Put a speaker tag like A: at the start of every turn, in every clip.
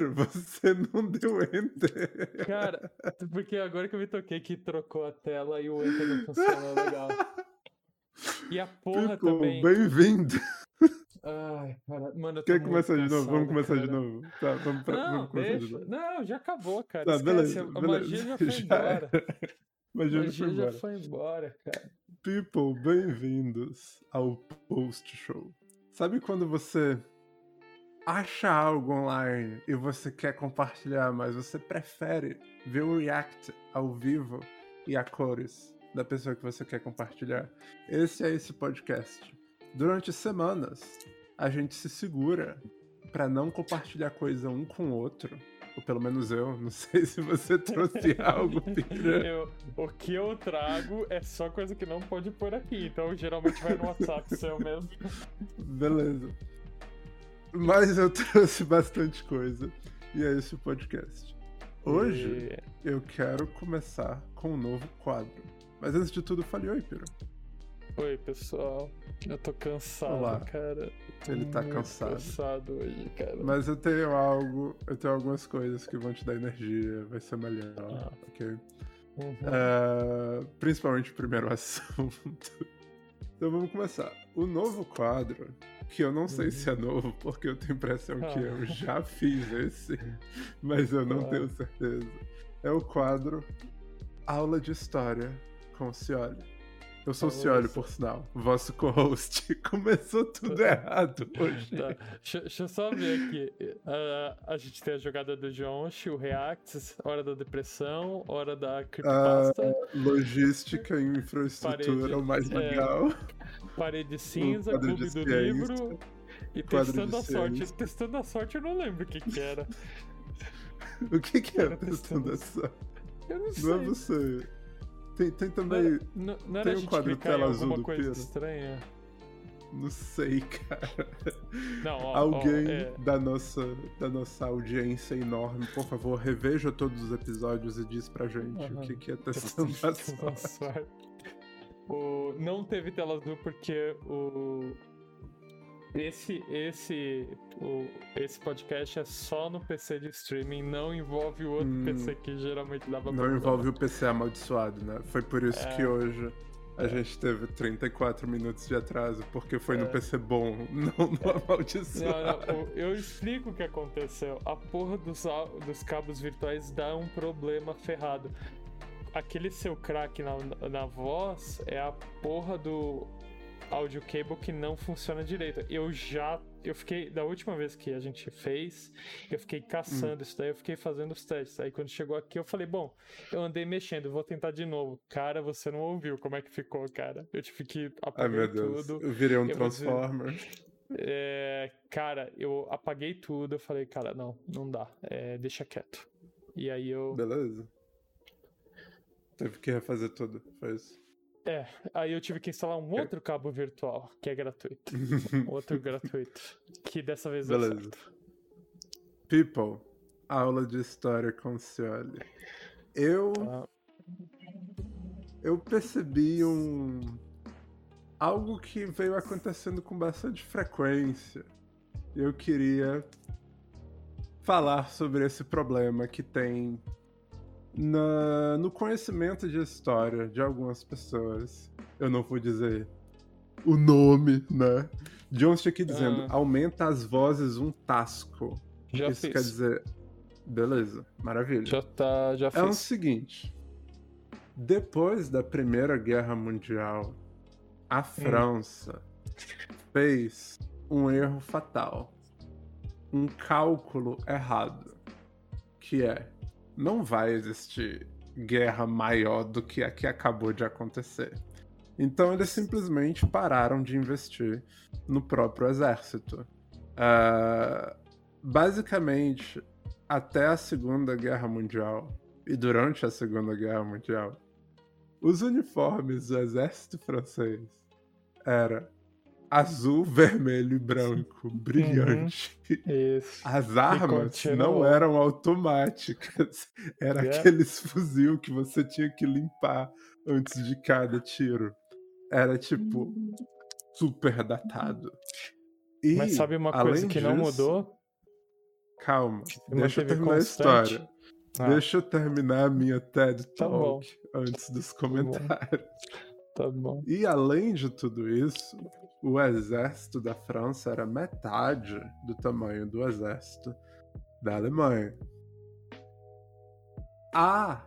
A: Você não deu enter.
B: Cara, porque agora que eu me toquei que trocou a tela e o enter não funcionou legal. E a porra
A: Ficou
B: também.
A: bem-vindo.
B: Ai, cara, mano, eu tô
A: Quer começar de novo? Vamos começar de
B: cara.
A: novo. Tá, vamos, pra,
B: Não,
A: vamos começar de
B: deixa.
A: novo.
B: Não, já acabou, cara.
A: Tá, beleza,
B: a
A: beleza.
B: magia já foi embora.
A: Imagina
B: A
A: que
B: magia
A: foi
B: já
A: embora.
B: foi embora, cara.
A: People, bem-vindos ao Post Show. Sabe quando você acha algo online e você quer compartilhar, mas você prefere ver o react ao vivo e a cores da pessoa que você quer compartilhar? Esse é esse podcast. Durante semanas, a gente se segura para não compartilhar coisa um com o outro. Ou pelo menos eu, não sei se você trouxe algo, Pira.
B: Eu- o que eu trago é só coisa que não pode pôr aqui. Então geralmente vai no WhatsApp seu mesmo.
A: Beleza. Mas eu trouxe bastante coisa. E é esse o podcast. Hoje
B: E-
A: eu quero começar com um novo quadro. Mas antes de tudo, fale oi, Piro.
B: Oi, pessoal. Eu tô cansado,
A: Olá.
B: cara.
A: Ele tá cansado.
B: cansado hoje, cara.
A: Mas eu tenho algo, eu tenho algumas coisas que vão te dar energia, vai ser melhor,
B: Ah.
A: ok?
B: Uhum.
A: É, principalmente o primeiro assunto. Então vamos começar. O novo quadro, que eu não sei se é novo, porque eu tenho a impressão que eu
B: Ah.
A: já fiz esse, mas eu não
B: Ah.
A: tenho certeza. É o quadro Aula de História com o Cioli. Eu sou o Cioli, por sinal, vosso co-host. Começou tudo errado hoje.
B: Tá, deixa, deixa eu só ver aqui. Ah, a gente tem a jogada do Jonch, o Reacts, Hora da Depressão, Hora da Creepypasta,
A: Logística e infraestrutura,
B: Parede,
A: o mais
B: é,
A: legal.
B: Parede Cinza,
A: quadro
B: Clube do Livro e Testando a Sorte. Testando a Sorte eu não lembro o que que era.
A: O que, que é
B: Era
A: testando
B: testando-
A: essa?
B: Eu não sei.
A: Não é você. Tem, tem também.
B: era, não, não era
A: tem
B: a
A: um quadro tela azul
B: alguma
A: do
B: coisa
A: Piro?
B: estranha?
A: Não sei, cara.
B: Não, ó, ó,
A: Alguém
B: é,
A: da, nossa, da nossa audiência enorme, por favor, reveja todos os episódios e diz pra gente o
B: Aham.
A: que, que é a
B: Testando a
A: sorte.
B: O, não teve tela azul porque o. Esse, esse, o, esse podcast é só no PC de streaming, não envolve o outro
A: Hum.
B: PC que geralmente dava
A: Não
B: problema.
A: envolve o PC amaldiçoado, né? Foi por isso
B: É.
A: que hoje a gente teve 34 minutos de atraso, porque foi no
B: É.
A: PC bom, não no amaldiçoado.
B: Não, não, eu explico o que aconteceu. A porra dos, dos cabos virtuais dá um problema ferrado. Aquele seu crack na, na voz é a porra do audio cable que não funciona direito. Eu já. Eu fiquei. Da última vez que a gente fez, eu fiquei caçando isso daí, eu fiquei fazendo os testes. Aí quando chegou aqui, eu falei, bom, eu andei mexendo, vou tentar de novo. Cara, você não ouviu como é que ficou, cara. Eu tive que
A: Ai
B: apagar
A: meu Deus,
B: tudo.
A: eu virei um
B: Eu vou
A: Transformer.
B: É, cara, eu apaguei tudo. Eu falei, cara, não, não dá. É, deixa quieto. E aí eu.
A: Beleza. Teve que refazer tudo, foi isso.
B: É, aí eu tive que instalar um outro cabo virtual, que é gratuito. Outro gratuito. Que dessa vez deu
A: Beleza.
B: certo.
A: People, aula de história com Cioli. Eu,
B: Ah,
A: eu percebi um. Algo que veio acontecendo com bastante frequência. Eu queria falar sobre esse problema que tem na, no conhecimento de história de algumas pessoas. Eu não vou dizer o nome, né? John tinha aqui dizendo:
B: Ah.
A: aumenta as vozes um tasco.
B: já
A: Isso
B: fiz.
A: quer dizer. Beleza, maravilha.
B: Já tá, já
A: É o
B: fiz.
A: seguinte: depois da Primeira Guerra Mundial, a
B: Hum.
A: França fez um erro fatal, um cálculo errado, que é não vai existir guerra maior do que a que acabou de acontecer. Então eles simplesmente pararam de investir no próprio exército. Ah, basicamente, até a Segunda Guerra Mundial e durante a Segunda Guerra Mundial, os uniformes do exército francês era azul, vermelho e branco, brilhante.
B: Isso.
A: As armas não eram automáticas, era
B: Yeah.
A: aqueles fuzil que você tinha que limpar antes de cada tiro. Era tipo super datado. E,
B: Mas sabe uma coisa que não
A: disso-
B: mudou?
A: calma. Deixa eu terminar a história.
B: Ah,
A: Deixa eu terminar a minha TED
B: Tá.
A: Talk antes dos comentários.
B: tá bom.
A: E além de tudo isso, o exército da França era metade do tamanho do exército da Alemanha. A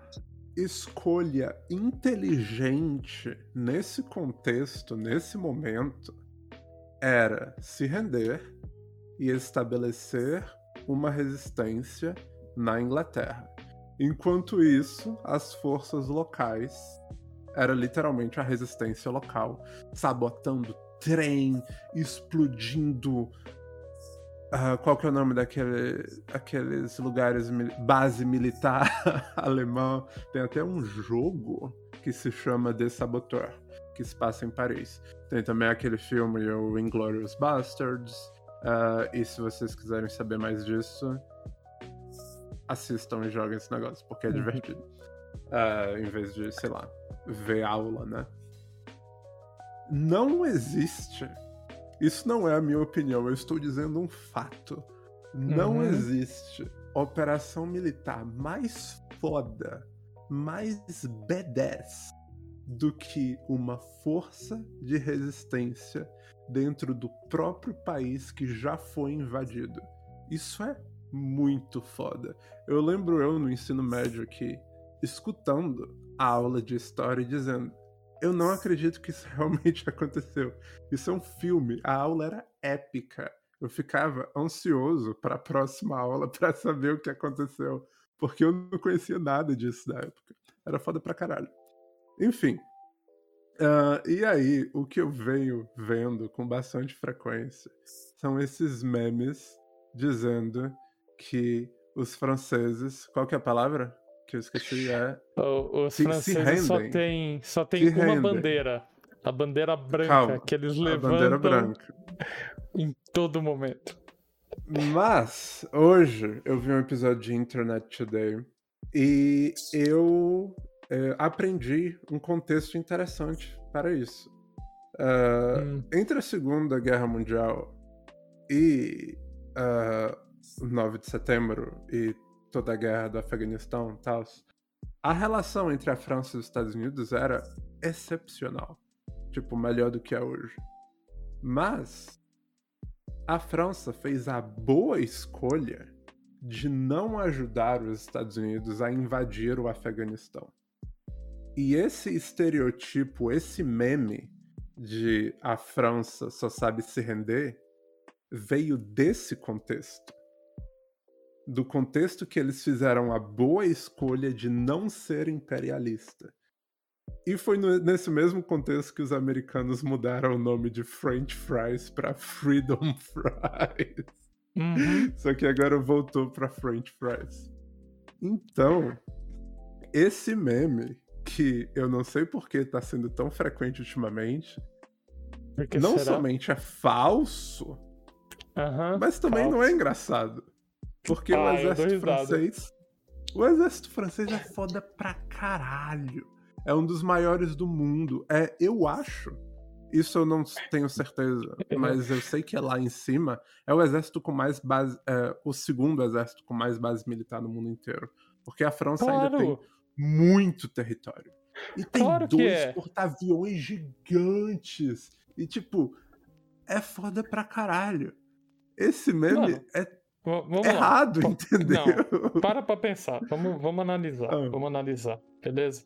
A: escolha inteligente nesse contexto, nesse momento, era se render e estabelecer uma resistência na Inglaterra. Enquanto isso, as forças locais era literalmente a resistência local, sabotando trem, explodindo. ah, qual que é o nome daquele, aqueles lugares? Base militar alemã. Tem até um jogo que se chama The Saboteur, que se passa em Paris. Tem também aquele filme, o Inglourious Bastards. ah, e se vocês quiserem saber mais disso, assistam e joguem esse negócio, porque é
B: Uhum.
A: divertido. Ah, em vez de, sei lá, ver aula, né? Não existe. Isso não é a minha opinião, eu estou dizendo um fato. Não
B: Uhum.
A: existe operação militar mais foda, mais B10 do que uma força de resistência dentro do próprio país que já foi invadido. Isso é muito foda. Eu lembro eu no ensino médio aqui, escutando a aula de história e dizendo: Eu não acredito que isso realmente aconteceu. Isso é um filme. A aula era épica. Eu ficava ansioso para a próxima aula para saber o que aconteceu, porque eu não conhecia nada disso da época. Era foda pra caralho. Enfim. ah, e aí, o que eu venho vendo com bastante frequência são esses memes dizendo que os franceses. Qual que é a palavra? Que eu esqueci é.
B: O- Os
A: Se- se
B: franceses só tem, só tem
A: Se
B: uma
A: rendem.
B: bandeira. A bandeira branca
A: Calma,
B: que eles
A: A
B: levantam
A: bandeira branca.
B: em todo momento.
A: Mas, hoje, eu vi um episódio de Internet Today e eu eh, aprendi um contexto interessante para isso. Ah,
B: Hum,
A: entre a Segunda Guerra Mundial e ah, o 9 de setembro e toda a guerra do Afeganistão e tal, a relação entre a França e os Estados Unidos era excepcional. Tipo, melhor do que é hoje. Mas a França fez a boa escolha de não ajudar os Estados Unidos a invadir o Afeganistão. E esse estereotipo, esse meme de a França só sabe se render, veio desse contexto. Do contexto que eles fizeram a boa escolha de não ser imperialista. E foi no- nesse mesmo contexto que os americanos mudaram o nome de French fries para Freedom Fries.
B: uhum.
A: Só que agora voltou pra French fries. Então, esse meme, que eu não sei por que tá sendo tão frequente ultimamente,
B: Por que
A: não
B: será?
A: somente é falso,
B: Aham,
A: mas também não é engraçado. Porque o
B: Ah, dou
A: exército francês. O exército francês é foda pra caralho. É um dos maiores do mundo. É, eu acho. Isso eu não tenho certeza, mas eu sei que é lá em cima. É o exército com mais base. É, o segundo exército com mais base militar no mundo inteiro. Porque a França ainda tem
B: Claro!
A: muito território. E tem
B: Claro
A: dois
B: é.
A: porta-aviões gigantes. E, tipo, é foda pra caralho. Esse meme
B: Mano,
A: é
B: Vamos lá.
A: errado,
B: Pô,
A: entendeu?
B: Para pra pensar. Vamos, vamos analisar.
A: Ah.
B: Vamos analisar. Beleza?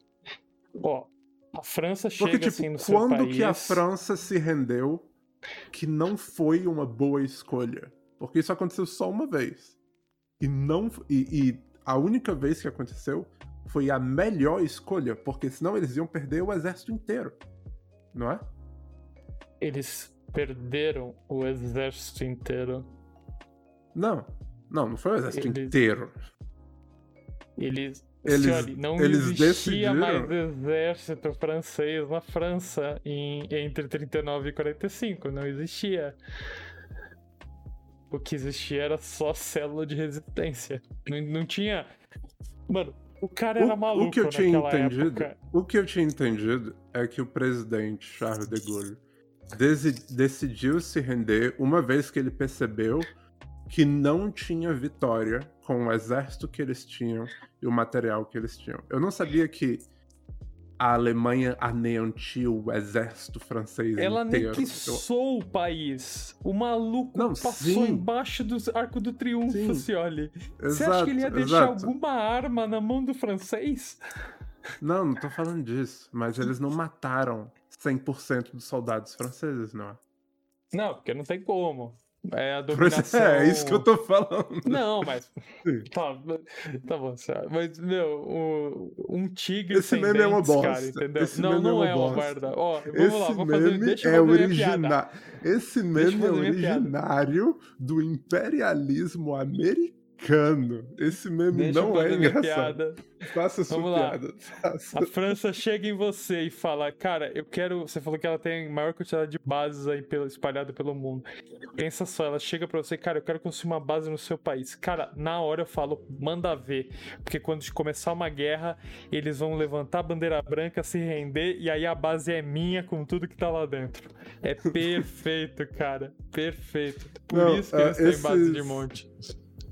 B: Ó, a França chega
A: Porque,
B: assim
A: tipo,
B: no seu
A: quando
B: país...
A: que a França se rendeu que não foi uma boa escolha? Porque isso aconteceu só uma vez. E não. E, e a única vez que aconteceu foi a melhor escolha, porque senão eles iam perder o exército inteiro. Não é?
B: Eles perderam o exército inteiro.
A: Não. Não, não foi o exército
B: Eles-
A: inteiro.
B: Eles,
A: Eles-
B: senhor, não
A: eles
B: existia
A: decidiram-
B: mais exército francês na França em, entre 39 e 45. Não existia. O que existia era só célula de resistência. Não, não tinha. Mano, o cara era
A: O,
B: maluco
A: o que eu tinha entendido,
B: época.
A: o que eu tinha entendido é que o presidente Charles de Gaulle decidiu se render uma vez que ele percebeu que não tinha vitória com o exército que eles tinham e o material que eles tinham. Eu não sabia que a Alemanha aneantia o exército francês
B: Ela
A: inteiro.
B: anexou o país. O maluco
A: Não,
B: passou
A: sim.
B: embaixo do arco do triunfo,
A: Sim.
B: Cioli.
A: Eu...
B: Você acha que ele ia deixar
A: exato.
B: alguma arma na mão do francês?
A: Não, não tô falando disso. Mas eles não mataram 100% dos soldados franceses, não é?
B: Não, porque não tem como. É a dominação.
A: é, é isso que eu tô falando.
B: Não, mas. Tá, tá bom, certo. Mas, meu, um tigre
A: Esse
B: sem
A: meme é uma
B: dentes, cara,
A: bosta.
B: entendeu?
A: Esse
B: não,
A: é
B: não
A: uma
B: é uma
A: bosta.
B: merda. Ó, vamos
A: Esse
B: lá, vou fazer. Deixa
A: é
B: eu piada.
A: original. Esse meme é originário do imperialismo americano. Esse meme
B: Deixa
A: não é engraçado. Faça sua
B: Vamos lá.
A: piada. Faça.
B: A França chega em você e fala, cara, eu quero. Você falou que ela tem maior quantidade de bases aí pelo, espalhada pelo mundo. Pensa só, ela chega pra você, cara, eu quero construir uma base no seu país. Cara, na hora eu falo, manda ver. Porque quando começar uma guerra, eles vão levantar a bandeira branca, se render, e aí a base é minha com tudo que tá lá dentro. É perfeito, cara. Perfeito. Por
A: Não,
B: isso que eles
A: ah,
B: têm base de
A: esses-
B: monte.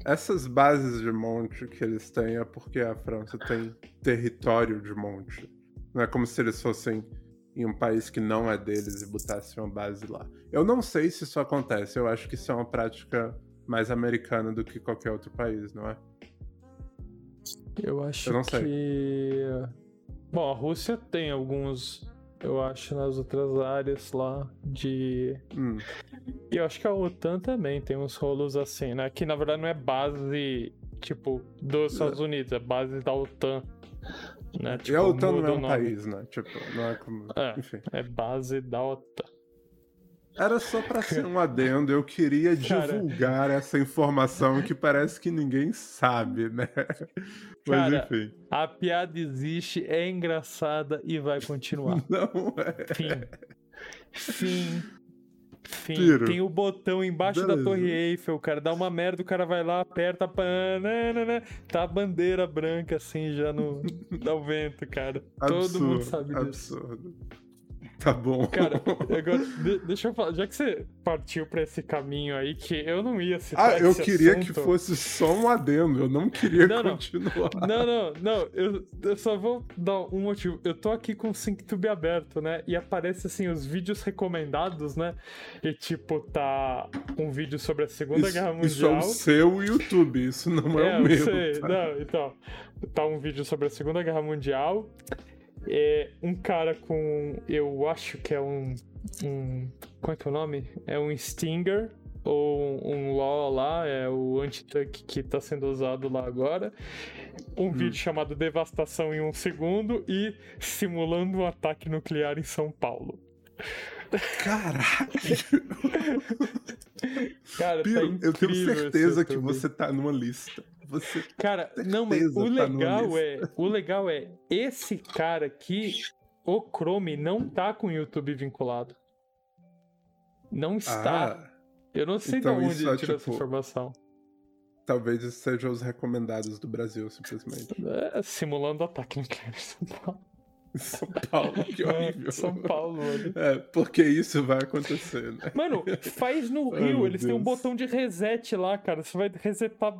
A: Essas bases de monte que eles têm é porque a França tem território de monte. Não é como se eles fossem em um país que não é deles e botassem uma base lá. Eu não sei se isso acontece. Eu acho que isso é uma prática mais americana do que qualquer outro país, não é?
B: Eu acho
A: Eu não sei.
B: que. Bom, a Rússia tem alguns, eu acho, nas outras áreas lá de.
A: Hum.
B: E eu acho que a OTAN também tem uns rolos assim, né? Que na verdade não é base, tipo, dos Estados Unidos, é base da OTAN. Né?
A: e a OTAN não
B: muda
A: é um país, né? Tipo, não é como.
B: É.
A: Enfim.
B: É base da OTAN.
A: Era só pra ser um adendo, eu queria
B: Cara.
A: divulgar essa informação que parece que ninguém sabe, né? Mas
B: Cara.
A: enfim.
B: A piada existe, é engraçada e vai continuar.
A: Não é.
B: Fim. Fim. Fim. Tem o botão embaixo da
A: Beleza.
B: Torre Eiffel, cara. Dá uma merda, o cara vai lá, aperta, pananana, tá a bandeira branca assim já no, no vento, cara. Todo mundo
A: Absurdo,
B: sabe disso.
A: absurdo. Tá bom.
B: Cara, agora, de- deixa eu falar, já que você partiu pra esse caminho aí, que eu não ia citar
A: Ah, eu queria
B: assunto.
A: que fosse só um adendo, eu não queria
B: Não,
A: continuar.
B: Não, não, não, eu, eu só vou dar um motivo. Eu tô aqui com o SyncTube aberto, né? E aparece assim os vídeos recomendados, né? E tipo, tá um vídeo sobre a Segunda Guerra
A: Isso, isso é
B: Mundial.
A: o seu YouTube, isso não é,
B: É,
A: o
B: eu
A: meu.
B: sei.
A: tá?
B: Não, então. Tá um vídeo sobre a Segunda Guerra Mundial. É um cara com. Eu acho que é um. um qual é que é o nome? É um Stinger. Ou um LOL lá, é o anti-tank que tá sendo usado lá agora. Um
A: Hum.
B: vídeo chamado Devastação em um Segundo e simulando um ataque nuclear em São Paulo.
A: Caralho!
B: Cara, tá
A: eu tenho certeza que você tá numa lista. Você.
B: Cara, não, mas o
A: tá
B: legal é, o legal é, esse cara aqui, o Chrome não tá com o YouTube vinculado. Não está.
A: Ah,
B: Eu não sei
A: então
B: de onde
A: isso é,
B: tirou essa
A: tipo,
B: informação.
A: talvez esses sejam os recomendados do Brasil, simplesmente.
B: É, simulando ataque nuclear em São Paulo.
A: São Paulo, que horrível.
B: É, São Paulo, mano.
A: É, porque isso vai acontecer, né?
B: Mano, faz no Rio,
A: meu
B: eles têm um
A: Deus.
B: botão de reset lá, cara. Você vai resetar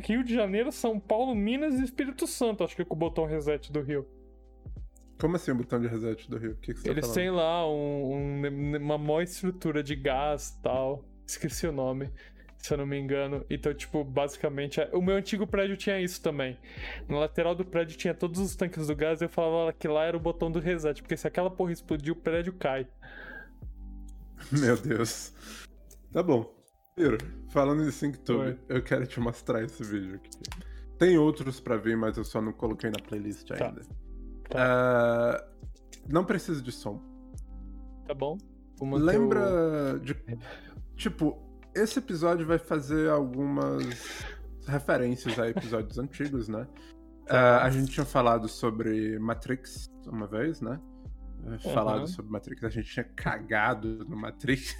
B: Rio de Janeiro, São Paulo, Minas e Espírito Santo, acho que com o botão reset do Rio.
A: Como assim o botão de reset do Rio? O que, que você
B: Eles
A: tá
B: têm lá um- um- uma maior estrutura de gás e tal. Esqueci o nome, se eu não me engano. Então, tipo, basicamente. é- O meu antigo prédio tinha isso também. Na lateral do prédio tinha todos os tanques do gás e eu falava que lá era o botão do reset. Porque se aquela porra explodir, o prédio cai.
A: Meu Deus. Tá bom. Piro, falando em SyncTube,
B: Oi.
A: eu quero te mostrar esse vídeo aqui. Tem outros pra ver, mas eu só não coloquei na playlist
B: Tá.
A: ainda. Ah, não precisa de som.
B: Tá bom?
A: Lembra de. Tipo, esse episódio vai fazer algumas referências a episódios antigos, né? Ah, a gente tinha falado sobre Matrix uma vez, né? Falado
B: Aham.
A: sobre Matrix, a gente tinha cagado no Matrix.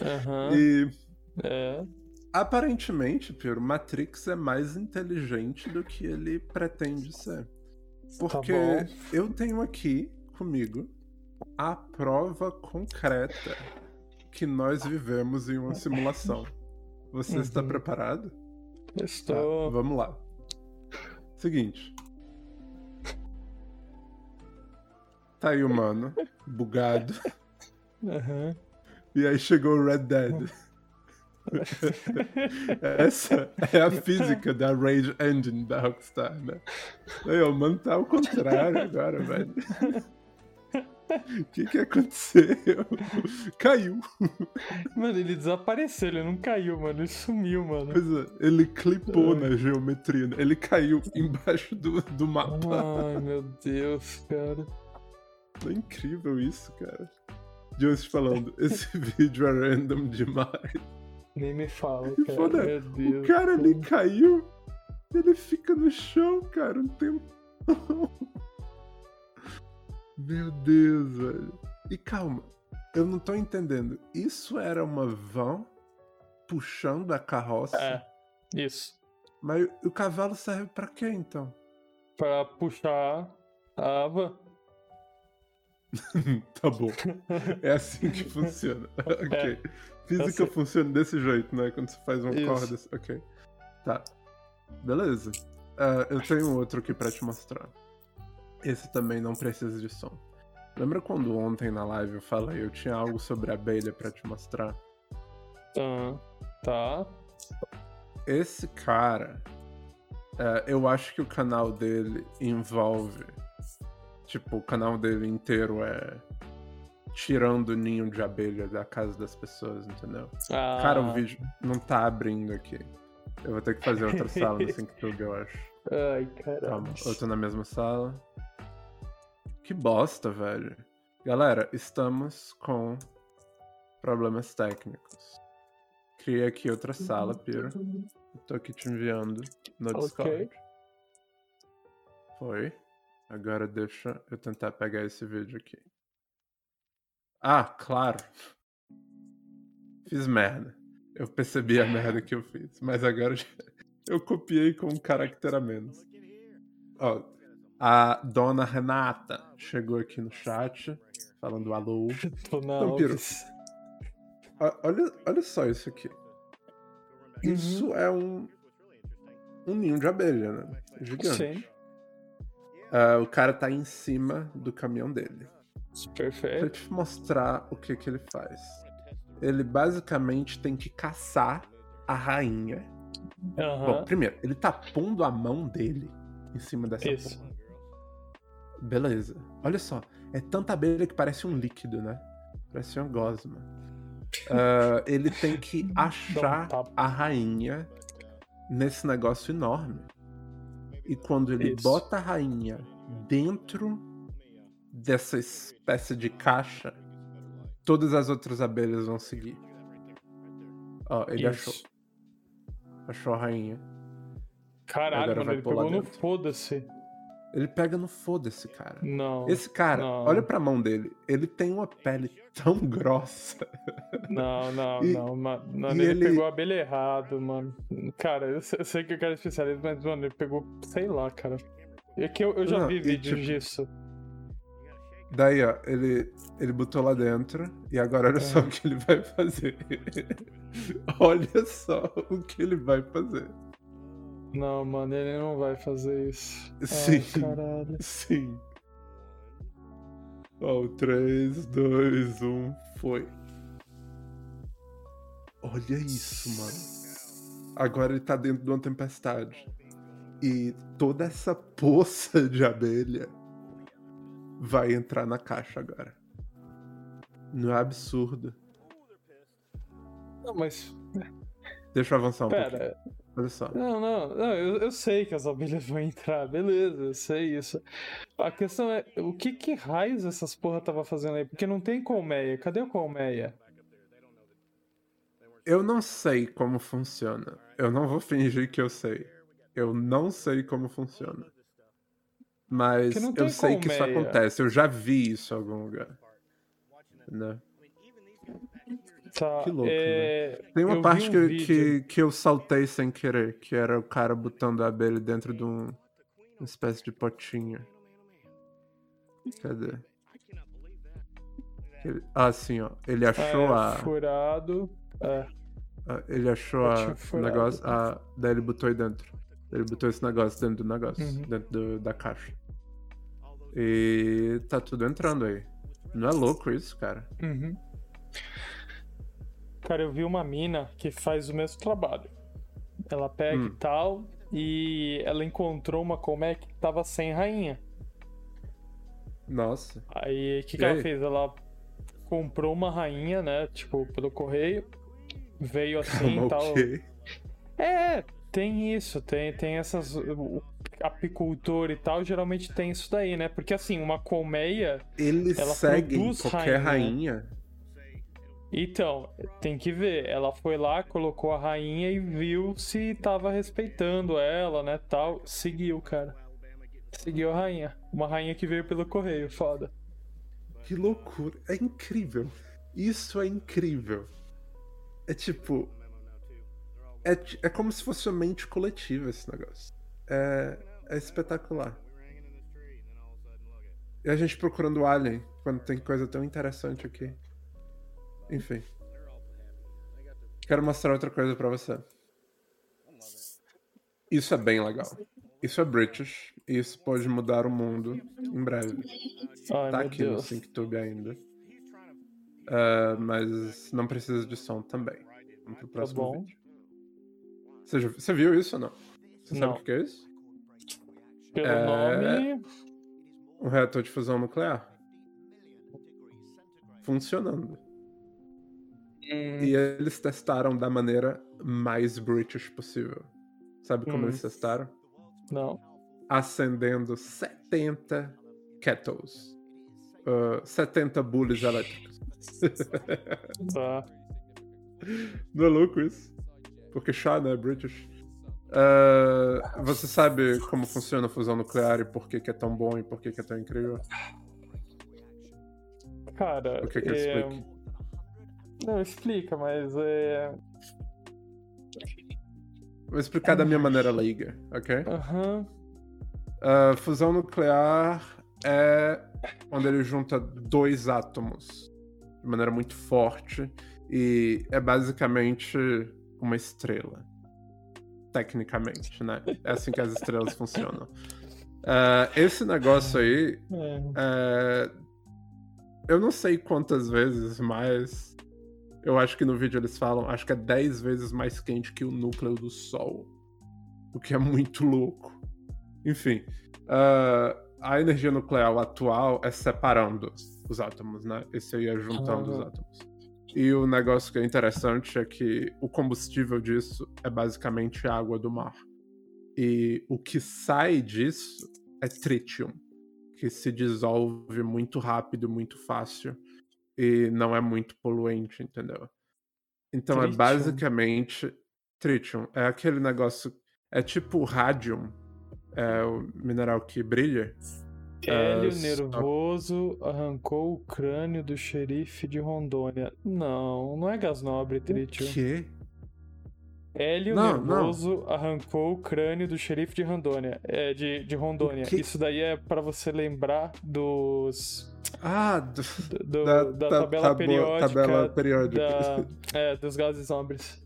B: Aham.
A: E
B: É.
A: aparentemente, Piro, Matrix é mais inteligente do que ele pretende ser. Porque
B: Tá
A: eu tenho aqui comigo a prova concreta que nós vivemos em uma simulação. Você está
B: Uhum.
A: preparado? Tá,
B: Estou.
A: vamos lá. Seguinte. Tá aí o mano, bugado.
B: Aham.
A: E aí chegou o Red Dead. Essa é a física da Rage Engine da Rockstar, né? Aí, o mano tá ao contrário agora, velho. O que que aconteceu? Caiu.
B: Mano, ele desapareceu, ele não caiu, mano. Ele sumiu, mano.
A: Pois é, ele clipou na geometria. né? Ele caiu embaixo do, do mapa.
B: Ai, meu Deus, cara.
A: É incrível isso, cara. Jones falando, esse vídeo é random demais.
B: Nem me fala, cara.
A: foda,
B: Meu Deus.
A: O cara ali caiu, ele fica no chão, cara, um tempo. Meu Deus, velho. E calma, eu não tô entendendo. Isso era uma van puxando a carroça?
B: É, isso.
A: Mas o cavalo serve pra quê, então?
B: Pra puxar a van.
A: tá bom. É assim que funciona. ok. Física
B: sei.
A: funciona desse jeito, né? Quando você faz uma
B: Isso.
A: corda. Ok. Tá. Beleza. Ah, eu tenho outro aqui pra te mostrar. Esse também não precisa de som. Lembra quando ontem na live eu falei eu tinha algo sobre abelha pra te mostrar?
B: Tá. Tá.
A: Esse cara, é, eu acho que o canal dele envolve. Tipo, o canal dele inteiro é tirando o ninho de abelha da casa das pessoas, entendeu?
B: Ah,
A: Cara, o vídeo não tá abrindo aqui. Eu vou ter que fazer outra sala no SyncTube, eu acho.
B: Ai,
A: Calma,
B: caralho.
A: eu tô na mesma sala. Que bosta, velho. Galera, estamos com problemas técnicos. Criei aqui outra sala, Piro. Eu tô aqui te enviando no
B: Ok.
A: Discord. Foi. Agora deixa eu tentar pegar esse vídeo aqui. Ah, claro. Fiz merda. Eu percebi a merda que eu fiz. Mas agora eu copiei com um caractere a menos. Ó, a dona Renata chegou aqui no chat, falando alô.
B: Dona
A: Piro. Ó, Olha, olha só isso aqui. Isso é um, um ninho de abelha, né? Gigante.
B: Sim.
A: Ah, o cara tá em cima do caminhão dele. Pra
B: Perfeito.
A: te mostrar o que, que ele faz. Ele basicamente tem que caçar a rainha. Bom,
B: Aham.
A: primeiro, ele tá pondo a mão dele em cima dessa
B: Isso.
A: porra. Beleza. Olha só. É tanta abelha que parece um líquido, né? Parece uma gosma. Ah, ele tem que achar a rainha nesse negócio enorme. E quando ele
B: Isso.
A: bota a rainha dentro dessa espécie de caixa, todas as outras abelhas vão seguir. Ó, ele
B: Isso.
A: achou. Achou a rainha.
B: Caralho,
A: Agora
B: mano, ele pegou no
A: dentro.
B: foda-se.
A: Ele pega no foda-se, cara.
B: Não.
A: Esse cara,
B: não.
A: olha pra mão dele. Ele tem uma pele tão grossa.
B: Não, não,
A: E-
B: não, mano. Ele,
A: ele-
B: pegou a abelha errado, mano. Cara, eu sei, que o cara é especialista, mas, mano, ele pegou, sei lá, cara. É que eu, eu já
A: Não,
B: vi vídeos
A: tipo,
B: disso.
A: Daí, ó, ele, ele botou lá dentro. E agora olha só
B: É.
A: o que ele vai fazer. olha só o que ele vai fazer.
B: Não, mano, ele não vai fazer isso.
A: Sim.
B: Ai, caralho.
A: Sim. Ó, o 3, 2, 1, foi. Olha isso, mano. Agora ele tá dentro de uma tempestade. E toda essa poça de abelha vai entrar na caixa agora. Não é absurdo.
B: Não, mas,
A: Deixa eu avançar um pouquinho.
B: pera.
A: Olha só.
B: Não, não, não eu, eu sei que as abelhas vão entrar, beleza, eu sei isso. A questão é, o que que raios essas porra tava fazendo aí? Porque não tem colmeia. Cadê a colmeia?
A: Eu não sei como funciona. Eu não vou fingir que eu sei. Eu não sei como funciona. Mas eu sei que isso
B: colmeia.
A: acontece. Eu já vi isso em algum lugar. Né?
B: Tá,
A: Que louco,
B: é...
A: Tem uma
B: eu
A: parte
B: um
A: que,
B: vídeo-
A: que, que eu saltei sem querer, que era o cara botando a abelha dentro de um, uma espécie de potinho. Cadê? Ele- ah, sim, ó. Ele achou
B: é,
A: a.
B: furado. É.
A: Ah, Ele achou a,
B: furado.
A: negócio, a, daí ele botou aí dentro. Ele botou esse negócio dentro do negócio,
B: Uhum.
A: dentro do- da caixa. E tá tudo entrando aí. Não é louco isso, cara?
B: Uhum. Cara, eu vi uma mina que faz o mesmo trabalho. Ela pega
A: Hum.
B: e tal, e ela encontrou uma colmeia que tava sem rainha.
A: Nossa.
B: Aí, o que, que ela fez? Ela comprou uma rainha, né? Tipo, pelo correio. Veio assim e tal.
A: ok.
B: É, tem isso, tem, tem essas. O apicultor e tal, geralmente tem isso daí, né? Porque assim, uma colmeia.
A: Eles
B: Ela
A: seguem
B: produz
A: qualquer
B: rainha.
A: rainha.
B: Então, tem que ver. Ela foi lá, colocou a rainha e viu se tava respeitando ela, né? Tal. Seguiu, cara. Seguiu a rainha. Uma rainha que veio pelo correio, foda.
A: Que loucura. É incrível. Isso é incrível. É tipo. É, é como se fosse uma mente coletiva esse negócio. É, é espetacular. E a gente procurando Alien quando tem coisa tão interessante aqui. Enfim. Quero mostrar outra coisa pra você. Isso é bem legal. Isso é British. E isso pode mudar o mundo em breve.
B: Ai,
A: Tá aqui no
B: Deus.
A: SyncTube ainda. Ah, mas não precisa de som também. Vamos pro próximo
B: Tá bom.
A: vídeo. Você, já- você viu isso ou não? Você sabe
B: Não.
A: o que que é isso?
B: Pelo
A: É,
B: nome.
A: Um reator de fusão nuclear. Funcionando.
B: hum,
A: E eles testaram da maneira mais British possível. Sabe como
B: Hum.
A: eles testaram?
B: Não.
A: Acendendo 70 kettles. Ah, 70 bullies elétricos.
B: Tá.
A: Não é louco isso? Porque chá, né? British. Ah, você sabe como funciona a fusão nuclear e por que, que é tão bom e por que, que é tão incrível?
B: Cara.
A: O que que
B: é...
A: explico?
B: Não, explica, mas é.
A: Vou explicar da minha maneira leiga, ok?
B: Aham.
A: Ah, fusão nuclear é onde ele junta dois átomos de maneira muito forte e é basicamente uma estrela. Tecnicamente, né? É assim que as estrelas funcionam. Ah, esse negócio aí
B: É.
A: É, Eu não sei quantas vezes, mas eu acho que no vídeo eles falam, acho que é 10 vezes mais quente que o núcleo do Sol. O que é muito louco. Enfim, ah, a energia nuclear atual é separando os átomos, né? Esse aí é juntando os
B: Aham.
A: átomos. E o negócio que é interessante é que o combustível disso é basicamente a água do mar. E o que sai disso é tritium que se dissolve muito rápido, muito fácil e não é muito poluente, entendeu? Então é
B: Tritium?
A: basicamente tritium, é aquele negócio, é tipo o radium, é o mineral que brilha.
B: Hélio
A: Ah, só-
B: nervoso arrancou o crânio do xerife de Rondônia. Não, não é gás nobre, Tritium.
A: Que?
B: Hélio
A: Não,
B: nervoso arrancou o crânio do xerife de Rondônia. É, de, de Rondônia.
A: O
B: Isso daí é pra você lembrar dos.
A: Ah, do-
B: do-
A: da,
B: da,
A: ta-
B: tabela
A: tabu-
B: periódica.
A: tabela periódica.
B: da- é, dos gases nobres.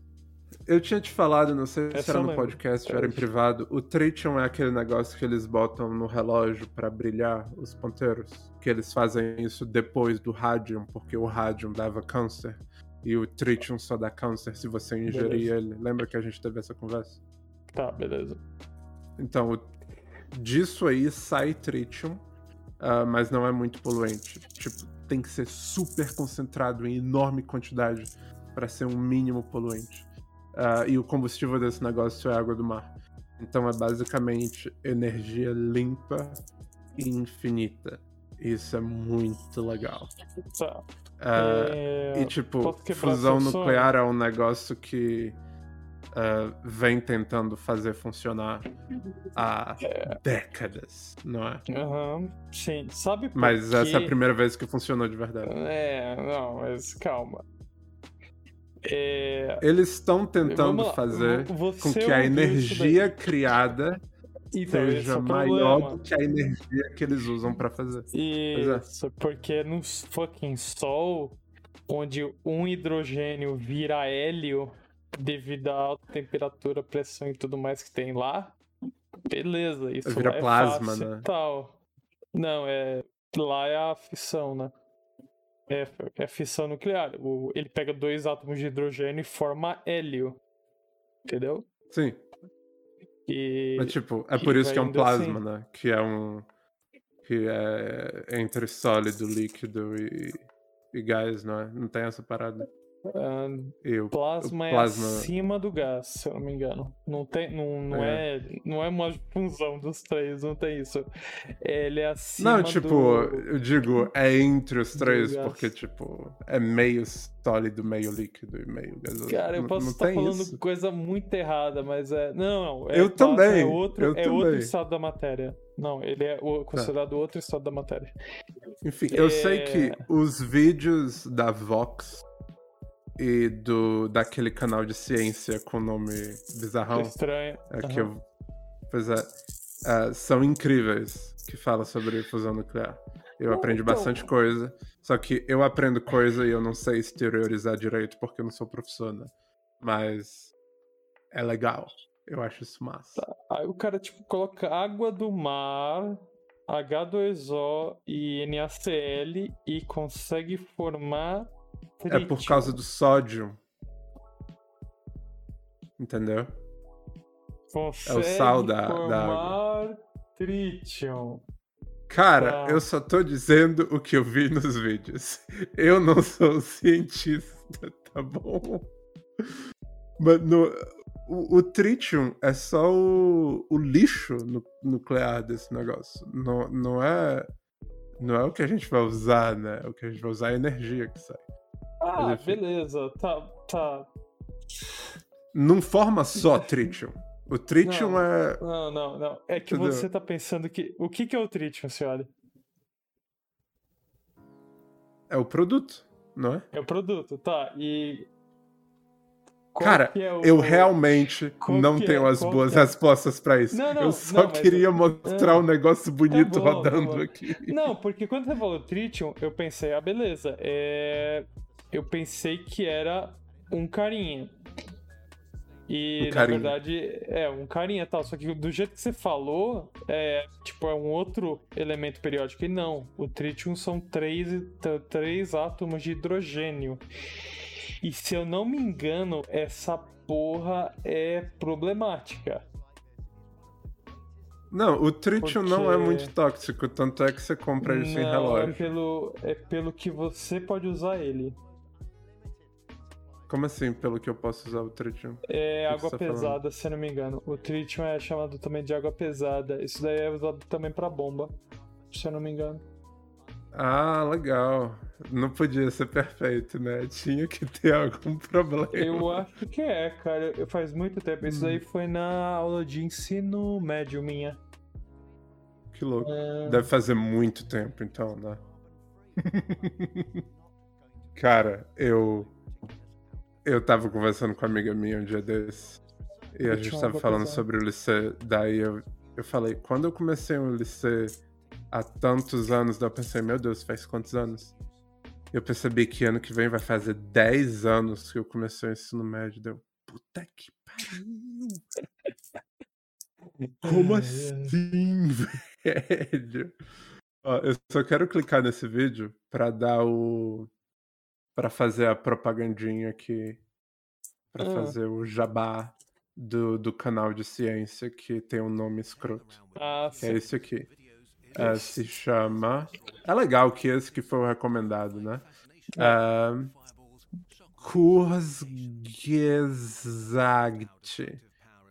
A: Eu tinha te falado, não sei se
B: Essa
A: era no
B: lembro.
A: podcast ou era em privado. O tritium é aquele negócio que eles botam no relógio pra brilhar os ponteiros. Que eles fazem isso depois do radium, porque o radium dava câncer. E o tritium só dá câncer se você ingerir
B: Beleza.
A: ele. Lembra que a gente teve essa conversa?
B: Tá, beleza.
A: Então, o- disso aí sai tritium, ah, mas não é muito poluente. Tipo, tem que ser super concentrado em enorme quantidade para ser um mínimo poluente. Ah, e o combustível desse negócio é água do mar. Então é basicamente energia limpa e infinita. Isso é muito legal.
B: Tá.
A: Ah,
B: É,
A: e tipo, fusão nuclear é um negócio que ah, vem tentando fazer funcionar há décadas, não é?
B: Aham, sim. Sabe por
A: Mas essa é a primeira vez que funcionou de verdade.
B: É, não, mas calma. É,
A: Eles estão tentando fazer
B: vo-
A: com
B: você
A: que a energia criada.
B: Então, é
A: seja
B: o
A: maior
B: problema.
A: do que a energia que eles usam pra fazer. é.
B: Isso, porque no fucking Sol, onde um hidrogênio vira hélio, devido à alta temperatura, pressão e tudo mais que tem lá, beleza, isso
A: Vira
B: é
A: plasma,
B: fácil
A: né?
B: tal. Não, é lá é a fissão, né? É, é fissão nuclear. O, ele pega dois átomos de hidrogênio e forma hélio. Entendeu?
A: Sim.
B: E
A: Mas, tipo, é por isso que é um
B: assim.
A: plasma, né? Que é um. Que é entre sólido, líquido e, e gás, não é? Não tem essa parada.
B: Ah,
A: E o,
B: plasma,
A: o
B: é
A: plasma.
B: acima do gás, se eu não me engano. Não tem, não, não é. não é uma função dos três, não tem isso. Ele é acima
A: Não, tipo,
B: do...
A: eu digo, é entre os três, porque, tipo, é meio sólido, meio líquido e meio gasoso.
B: Cara, eu posso
A: não
B: estar falando
A: isso.
B: coisa muito errada, mas é. Não, não. É,
A: Eu
B: plasma
A: também,
B: É outro,
A: eu
B: é outro
A: também.
B: estado da matéria. Não, ele é considerado outro estado da matéria.
A: Enfim, eu sei
B: É.
A: que os vídeos da Vox e do daquele canal de ciência com nome bizarrão,
B: Estranho.
A: é que eu, pois é, é, são incríveis que fala sobre fusão nuclear. Eu aprendi
B: então-
A: bastante coisa, só que eu aprendo coisa e eu não sei exteriorizar direito porque eu não sou professor, né? Mas é legal. Eu acho isso massa.
B: Aí o cara, tipo, coloca água do mar, H2O e NaCl e consegue formar.
A: É por
B: trítio.
A: causa do sódio. Entendeu?
B: Consegue
A: sal da- da
B: formar trítio.
A: Cara,
B: Tá.
A: eu só tô dizendo o que eu vi nos vídeos. Eu não sou cientista, tá bom? Mas no, o, o tritium é só o, o lixo nu- nuclear desse negócio. Não, não é. Não é o que a gente vai usar, né? O que a gente vai usar é a energia que sai.
B: Ah,
A: enfim.
B: beleza. Tá, tá.
A: Não forma só tritium. O tritium
B: Não.
A: é.
B: Não, não, não. É que
A: Entendeu?
B: você tá pensando que. O que, que é o trítio, senhora?
A: É o produto, não é?
B: É o produto, tá. E. qual
A: Cara,
B: é o-
A: eu realmente
B: Qual
A: não
B: que
A: tenho
B: é?
A: as
B: Qual
A: boas
B: é?
A: respostas pra isso.
B: Não, não,
A: eu só
B: não, mas-
A: queria mostrar
B: Ah.
A: um negócio bonito
B: bom, tá
A: rodando
B: bom.
A: aqui.
B: Não, porque quando você falou tritium, eu pensei, ah, beleza. É... Eu pensei que era um carinha. E,
A: Um
B: na verdade, é um carinha tal. Só que do jeito que você falou, é tipo, é um outro elemento periódico. E não, o tritium são três, três átomos de hidrogênio. E se eu não me engano, essa porra é problemática.
A: Não, o tritium não é
B: Porque-
A: muito tóxico, tanto é que você compra isso em
B: Não, é
A: relógio.
B: pelo, é pelo que você pode usar ele.
A: Como assim, pelo que eu posso usar o tritium?
B: É
A: que
B: água
A: tá falando?
B: pesada, se eu não me engano. O tritium é chamado também de água pesada. Isso daí é usado também pra bomba, se eu não me engano.
A: Ah, legal. Não podia ser perfeito, né? Tinha que ter algum problema.
B: Eu acho que é, cara. Faz muito tempo. Isso
A: Hum.
B: daí foi na aula de ensino médio minha.
A: Que louco.
B: É,
A: Deve fazer muito tempo, então, né? Cara, eu. Eu tava conversando com uma amiga minha um dia desses. E a gente tava falando
B: pesado.
A: sobre o liceu. Daí eu, eu falei, quando eu comecei o liceu há tantos anos, daí eu pensei, meu Deus, faz quantos anos? Eu percebi que ano que vem vai fazer 10 anos que eu comecei o ensino médio. Deu, puta que pariu! Como assim, velho? Ó, eu só quero clicar nesse vídeo pra dar o. pra fazer a propagandinha aqui. Pra
B: Ah.
A: fazer o jabá do, do canal de ciência que tem um nome escroto.
B: Ah,
A: Que é esse aqui. É, se chama. É legal que esse que foi o recomendado, né? É... Kurzgesagt.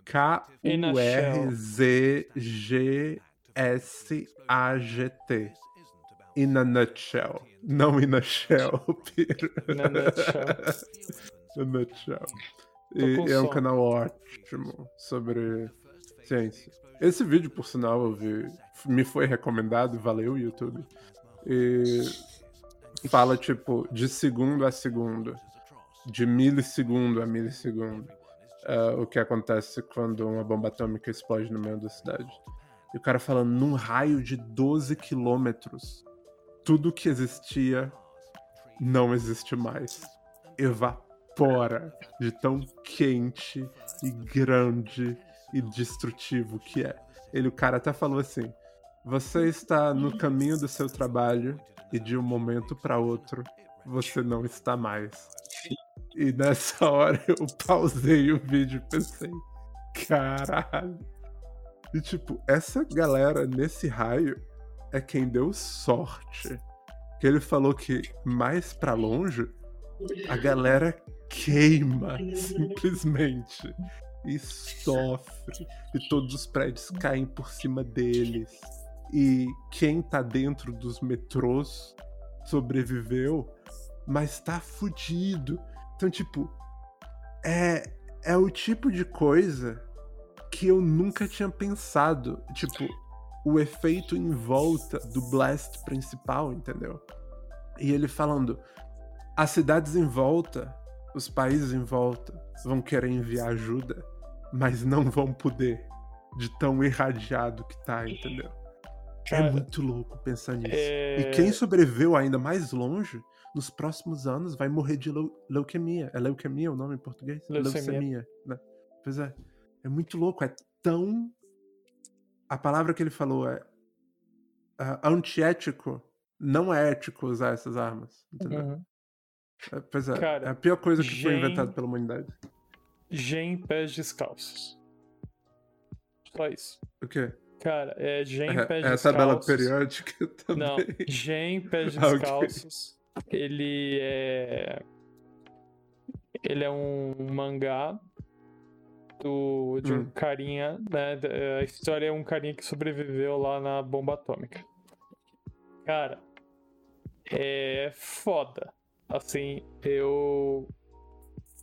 A: K-U-R-Z-G-S-A-G-T. In a nutshell. Não in a shell, Piro.
B: Na nutshell.
A: In a nutshell. E é um canal ótimo sobre ciência. Esse vídeo, por sinal, eu vi, me foi recomendado, valeu, YouTube. E fala, tipo, de segundo a segundo, de milissegundo a milissegundo, é, o que acontece quando uma bomba atômica explode no meio da cidade. E o cara falando, num raio de 12 quilômetros, tudo que existia não existe mais. Evapora de tão quente e grande e destrutivo que é. Ele, o cara até falou assim: você está no caminho do seu trabalho e de um momento para outro você não está mais. E nessa hora eu pausei o vídeo e pensei: caralho. E tipo, essa galera nesse raio é quem deu sorte. Que ele falou que mais para longe a galera queima simplesmente e sofre e todos os prédios caem por cima deles e quem tá dentro dos metrôs sobreviveu, mas tá fudido. Então, tipo, é, é o tipo de coisa que eu nunca tinha pensado. Tipo, o efeito em volta do blast principal, entendeu? E ele falando: as cidades em volta, os países em volta vão querer enviar ajuda, mas não vão poder, de tão irradiado que tá, entendeu? É Cara, é muito louco pensar nisso. É... E quem sobreviveu ainda mais longe, nos próximos anos, vai morrer de leucemia. É leucemia o nome em português?
B: Leucemia. Leucemia
A: né? Pois é. É muito louco. É tão. A palavra que ele falou é. Uh, antiético. Não é ético usar essas armas. Entendeu? Uhum. É, pois é. Cara, é a pior coisa que gen... foi inventada pela humanidade.
B: Gen pés descalços. Só isso.
A: O quê?
B: Cara, é Gen é, pés
A: é
B: descalços.
A: É a tabela periódica também.
B: Não, Gen pés descalços. okay. Ele é. Ele é um mangá do, de um hum. carinha, né? A história é um carinha que sobreviveu lá na bomba atômica. Cara, é foda. Assim, eu.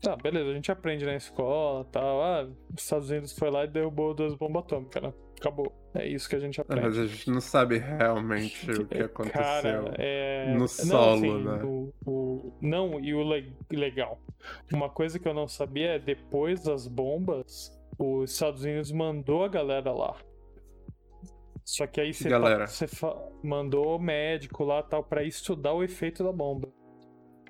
B: Tá, beleza, a gente aprende na escola tal. Ah, os Estados Unidos foi lá e derrubou duas bombas atômicas, né? Acabou. É isso que a gente aprende.
A: Mas a gente não sabe realmente o que aconteceu Cara, é... no solo, não, assim, né?
B: O, o... Não, e o le... legal. Uma coisa que eu não sabia é depois das bombas, os Estados Unidos mandou a galera lá. Só que aí você,
A: galera.
B: você fa... mandou médico lá tal para estudar o efeito da bomba.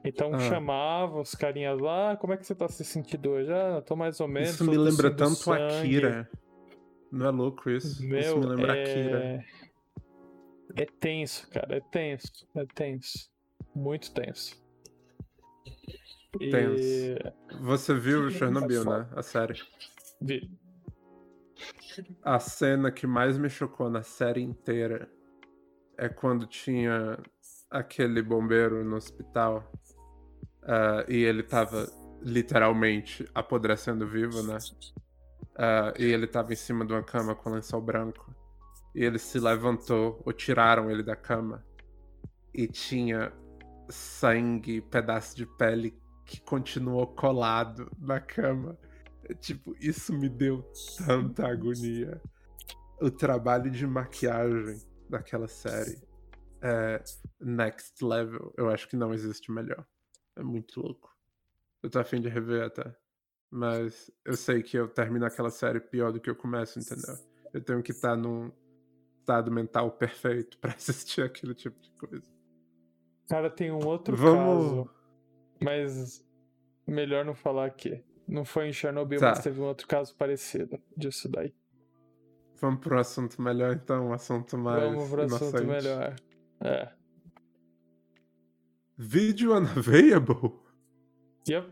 B: Então ah. chamava os carinhas lá, ah, como é que você tá se sentindo hoje? Ah, tô mais ou menos.
A: Isso me lembra tanto sangue. Akira. Não é louco isso?
B: Meu,
A: isso me lembra
B: é...
A: Akira.
B: É tenso, cara, é tenso, é tenso. Muito tenso.
A: Tenso. E... Você viu Chernobyl, né? A série.
B: Vi.
A: A cena que mais me chocou na série inteira é quando tinha aquele bombeiro no hospital Uh, e ele tava literalmente apodrecendo vivo, né? Uh, e ele tava em cima de uma cama com lençol branco. E ele se levantou, ou tiraram ele da cama. E tinha sangue, pedaço de pele que continuou colado na cama. Tipo, isso me deu tanta agonia. O trabalho de maquiagem daquela série é next level. Eu acho que não existe melhor. É muito louco. Eu tô afim de rever até. Mas eu sei que eu termino aquela série pior do que eu começo, entendeu? Eu tenho que estar tá num estado mental perfeito para assistir aquele tipo de coisa.
B: Cara, tem um outro Vamos... caso. Mas melhor não falar aqui. Não foi em Chernobyl, tá. mas teve um outro caso parecido disso daí.
A: Vamos pro assunto melhor então, um assunto mais. Vamos pro assunto melhor.
B: É.
A: Video unavailable?
B: Yep.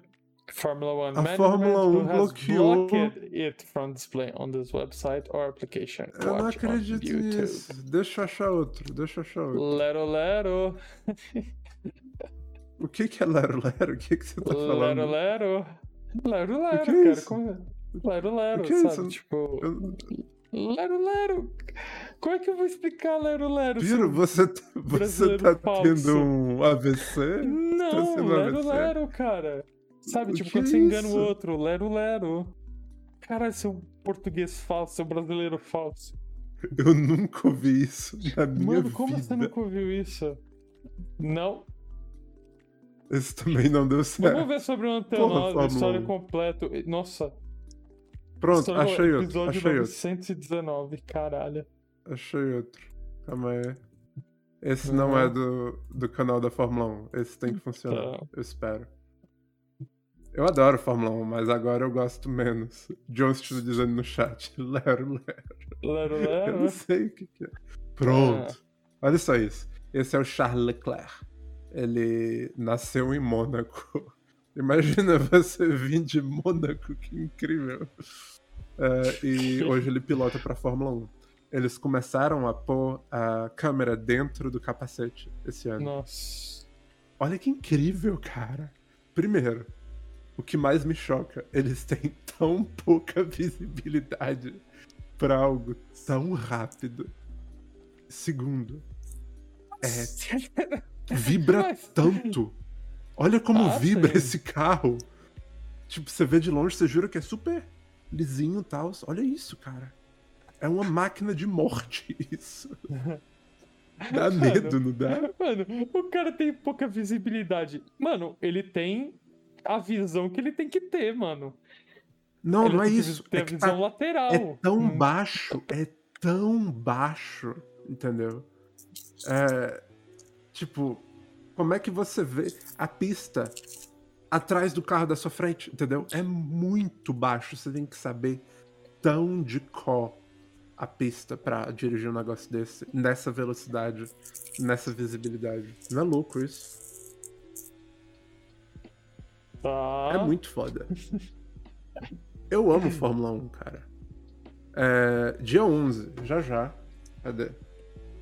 B: Formula One
A: a Fórmula 1 bloqueou
B: it from display on this website or application.
A: Eu não acredito nisso. Deixa eu achar outro, deixa eu achar outro.
B: Lero Lero.
A: o que que é Lero Lero? O que que você tá falando?
B: Lero Lero. Lero Lero, o que é cara. Como... É? Lero Lero, é sabe? Tipo... Eu... Lero Lero. Como é que eu vou explicar Lero Lero?
A: Piro, você, tá, você tá tendo um AVC?
B: Não, tá Lero AVC? Lero, cara. Sabe, o tipo, quando é você engana o outro, Lero Lero. Caralho, seu português falso, seu brasileiro falso.
A: Eu nunca ouvi isso na minha
B: Mano,
A: vida.
B: como você nunca ouviu isso? Não.
A: Esse também não deu certo.
B: Vamos ver sobre o Antenose, história completa. Nossa,
A: Pronto, achei outro.
B: Episódio
A: achei
B: 919,
A: outro.
B: caralho.
A: Achei outro. Calma aí. Esse uhum. não é do, do canal da Fórmula 1. Esse tem que funcionar. Tá. Eu espero. Eu adoro Fórmula 1, mas agora eu gosto menos. John está dizendo no chat, lero, lero.
B: Lero, lero.
A: Eu não sei o que, que é. Pronto. É. Olha só isso. Esse é o Charles Leclerc. Ele nasceu em Mônaco. Imagina você vir de Mônaco, que incrível. É, e hoje ele pilota para Fórmula 1. Eles começaram a pôr a câmera dentro do capacete esse ano.
B: Nossa.
A: Olha que incrível, cara. Primeiro, o que mais me choca, eles têm tão pouca visibilidade para algo tão rápido. Segundo, é, vibra tanto. Olha como ah, vibra esse carro. Tipo, você vê de longe, você jura que é super lisinho e tal. Olha isso, cara. É uma máquina de morte, isso. Dá medo,
B: mano,
A: não dá?
B: Mano, o cara tem pouca visibilidade. Mano, ele tem a visão que ele tem que ter, mano.
A: Não, ele não é isso.
B: Tem
A: é
B: a visão tá, lateral.
A: É tão hum. baixo, é tão baixo, entendeu? É, tipo, como é que você vê a pista atrás do carro da sua frente, entendeu? É muito baixo, você tem que saber tão de có a pista para dirigir um negócio desse, nessa velocidade, nessa visibilidade. Não é louco isso?
B: Ah.
A: É muito foda. Eu amo Fórmula 1, cara. É, dia 11, já já. Cadê?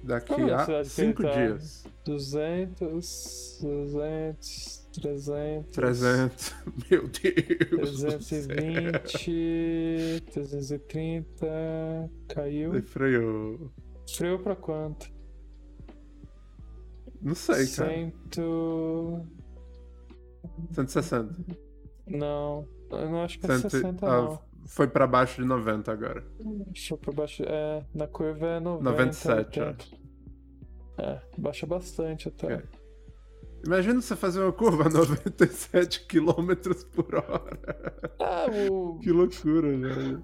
A: Daqui Como a 5 dias.
B: 200, 200, 300.
A: 300, meu Deus.
B: 320, 330, caiu.
A: E freou.
B: Freou pra quanto?
A: Não sei, cara.
B: Cento...
A: 160.
B: Não, eu não acho que é 60 ah, não.
A: Foi pra baixo de 90 agora.
B: Baixo, é, na curva é 90.
A: 97, 80.
B: É, baixa bastante até.
A: Okay. Imagina você fazer uma curva a 97 km por hora.
B: Ah, o...
A: Que loucura, velho.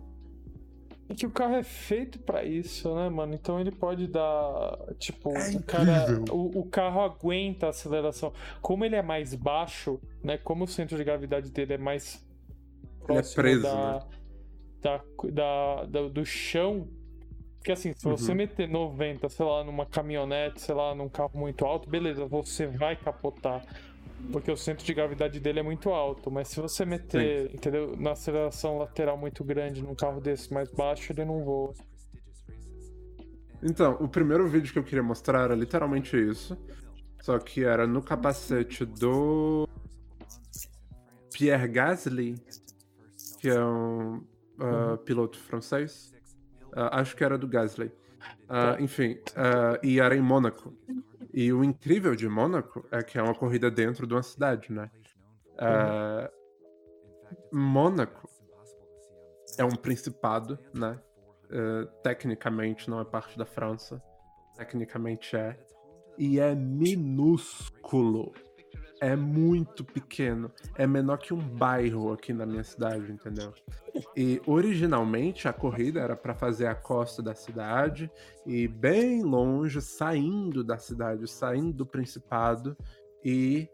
B: É que o carro é feito para isso, né, mano? Então ele pode dar. Tipo,
A: é
B: o, cara, o, o, carro aguenta a aceleração. Como ele é mais baixo, né? Como o centro de gravidade dele é mais
A: ele é preso,
B: da,
A: né?
B: Da, da, da, do chão, porque assim, se você uhum. meter 90, sei lá, numa caminhonete, sei lá, num carro muito alto, beleza, você vai capotar. Porque o centro de gravidade dele é muito alto. Mas se você meter, Sim. entendeu? Na aceleração lateral muito grande num carro desse mais baixo, ele não voa.
A: Então, o primeiro vídeo que eu queria mostrar era literalmente isso. Só que era no capacete do Pierre Gasly, que é um uh, uhum. piloto francês. Uh, acho que era do Gasly. Uh, enfim, e era em Mônaco. E o incrível de Mônaco é que é uma corrida dentro de uma cidade, né? Mônaco é um principado, né? tecnicamente não é parte da França. Tecnicamente é. E é minúsculo é muito pequeno. É menor que um bairro aqui na minha cidade, entendeu? E originalmente a corrida era para fazer a costa da cidade e bem longe, saindo da cidade, saindo do Principado e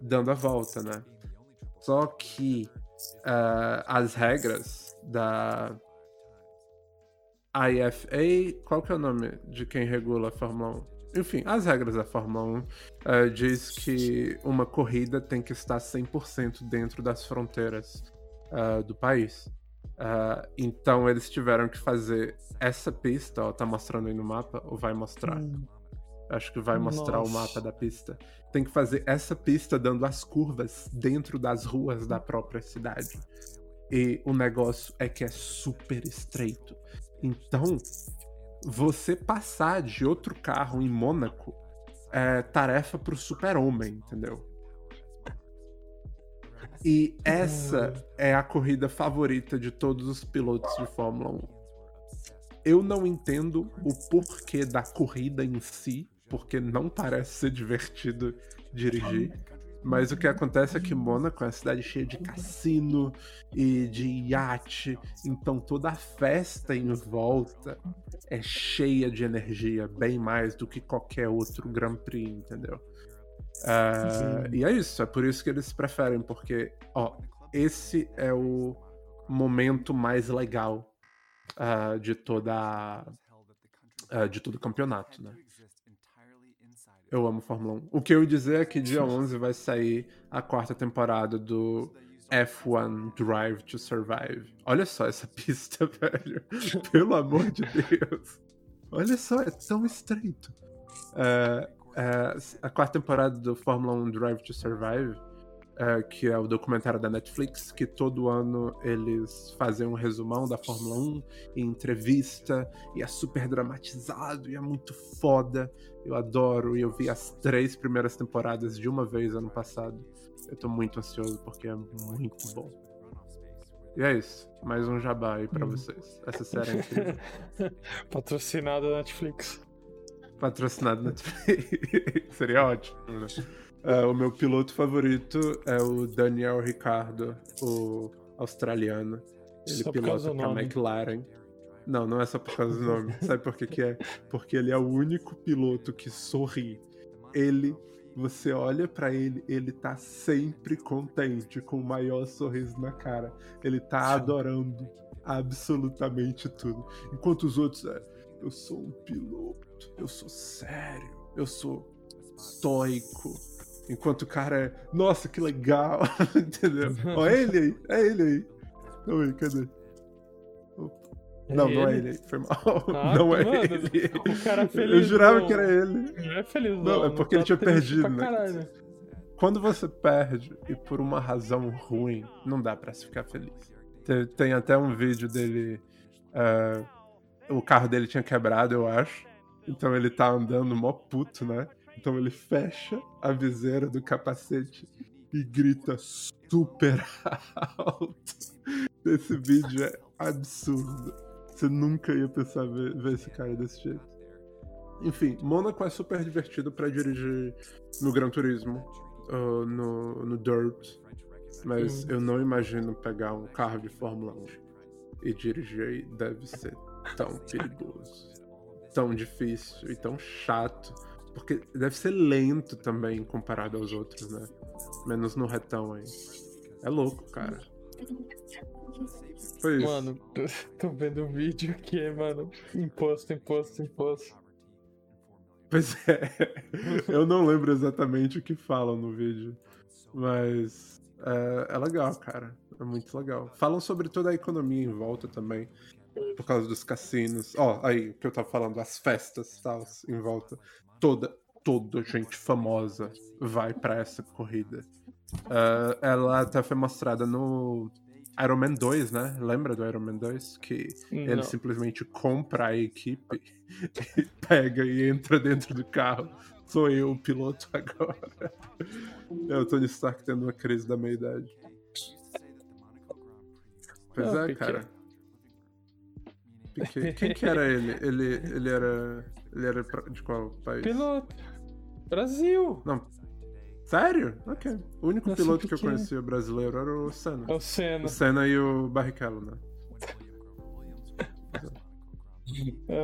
A: dando a volta, né? Só que uh, as regras da IFA, qual que é o nome de quem regula a Fórmula 1? Enfim, as regras da Fórmula 1 uh, eh, diz que uma corrida tem que estar 100% dentro das fronteiras uh, do país. Uh, então eles tiveram que fazer essa pista, ó, tá mostrando aí no mapa, ou vai mostrar? Hum. Acho que vai mostrar Nossa. o mapa da pista. Tem que fazer essa pista dando as curvas dentro das ruas da própria cidade. E o negócio é que é super estreito. Então, você passar de outro carro em Mônaco é tarefa pro super-homem, entendeu? E essa é a corrida favorita de todos os pilotos de Fórmula 1. Eu não entendo o porquê da corrida em si, porque não parece ser divertido dirigir. Mas o que acontece é que Mônaco é uma cidade cheia de cassino e de iate, então toda a festa em volta é cheia de energia, bem mais do que qualquer outro Grand Prix, entendeu? Uh, e é isso, é por isso que eles preferem, porque, ó, esse é o momento mais legal uh, de toda uh, de todo o campeonato, né? Eu amo Fórmula 1. O que eu ia dizer é que dia 11 vai sair a quarta temporada do F1 Drive to Survive. Olha só essa pista, velho. Pelo amor de Deus. Olha só, é tão estreito. Uh, uh, a quarta temporada do Fórmula 1 Drive to Survive é, que é o documentário da Netflix, que todo ano eles fazem um resumão da Fórmula 1 em entrevista, e é super dramatizado, e é muito foda. Eu adoro, e eu vi as três primeiras temporadas de uma vez ano passado. Eu tô muito ansioso porque é muito bom. E é isso. Mais um jabá aí pra hum. vocês. Essa série é incrível.
B: Patrocinado Netflix.
A: Patrocinado Netflix. Seria ótimo, né? Uh, o meu piloto favorito é o Daniel Ricardo, o australiano. Ele só pilota a McLaren. Não, não é só por causa do nome. Sabe por que, que é? Porque ele é o único piloto que sorri. Ele, você olha para ele, ele tá sempre contente, com o maior sorriso na cara. Ele tá adorando absolutamente tudo. Enquanto os outros, é, eu sou um piloto, eu sou sério, eu sou estoico, Enquanto o cara é, nossa, que legal, entendeu? Ó, é ele aí, é ele aí. Não, aí, cadê? É não, ele? não é ele aí, foi mal. Ah, não é mano, ele.
B: O cara feliz.
A: Eu jurava que era ele.
B: Não é feliz, não.
A: Não, é porque ele tinha perdido, né? Quando você perde e por uma razão ruim, não dá pra se ficar feliz. Tem, tem até um vídeo dele. Uh, o carro dele tinha quebrado, eu acho. Então ele tá andando mó puto, né? Então ele fecha a viseira do capacete e grita super alto. Esse vídeo é absurdo. Você nunca ia pensar ver, ver esse cara desse jeito. Enfim, Mônaco é super divertido para dirigir no Gran Turismo, uh, no, no Dirt, mas hum. eu não imagino pegar um carro de Fórmula 1 e dirigir aí. Deve ser tão perigoso, tão difícil e tão chato. Porque deve ser lento também comparado aos outros, né? Menos no retão aí. É louco, cara.
B: Mano, tô vendo o vídeo aqui, mano. Imposto, imposto, imposto.
A: Pois é. Eu não lembro exatamente o que falam no vídeo. Mas é, é legal, cara. É muito legal. Falam sobre toda a economia em volta também por causa dos cassinos. Ó, oh, aí que eu tava falando, as festas tal, em volta toda, toda gente famosa vai para essa corrida. Uh, ela até foi mostrada no Iron Man 2, né? Lembra do Iron Man 2? Que Não. ele simplesmente compra a equipe e pega e entra dentro do carro. Sou eu o piloto agora. É o Tony Stark tendo uma crise da meia-idade. Pois é, cara. Quem que era ele? Ele, ele era. Ele era de qual país?
B: Piloto. Brasil!
A: Não. Sério? Ok. O único piloto que eu conhecia brasileiro era o Senna.
B: É o Senna. O
A: Senna e o Barrichello, né?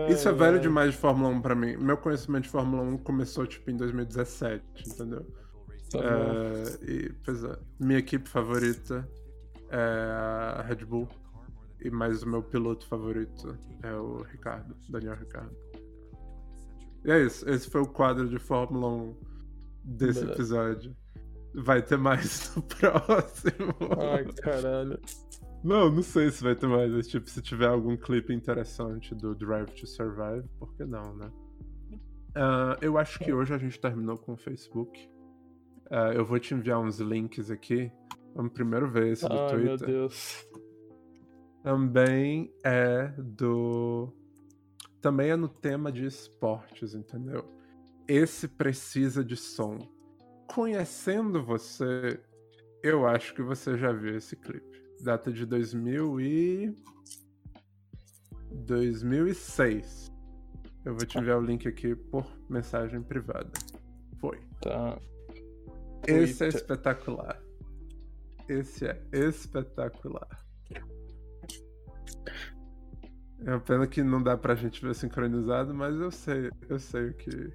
A: Isso é velho demais de Fórmula 1 pra mim. Meu conhecimento de Fórmula 1 começou tipo em 2017, entendeu? Tá é, e, pois é, minha equipe favorita é a Red Bull. E mais o meu piloto favorito é o Ricardo, Daniel Ricardo. E é isso. Esse foi o quadro de Fórmula 1 desse Beleza. episódio. Vai ter mais no próximo.
B: Ai, caralho.
A: Não, não sei se vai ter mais. Tipo, se tiver algum clipe interessante do Drive to Survive, por que não, né? Uh, eu acho que hoje a gente terminou com o Facebook. Uh, eu vou te enviar uns links aqui. Vamos primeiro ver esse do
B: Ai,
A: Twitter.
B: Meu Deus.
A: Também é do também é no tema de esportes, entendeu? Esse precisa de som. Conhecendo você, eu acho que você já viu esse clipe. Data de 2000 e 2006. Eu vou te enviar o link aqui por mensagem privada. Foi.
B: Tá.
A: Esse é espetacular. Esse é espetacular. É uma pena que não dá pra gente ver sincronizado, mas eu sei, eu sei o que.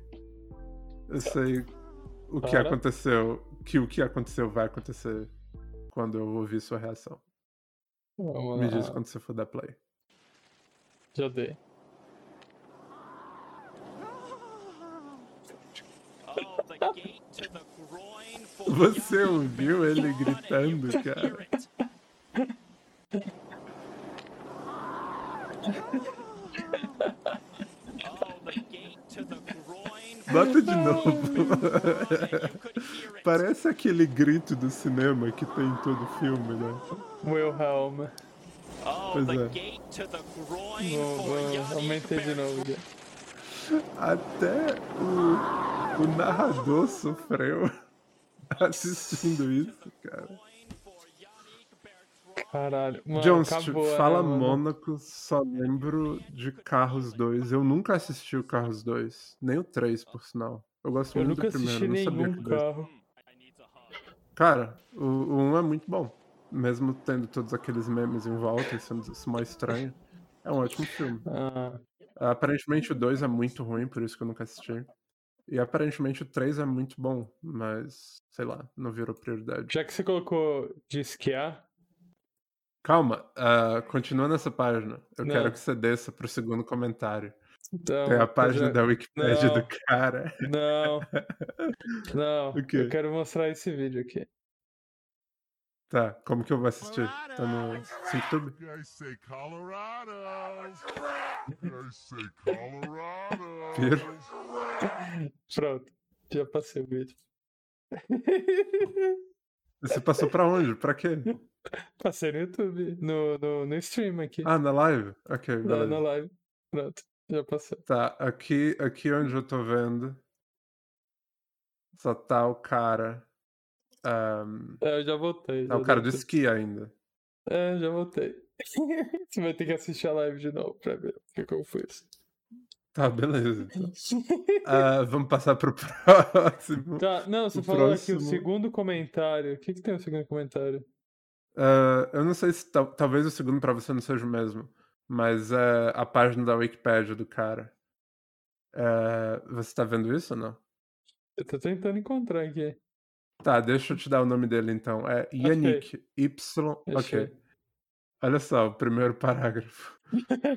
A: Eu sei o que Para. aconteceu. Que o que aconteceu vai acontecer quando eu ouvir sua reação.
B: Vamos
A: Me
B: lá.
A: diz quando você for dar play.
B: Já dei.
A: Você ouviu ele gritando, cara?
C: hear it. Oh, the gate to the groin for
A: Bota de novo. Parece aquele grito do cinema que tem em todo filme, né?
B: Wilhelm.
C: Oh,
A: Pois
C: the
A: é.
C: gate to the groin
B: Vou, vou, aumentei de novo.
A: Até o, o narrador sofreu assistindo isso, cara.
B: Caralho. Mano,
A: Jones,
B: acabou,
A: fala
B: né?
A: Mônaco, só lembro de Carros 2. Eu nunca assisti o Carros 2, nem o 3, por sinal. Eu gosto
B: Eu
A: muito do primeiro,
B: assisti
A: não sabia
B: nenhum
A: que
B: carro.
A: Cara, o, o 1 é muito bom. Mesmo tendo todos aqueles memes em volta e sendo isso mais estranho. É um ótimo filme.
B: Ah,
A: Aparentemente o 2 é muito ruim, por isso que eu nunca assisti. E aparentemente o 3 é muito bom, mas sei lá, não virou prioridade.
B: já que você colocou de esquiar,
A: Calma, ah, continua nessa página. Eu
B: Não.
A: quero que você desça pro segundo comentário.
B: então.
A: Tem a página
B: já-
A: da Wikipédia
B: Não.
A: do cara.
B: Não. Não.
A: O quê?
B: Eu quero mostrar esse vídeo aqui.
A: Tá, como que eu vou assistir? Tá no YouTube?
B: Pronto. Já passei o vídeo.
A: Você passou pra onde? Pra quê?
B: Passei no YouTube. No, no, no stream aqui.
A: Ah, na live? Ok,
B: na,
A: beleza.
B: na live. Pronto. Já passou.
A: Tá, aqui, aqui onde eu tô vendo. Só tá o cara. ahm,
B: É, eu já voltei.
A: tá
B: já
A: o cara do
B: deu tudo.
A: esqui ainda.
B: É, já voltei. Você vai ter que assistir a live de novo pra ver o que eu fiz.
A: Tá, beleza. então. Ah, vamos passar pro próximo.
B: Tá, não, você
A: O
B: falou aqui o
A: próximo-
B: segundo comentário. O que, que tem o segundo comentário?
A: Ah, eu não sei se tal- talvez o segundo pra você não seja o mesmo, mas é a página da Wikipedia do cara. É, você tá vendo isso ou não?
B: Eu tô tentando encontrar aqui.
A: Tá, deixa eu te dar o nome dele então. É Yannick Y.
B: Achei.
A: Ok. Olha só, o primeiro parágrafo.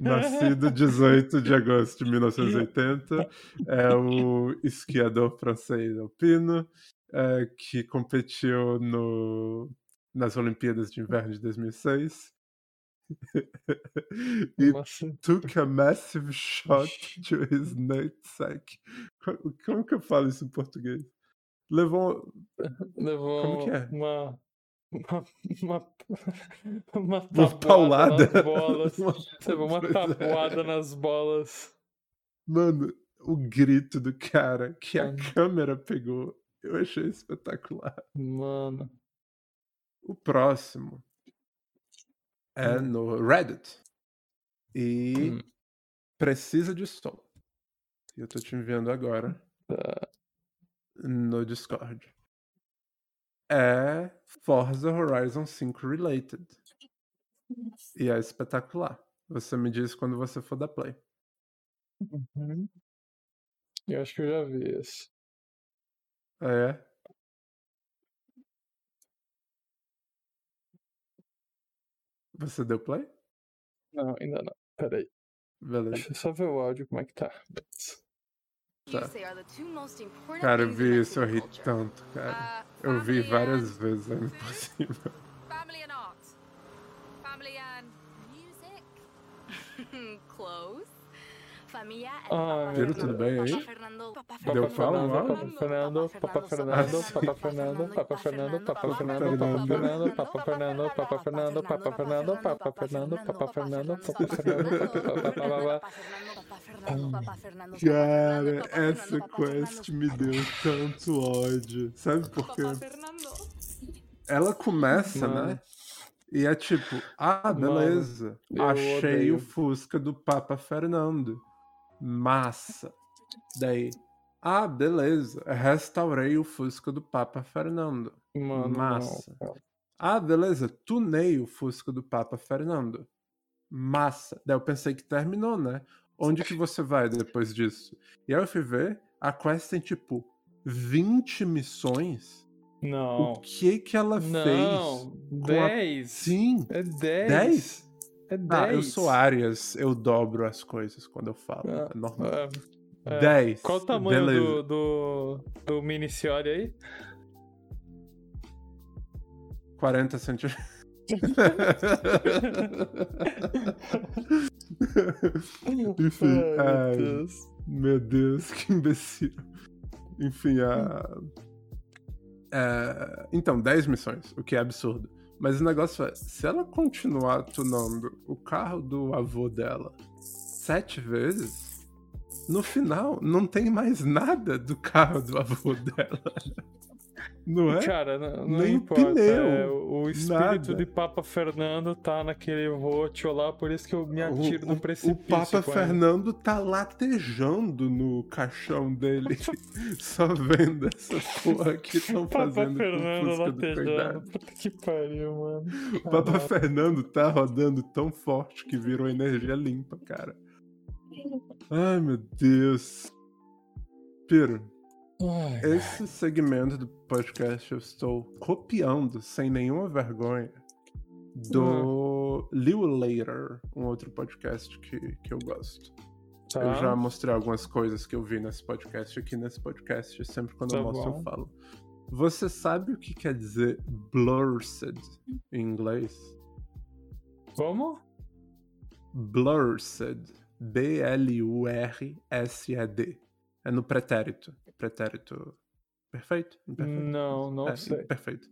A: Nascido 18 de agosto de 1980, é o esquiador francês alpino é, que competiu no, nas Olimpíadas de Inverno de 2006 e
B: Nossa.
A: took a massive shot to his nutsack. Co- Como que eu falo isso em português? Levou.
B: Levou
A: Como que é?
B: uma. Uma. Uma, uma
A: paulada.
B: nas bolas.
A: Uma
B: uma tabuada nas bolas.
A: Mano, o grito do cara que a
B: Mano.
A: câmera pegou, eu achei espetacular.
B: Mano.
A: O próximo é
B: Hum.
A: no Reddit. E
B: Hum.
A: precisa de som. Eu tô te enviando agora
B: Tá.
A: no Discord. É Forza Horizon 5 Related. E é espetacular. Você me diz quando você for dar play.
B: Uhum. Eu acho que eu já vi esse.
A: É. Você deu play?
B: Não, ainda não. Peraí.
A: Beleza.
B: Deixa eu só ver o áudio, como é que tá.
A: Tá.
D: Cara,
A: eu vi isso, eu ri
D: tanto.
A: cara.
D: Ah,
A: Eu vi várias vezes por cima.
D: Family and art. Family and music. Close.
B: Ah,
D: Papa
B: Piro,
D: Fernando.
A: tudo bem aí?
D: Papa Fernando. Papa
A: Deu
D: Fernando,
A: fala um
D: Papa?
B: Fernando, Papa Fernando,
A: Ah,
B: Papa Fernando, Papa Fernando, Papa Fernando, Papa Fernando, Papa Fernando, Papa Fernando, Papa Fernando, Papa Fernando, Papa Fernando, Papa Fernando,
A: Cara, essa quest me deu tanto ódio. Sabe por quê?
D: Papa Fernando.
A: Ela começa, né? E é tipo, ah, beleza. Achei
B: odeio.
A: o Fusca do Papa Fernando. Massa. Daí, ah, beleza. Restaurei o Fusca do Papa Fernando.
B: Mano,
A: Massa.
B: não.
A: Ah, beleza. Tunei o Fusca do Papa Fernando. Massa. Daí eu pensei que terminou, né? Onde que você vai depois disso? E aí eu fui ver, a quest tem tipo 20 missões
B: Não.
A: O que que ela
B: Não.
A: fez? a-
B: 10.
A: Sim.
B: É 10.
A: 10?
B: É 10.
A: Ah, eu sou Arias, eu dobro as coisas quando eu falo.
B: Ah,
A: é normal.
B: É, é.
A: 10.
B: Qual o tamanho
A: Beleza.
B: do, do, do mini Ciori aí?
A: 40 centímetros. Enfim,
B: Ai,
A: ai,
B: meu Deus.
A: meu Deus, que imbecil. Enfim, a. é, então, 10 missões, o que é absurdo. Mas o negócio é, se ela continuar tunando o carro do avô dela sete vezes, no final não tem mais nada do carro do avô dela. Não é?
B: Cara, não, não
A: Nem
B: importa.
A: pneu,
B: é, o espírito
A: nada.
B: de Papa Fernando tá naquele roto lá, por isso que eu me atiro
A: O,
B: no precipício.
A: o Papa. Fernando tá latejando no caixão dele, só vendo essa porra que estão
B: Papa
A: fazendo o
B: Fernando latejando. Puta que pariu, mano.
A: O Papa. Fernando tá rodando tão forte que virou energia limpa, cara. Ai, meu Deus. Piro,
B: Ai,
A: esse segmento do podcast eu estou copiando sem nenhuma vergonha do Liu Later, um outro podcast que, que eu gosto.
B: tá.
A: Eu já mostrei algumas coisas que eu vi nesse podcast aqui nesse podcast, sempre quando eu
B: Tá
A: mostro
B: bom.
A: eu falo. Você sabe o que quer dizer blursed em inglês?
B: Como?
A: Blursed. B-L-U-R-S-E-D. É no pretérito. Pretérito perfeito? Imperfeito?
B: Não, não
A: é,
B: sei.
A: Perfeito.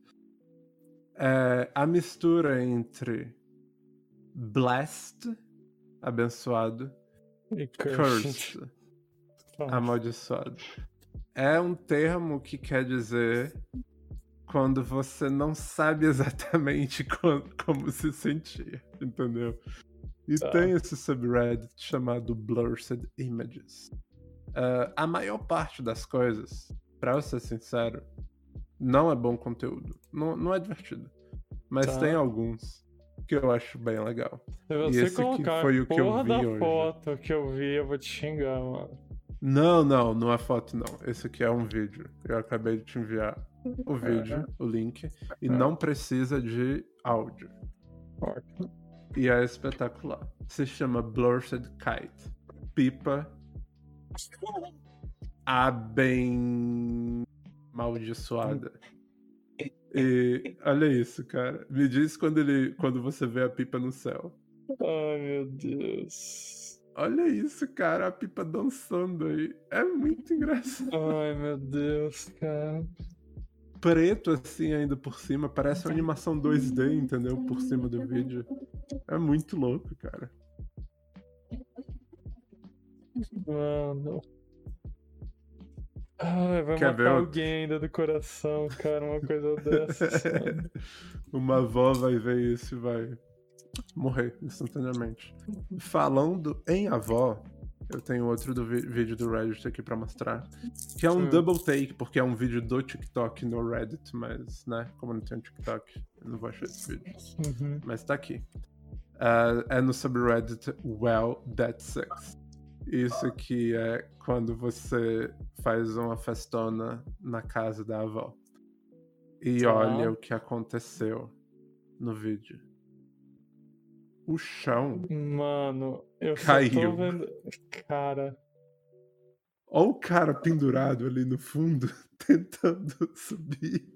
A: É a mistura entre blessed, abençoado,
B: E cursed.
A: cursed, amaldiçoado. É um termo que quer dizer quando você não sabe exatamente co- como se sentir, entendeu? E
B: Tá.
A: tem esse subreddit chamado Blurred Images. Ah, a maior parte das coisas, pra eu ser sincero, não é bom conteúdo. Não, não é divertido. Mas
B: Tá.
A: tem alguns que eu acho bem legal.
B: Se
A: E
B: você
A: esse aqui
B: colocar
A: foi o que eu vi
B: da
A: hoje.
B: foto que eu vi, eu vou te xingar, mano.
A: Não, não, não é foto, não. Esse aqui é um vídeo. Eu acabei de te enviar o
B: É.
A: vídeo, o link, e não precisa de áudio.
B: Ótimo.
A: E é espetacular. Se chama Blurred Kite. Pipa a bem maldiçoada. E olha isso, cara. Me diz quando ele, quando você vê a pipa no céu.
B: Ai, meu Deus.
A: Olha isso, cara, a pipa dançando aí. É muito engraçado.
B: Ai, meu Deus, cara.
A: Preto assim ainda por cima, parece uma animação 2D, entendeu? Por cima do vídeo. É muito louco, cara.
B: Mano. Ai, vai
A: Quer
B: matar
A: ver
B: alguém ainda do coração, cara, uma coisa dessas.
A: Uma avó vai ver isso e vai morrer instantaneamente. Falando em avó, eu tenho outro do vídeo do Reddit aqui pra mostrar. Que é um
B: Hum.
A: double take, porque é um vídeo do TikTok no Reddit, mas, né, como não tem um TikTok, eu não vou achar esse vídeo.
B: Uhum.
A: Mas tá aqui. Ah, é no subreddit Well That Sucks. Isso aqui é quando você faz uma festona na casa da avó. E
B: Tá.
A: olha o que aconteceu no vídeo. O chão.
B: Mano, eu
A: Caiu.
B: vendo. Cara.
A: Olha o cara pendurado ali no fundo, tentando subir.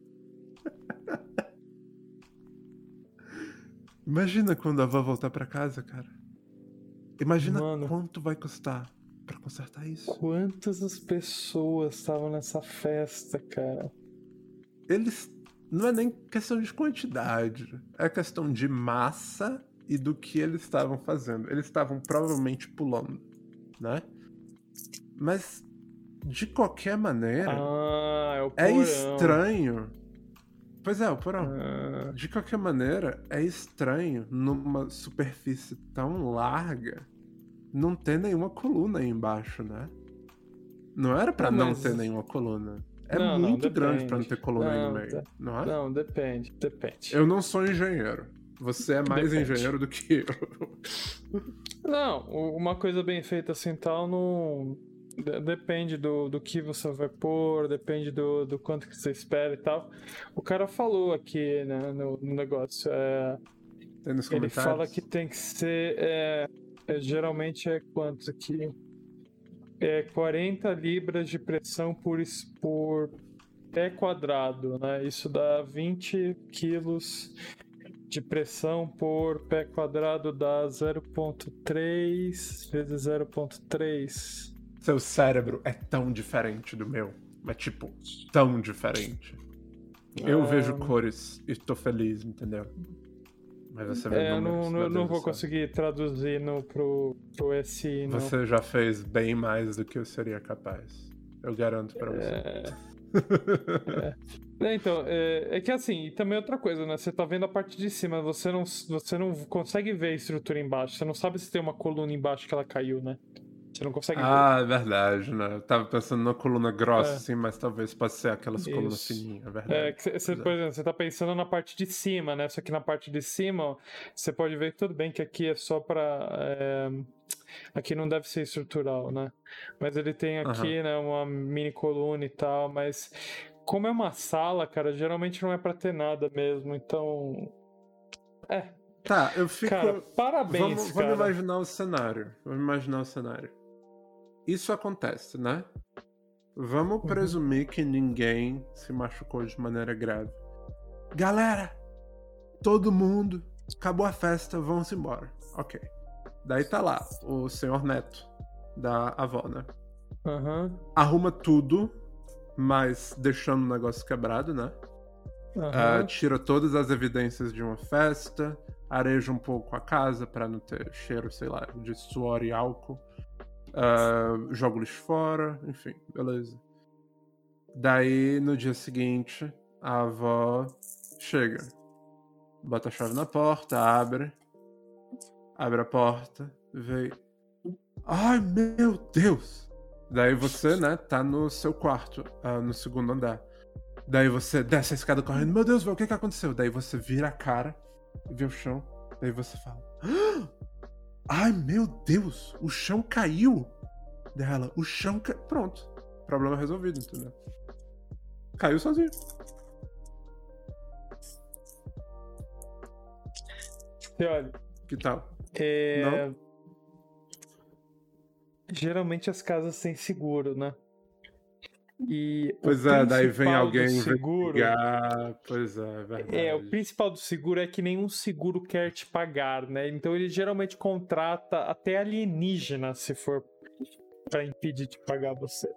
A: Imagina quando a avó voltar pra casa, cara. Imagina
B: Mano.
A: quanto vai custar pra consertar isso.
B: Quantas as pessoas estavam nessa festa, cara?
A: Eles. Não é nem questão de quantidade, é questão de massa e do que eles estavam fazendo. Eles estavam provavelmente pulando, né? Mas, de qualquer maneira,
B: Ah, é o
A: é estranho. Pois é, o porão.
B: Ah,
A: De qualquer maneira, é estranho numa superfície tão larga não ter nenhuma coluna aí embaixo, né? Não era pra
B: Não,
A: não
B: mas-
A: ter nenhuma coluna. É
B: Não, não,
A: muito grande pra não ter coluna aí no
B: Não,
A: meio, não é?
B: não, depende, depende.
A: Eu não sou engenheiro. Você é mais
B: Depende.
A: engenheiro do que eu.
B: Não, uma coisa bem feita assim tal não. De- Depende do, do que você vai pôr, depende do, do quanto que você espera e tal. O cara falou aqui né, no, no negócio. é, ele fala que tem que ser. é, é, geralmente é quantos aqui? É 40 libras de pressão por, por pé quadrado, né? Isso dá 20 quilos de pressão por pé quadrado, dá 0,3 vezes 0,3.
A: Seu cérebro é tão diferente do meu. Mas, tipo, tão diferente. Eu
B: Ah.
A: vejo cores e tô feliz, entendeu? Mas você vê
B: É, eu
A: números,
B: não, não, vou conseguir traduzir no, pro, pro SI, não.
A: Você já fez bem mais do que eu seria capaz. Eu garanto pra você.
B: É, então, é, é que assim, e também outra coisa, né? Você tá vendo a parte de cima, você não, você não consegue ver a estrutura embaixo. Você não sabe se tem uma coluna embaixo que ela caiu, né? Você não consegue
A: ah, é verdade, né? Eu tava pensando na coluna grossa,
B: É.
A: assim, mas talvez possa ser aquelas colunas
B: Isso.
A: fininhas, é
B: ver.
A: verdade.
B: É, que você,
A: Exato.
B: por exemplo, você tá pensando na parte de cima, né? Só que na parte de cima, ó, você pode ver que tudo bem que aqui é só pra. é, aqui não deve ser estrutural, né? Mas ele tem aqui, né, uma mini coluna e tal, mas como é uma sala, cara, geralmente não é pra ter nada mesmo, então. É,
A: Tá, eu fico.
B: Cara, parabéns,
A: vamos,
B: cara.
A: vamos imaginar o cenário. Vamos imaginar o cenário. Isso acontece, né? Vamos
B: Uhum.
A: presumir que ninguém se machucou de maneira grave. Galera, todo mundo, acabou a festa, vamos embora. Ok. Daí tá lá, o senhor Neto, da avó, né?
B: Aham.
A: Arruma tudo, mas deixando o negócio quebrado, né? Ah,
B: aham.
A: tira todas as evidências de uma festa, areja um pouco a casa pra não ter cheiro, sei lá, de suor e álcool. Ah, joga o lixo fora, enfim, beleza. Daí, no dia seguinte, a avó chega, bota a chave na porta, abre, abre a porta, vê. Ai, meu Deus! Daí você, né, tá no seu quarto, ah, no segundo andar. Daí você desce a escada correndo, meu Deus, velho, o que que aconteceu? Daí você vira a cara vê o chão. Daí você fala: "Ah! Ai, meu Deus, o chão caiu! Dela, o chão caiu. Pronto. Problema resolvido, entendeu? Caiu sozinho.
B: E olha,
A: Que tal?
B: é... geralmente as casas têm seguro, né? E
A: Pois é, daí vem alguém
B: seguro
A: investigar. Pois é, é verdade.
B: É, o principal do seguro é que nenhum seguro quer te pagar, né? Então ele geralmente contrata até alienígena se for pra impedir de pagar você.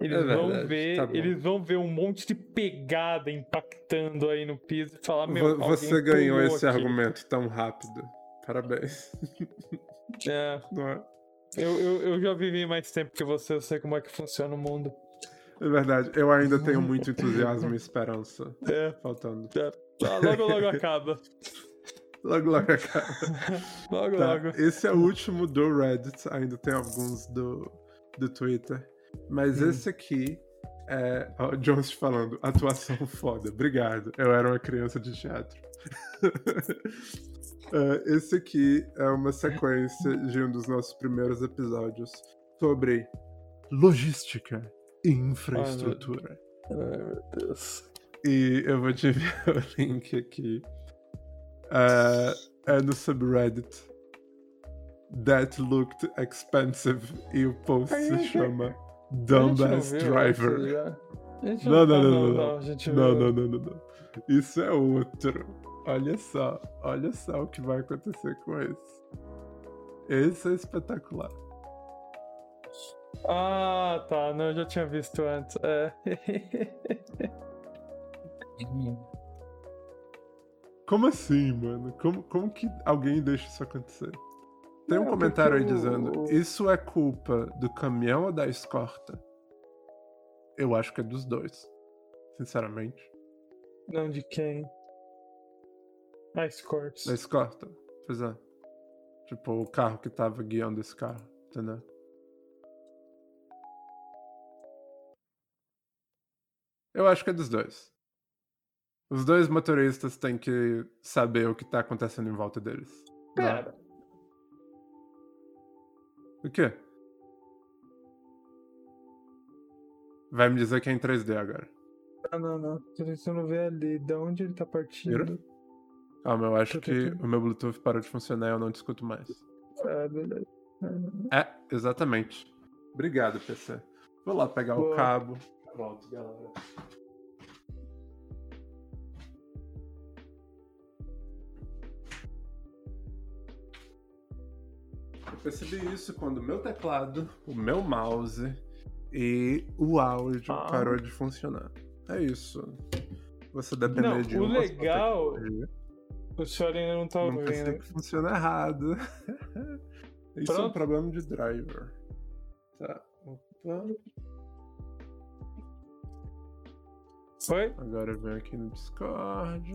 B: Eles
A: É
B: vão ver,
A: tá
B: eles vão ver um monte de pegada impactando aí no piso e falar, meu,
A: Você ganhou esse
B: aqui."
A: argumento tão rápido. Parabéns.
B: É,
A: Não é?
B: eu, eu, eu já vivi mais tempo que você, eu sei como é que funciona o mundo.
A: É verdade, eu ainda tenho muito entusiasmo e esperança.
B: É,
A: Faltando.
B: tá, logo logo acaba.
A: Logo, logo acaba.
B: Logo
A: Tá,
B: logo.
A: Esse é o último do Reddit, ainda tem alguns do, do Twitter. Mas
B: Hum.
A: esse aqui é. Ó, Jones falando, atuação foda. Obrigado. Eu era uma criança de teatro. É, esse aqui é uma sequência de um dos nossos primeiros episódios sobre logística infraestrutura.
B: Ai, meu Deus.
A: E eu vou te enviar o link aqui. É, é no subreddit. That looked expensive. E o post
B: Ai,
A: se
B: gente,
A: chama Dumbass Driver.
B: já? A gente
A: Não, não,
B: ah,
A: não, não, não. Não, não, não, não, não. Isso é outro. Olha só, olha só o que vai acontecer com esse. Esse é espetacular.
B: Ah, tá. Não, eu já tinha visto antes. É.
A: Como assim, mano? Como, como que alguém deixa isso acontecer? Tem um
B: É,
A: comentário aí dizendo: Isso é culpa do caminhão ou da escorta? Eu acho que é dos dois. Sinceramente.
B: Não, de quem? Ice Corps.
A: Da escorta. Pois é. Tipo, o carro que tava guiando esse carro, entendeu? Eu acho que é dos dois. Os dois motoristas têm que saber o que tá acontecendo em volta deles. Não é?
B: Pera.
A: O quê? Vai me dizer que é em 3D agora.
B: Ah, não, não. Tô tentando ver ali de onde ele tá partindo.
A: Calma, eu acho que o meu Bluetooth parou de funcionar e eu não te escuto mais.
B: Ah, beleza.
A: É, exatamente. Obrigado, PC. Vou lá pegar o
B: Boa.
A: cabo. Pronto, galera. Eu percebi isso quando o meu teclado, o meu mouse e o áudio
B: Ah.
A: parou de funcionar. É isso. Você depender
B: Não,
A: de
B: o
A: uma só
B: legal-. O senhor ainda não tá
A: Não
B: ouvindo.
A: que funciona errado. Isso é um
B: Pronto.
A: problema de driver. Tá. Opa.
B: Foi?
A: Agora eu venho aqui no Discord.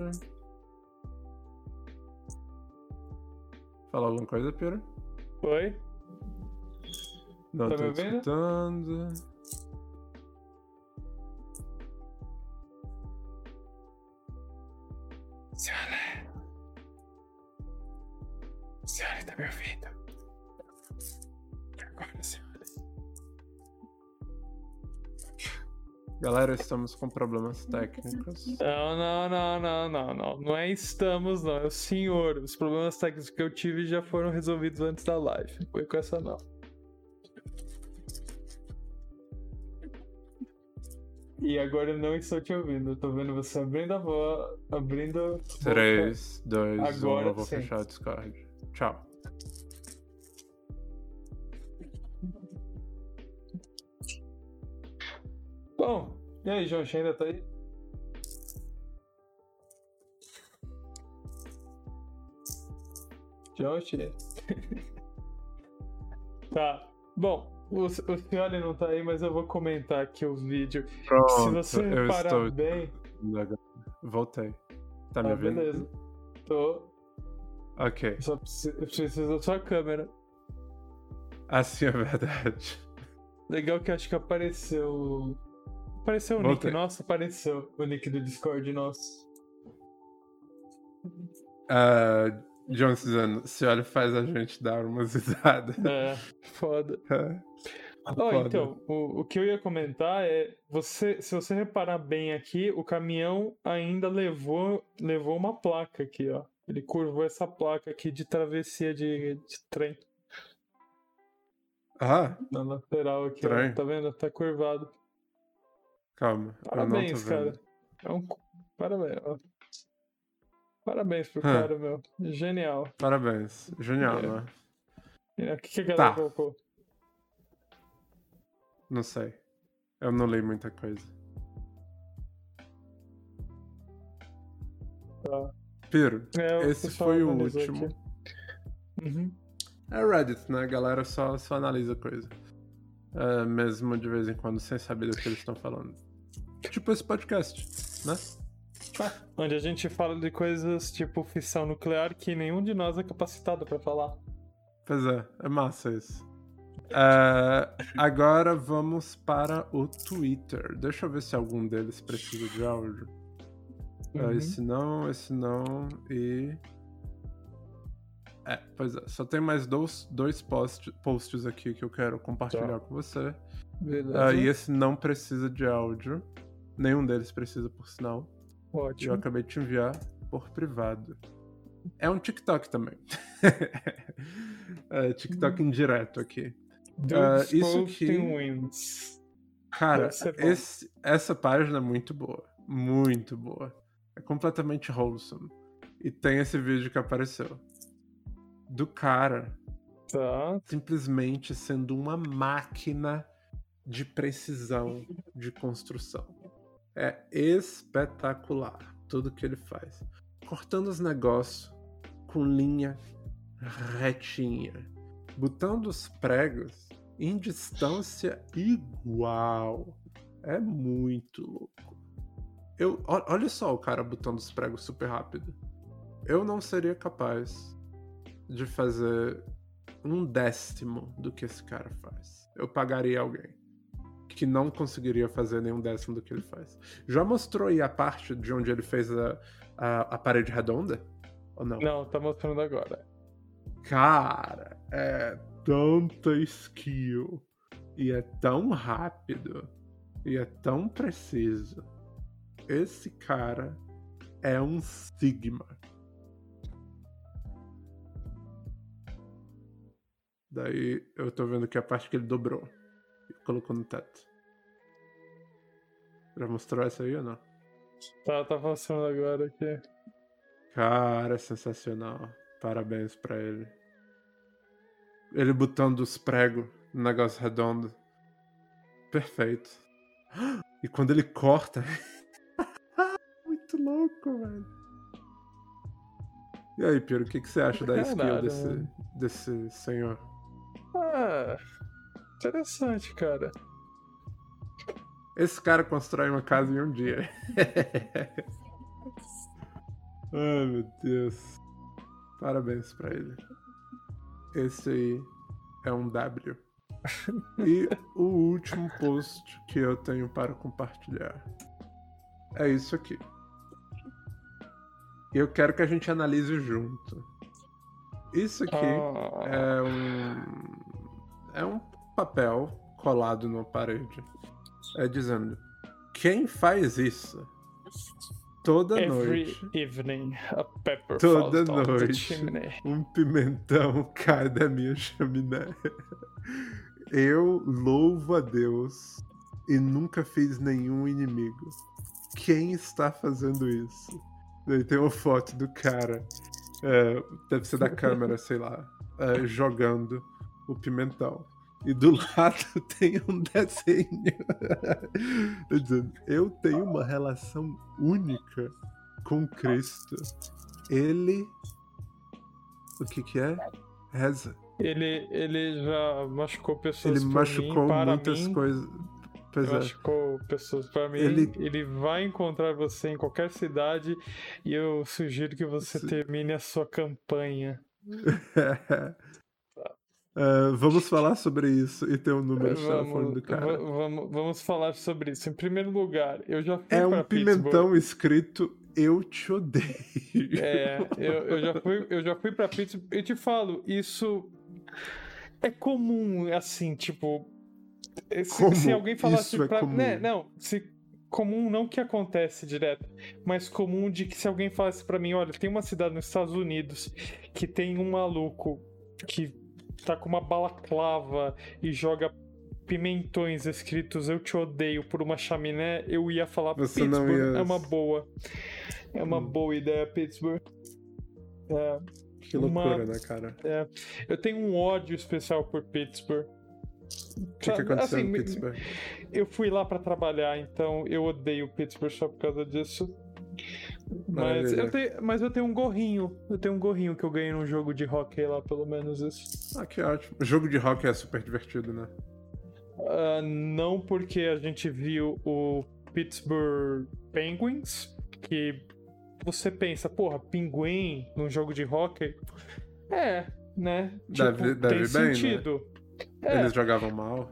A: Fala alguma coisa, Pira?
B: Foi?
A: Não
B: Tá
A: tô
B: me ouvindo?
A: escutando.
B: Senhora. Senhora, tá me ouvindo?
A: Galera, estamos com problemas técnicos.
B: Não, não, não, não, não, não. Não é estamos, não. É o senhor. Os problemas técnicos que eu tive já foram resolvidos antes da live. Não foi com essa, não. E agora eu não estou te ouvindo. Eu tô vendo você abrindo a voz. Abrindo. a boca.
A: 3, 2, 1,
B: Agora
A: eu vou
B: sim.
A: fechar o Discord. Tchau.
B: Bom, e aí, João, ainda tá aí? Josh? tá. Bom, o, o Fiore não tá aí, mas eu vou comentar aqui o vídeo.
A: Pronto,
B: Se você
A: eu
B: reparar
A: estou.
B: bem.
A: Voltei. Tá me
B: Ah,
A: ouvindo?
B: beleza. Tô.
A: Ok.
B: Só preciso, preciso da sua câmera.
A: Assim é verdade.
B: Legal que acho que apareceu. Apareceu o
A: Voltei.
B: nick nosso? Apareceu o nick do Discord nosso.
A: Ah, John Suzano, se olha faz a gente dar umas risadas.
B: É, foda. Ó,
A: Foda.
B: então, o, o que eu ia comentar é, você, se você reparar bem aqui, o caminhão ainda levou, levou uma placa aqui, ó. Ele curvou essa placa aqui de travessia de, de trem
A: Ah,
B: na lateral aqui, ó. Tá vendo? Tá curvado.
A: Calma.
B: Parabéns, cara. É um parabéns. Parabéns pro
A: Hã.
B: cara, meu. Genial.
A: Parabéns. Genial,
B: É.
A: né?
B: O que, que a galera
A: Tá.
B: colocou?
A: Não sei. Eu não li muita coisa.
B: Tá.
A: Piro,
B: É,
A: esse foi o último.
B: Uhum.
A: É Reddit, né? A galera só, só analisa coisa. É, mesmo de vez em quando, sem saber do que eles estão falando. Tipo esse podcast, né?
B: Onde a gente fala de coisas tipo fissão nuclear que nenhum de nós é capacitado pra falar.
A: Pois é, é massa isso. É, agora vamos para o Twitter. Deixa eu ver se algum deles precisa de áudio. É,
B: Uhum.
A: esse não, esse não e. É, pois é. Só tem mais dois, dois post, posts aqui que eu quero compartilhar
B: Tá.
A: com você. Ah, e esse não precisa de áudio. Nenhum deles precisa, por sinal. Eu
B: Ótimo.
A: acabei de te enviar por privado. É um TikTok também. é, TikTok indireto aqui. Ah, isso aqui-
B: Wins.
A: Cara, esse- essa página é muito boa. Muito boa. É completamente wholesome. E tem esse vídeo que apareceu. Do cara
B: Tá.
A: simplesmente sendo uma máquina de precisão de construção. É espetacular tudo que ele faz. Cortando os negócios com linha retinha, botando os pregos em distância igual. É muito louco. Eu, olha só o cara botando os pregos super rápido. Eu não seria capaz de fazer um décimo do que esse cara faz. Eu pagaria alguém que não conseguiria fazer nenhum décimo do que ele faz. Já mostrou aí a parte de onde ele fez a, a, a parede redonda? Ou não?
B: Não, tá mostrando agora.
A: Cara, é tanta skill e é tão rápido E é tão preciso. Esse cara é um Sigma. Daí eu tô vendo que a parte que ele dobrou colocou no teto. Já mostrou essa aí ou não?
B: Tá, tá passando agora aqui.
A: Cara, sensacional. Parabéns pra ele. Ele botando os pregos no negócio redondo. Perfeito. E quando ele corta. Muito louco, velho. E aí, Piero, o que, que você acha da skill
B: Caralho,
A: desse,
B: mano.
A: desse senhor?
B: Ah, interessante, cara.
A: Esse cara constrói uma casa em um dia. Ai, meu Deus. Parabéns pra ele. Esse aí é um W. E o último post que eu tenho para compartilhar é isso aqui. Eu quero que a gente analise junto. Isso aqui
B: Ah,
A: é um é um papel colado numa parede. É dizendo: quem faz isso toda
B: Every
A: noite,
B: evening, a pepper
A: Toda noite. um pimentão cai da minha chaminé. Eu louvo a Deus e nunca fiz nenhum inimigo. Quem está fazendo isso? Daí tem uma foto do cara, é, deve ser da câmera, sei lá, é, jogando o pimentão. E do lado tem um desenho. Eu tenho uma relação única com Cristo. Ele. O que que é? Reza.
B: Ele, ele já machucou pessoas
A: Ele machucou
B: mim,
A: muitas
B: mim,
A: coisas. Pois é.
B: machucou pessoas para mim.
A: Ele-
B: Ele... vai encontrar você em qualquer cidade e eu sugiro que você termine a sua campanha.
A: É, vamos falar sobre isso e ter o número de telefone do cara.
B: va- vamos, vamos falar sobre isso. Em primeiro lugar, eu já fui
A: É um
B: Pittsburgh.
A: pimentão escrito Eu te odeio.
B: É, eu, eu já fui, eu já fui pra Pittsburgh. Eu te falo, isso é comum, assim, tipo. Se,
A: Como
B: se alguém falasse
A: isso é
B: pra.
A: comum?
B: Né, não, se comum não que acontece direto, mas comum de que se alguém falasse pra mim, olha, tem uma cidade nos Estados Unidos que tem um maluco que tá com uma balaclava e joga pimentões escritos eu te odeio por uma chaminé, eu ia falar
A: Você não
B: Pittsburgh
A: ia-
B: é uma boa. É uma
A: Hum.
B: boa ideia, Pittsburgh. É,
A: Que loucura,
B: uma-
A: né, cara?
B: eu tenho um ódio especial por Pittsburgh.
A: O que, que aconteceu
B: Assim,
A: em Pittsburgh?
B: Eu fui lá pra trabalhar, então eu odeio Pittsburgh só por causa disso. Mas eu, tenho, mas eu tenho um gorrinho. Eu tenho um gorrinho que eu ganhei num jogo de hockey lá, pelo menos isso.
A: Ah, que ótimo. O jogo de rock é super divertido, né?
B: Ah, não porque a gente viu o Pittsburgh Penguins, que você pensa, porra, pinguim num jogo de hockey? É, né?
A: Deve-
B: Tipo,
A: deve
B: tem
A: bem, né?
B: sentido. É,
A: Eles jogavam mal.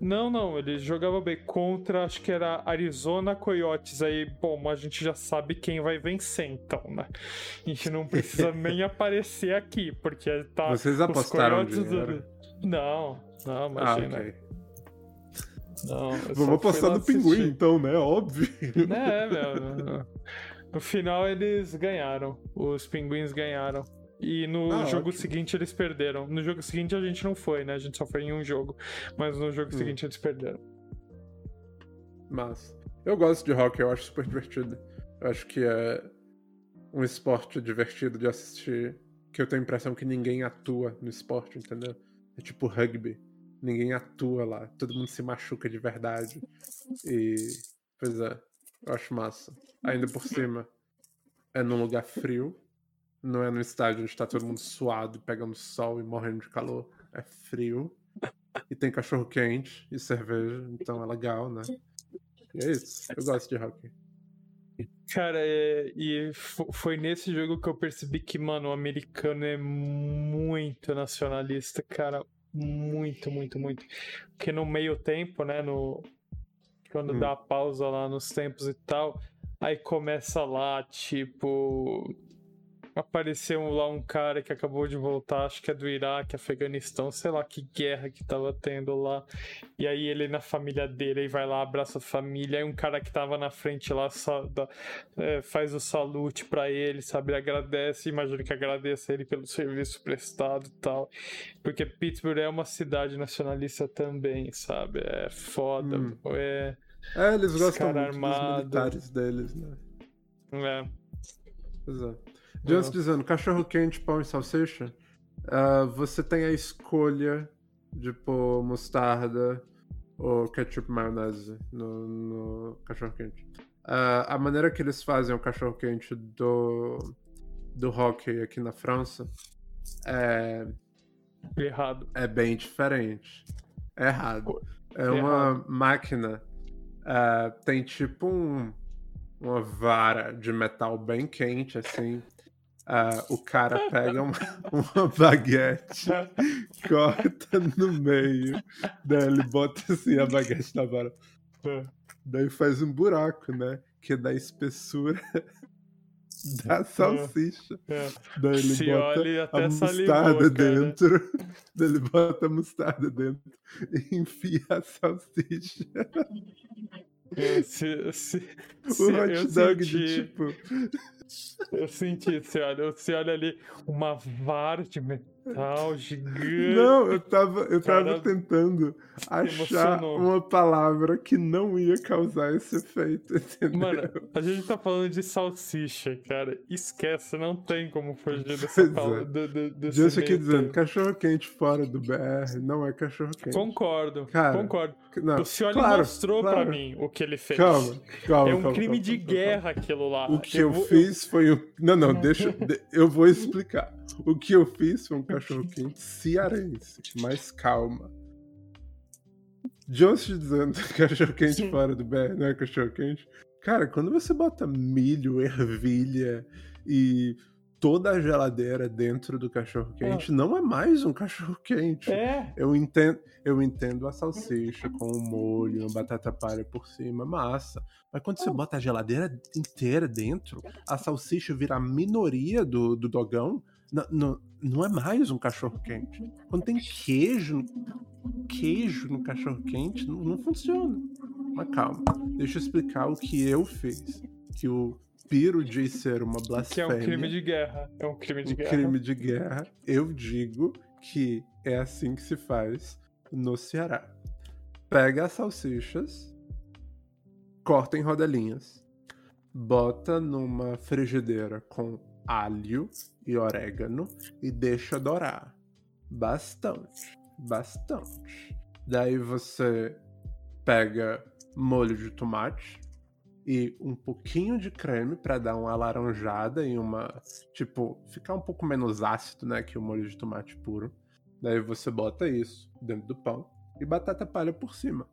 B: Não, não, ele jogava bem contra, acho que era Arizona Coyotes. Aí, bom, a gente já sabe quem vai vencer, então, né? A gente não precisa nem aparecer aqui, porque tá.
A: Vocês
B: os
A: apostaram
B: Coyotes do-? Não, não,
A: Ah,
B: imagina.
A: ok.
B: Não, eu só
A: Vamos apostar no pinguim, então, né? Óbvio.
B: É, meu. No final eles ganharam. Os pinguins ganharam. E no
A: Ah,
B: jogo
A: ótimo.
B: seguinte eles perderam. No jogo seguinte a gente não foi, né? A gente só foi em um jogo. Mas no jogo
A: Hum.
B: seguinte eles perderam.
A: Mas eu gosto de rock, eu acho super divertido. Eu acho que é um esporte divertido de assistir. Que eu tenho a impressão que ninguém atua no esporte, entendeu? É tipo rugby. Ninguém atua lá. Todo mundo se machuca de verdade. E. Pois é, eu acho massa. Ainda por cima, é num lugar frio. Não é no estádio onde tá todo mundo suado, pegando sol e morrendo de calor. É frio. E tem cachorro quente e cerveja, então é legal, né? E é isso. Eu gosto de hockey.
B: Cara, é, e fo- foi nesse jogo que eu percebi que, mano, o americano é muito nacionalista, cara. Muito, muito, muito. Porque no meio tempo, né, no... Quando
A: Hum.
B: dá a pausa lá nos tempos e tal, aí começa lá, tipo... apareceu lá um cara que acabou de voltar, acho que é do Iraque, Afeganistão, sei lá que guerra que tava tendo lá. E aí ele na família dele, aí vai lá, abraça a família, aí um cara que tava na frente lá só dá- é, faz o salute pra ele, sabe? Ele agradece, imagino que agradeça ele pelo serviço prestado e tal. Porque Pittsburgh é uma cidade nacionalista também, sabe? É foda.
A: Hum.
B: É,
A: É, eles
B: Os
A: gostam muito
B: armado.
A: dos militares deles, né?
B: é.
A: Pois Jones
B: É.
A: dizendo, cachorro quente, pão e salsicha. ah, você tem a escolha de pôr mostarda ou ketchup maionese no, no cachorro quente. Ah, a maneira que eles fazem o cachorro quente do, do hockey aqui na França é,
B: Errado.
A: é bem diferente. É errado. É
B: Errado.
A: uma máquina. ah, tem tipo um, uma vara de metal bem quente, assim. Ah, o cara pega uma, uma baguete, corta no meio, daí ele bota assim a baguete na vara.
B: É.
A: Daí faz um buraco, né? Que dá espessura da salsicha.
B: É.
A: Daí ele
B: Se
A: bota a mostarda dentro. Daí ele bota a mostarda dentro e enfia a salsicha.
B: Eu, se, se,
A: O
B: se-
A: hot dog
B: senti,
A: de tipo.
B: Eu senti, você olha, você olha ali uma vara de metal gigante.
A: Não, eu tava, eu tava
B: Cara,
A: tentando achar uma palavra que não ia causar esse efeito, entendeu?
B: Mano, a gente tá falando de salsicha, cara. Esquece, não tem como fugir dessa
A: Pois
B: pala-
A: é.
B: do, do, desse
A: Just aqui dizendo, cachorro quente fora do BR não é cachorro quente.
B: Concordo,
A: Cara,
B: concordo.
A: Não,
B: O Cioli
A: claro,
B: mostrou pra
A: claro.
B: mim o que ele fez.
A: Calma, calma.
B: É um
A: calma,
B: crime
A: calma,
B: de
A: calma,
B: guerra aquilo lá.
A: O que eu,
B: vou-
A: fiz foi um. Não, não, deixa. de- Eu vou explicar. O que eu fiz foi um cachorro-quente cearense. Mas calma. Jones dizendo cachorro-quente fora do BR não é cachorro-quente. Cara, quando você bota milho, ervilha e toda a geladeira dentro do cachorro-quente, não é mais um cachorro-quente.
B: É,
A: Eu entendo, eu entendo a salsicha com o molho, a batata palha por cima, massa. Mas quando você bota a geladeira inteira dentro, a salsicha vira a minoria do, do dogão, n- n- não é mais um cachorro quente. Quando tem queijo, queijo no cachorro quente, não, não funciona. Mas calma, deixa eu explicar o que eu fiz. Que o Piro diz ser uma
B: que é
A: blasfêmia
B: um crime de guerra. É um crime de
A: um
B: guerra.
A: crime de guerra, eu digo que é assim que se faz no Ceará. Pega as salsichas, corta em rodelinhas, bota numa frigideira com alho e orégano e deixa dourar. Bastante, bastante. Daí você pega molho de tomate e um pouquinho de creme pra dar uma alaranjada e uma, tipo, ficar um pouco menos ácido, né, que o molho de tomate puro. Daí você bota isso dentro do pão e batata palha por cima.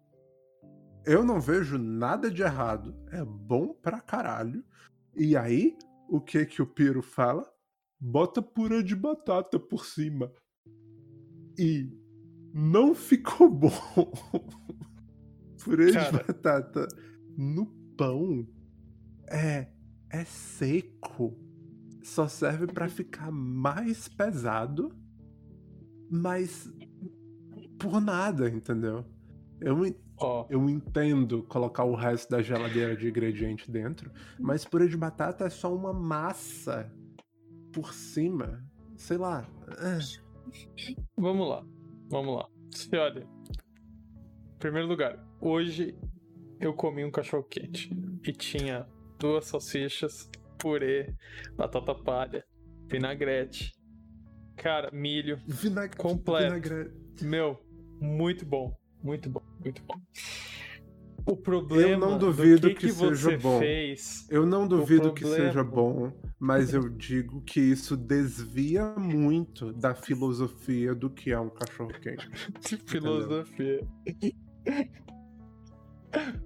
A: Eu não vejo nada de errado, é bom pra caralho. E aí, o que que o Piro fala? Bota purê de batata por cima. E não ficou bom. purê de
B: Cara.
A: batata no pão é é seco. Só serve pra ficar mais pesado, mas por nada, entendeu? Eu,
B: Ó,
A: eu entendo colocar o resto da geladeira de ingrediente dentro, mas purê de batata é só uma massa por cima. Sei lá.
B: vamos lá. Vamos lá. Se olha. Em primeiro lugar, hoje eu comi um cachorro quente e tinha duas salsichas, purê, batata palha, vinagrete, cara, milho.
A: Vinagre,
B: Completo.
A: vinagrete.
B: Meu, muito bom, muito bom, muito bom. O problema
A: não
B: do
A: duvido
B: que,
A: que seja
B: você
A: bom.
B: fez
A: Eu não duvido que seja bom, mas eu digo que isso desvia muito da filosofia do que é um cachorro quente.
B: filosofia.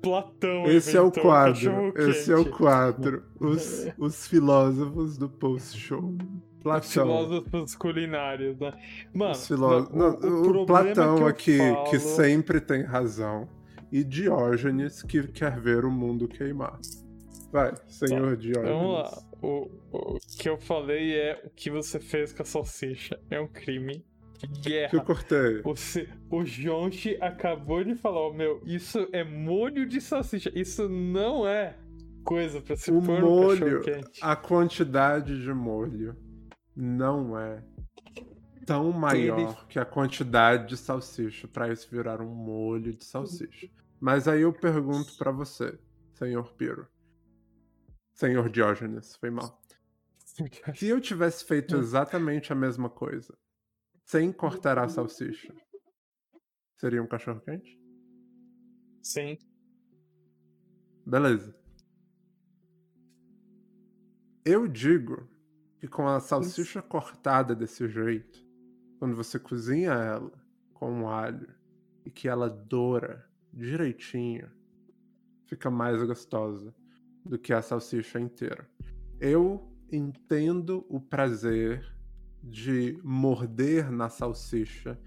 B: Platão.
A: Esse é o quadro. Esse é o quadro. Os, os filósofos do post-show.
B: Os
A: Platão.
B: filósofos culinários, né? Mano,
A: Os filó-
B: não,
A: não,
B: o,
A: o
B: problema
A: Platão
B: que eu
A: aqui,
B: falo...
A: que sempre tem razão. E Diógenes, que quer ver o mundo queimar. Vai, senhor Diógenes.
B: Vamos lá. O, o que eu falei é o que você fez com a salsicha. É um crime
A: Que eu
B: guerra.
A: cortei.
B: O, se- o Jonchi acabou de falar, ó, meu, isso é molho de salsicha. Isso não é coisa pra se
A: O
B: pôr no
A: molho, a quantidade de molho não é tão maior que a quantidade de salsicha pra isso virar um molho de salsicha. Mas aí eu pergunto pra você, senhor Piro. Senhor Diógenes, foi mal. Se eu tivesse feito exatamente a mesma coisa, sem cortar a salsicha, seria um cachorro quente?
B: Sim.
A: Beleza. Eu digo que com a salsicha cortada desse jeito, quando você cozinha ela com alho e que ela doura direitinho, fica mais gostosa do que a salsicha inteira. Eu entendo o prazer de morder na salsicha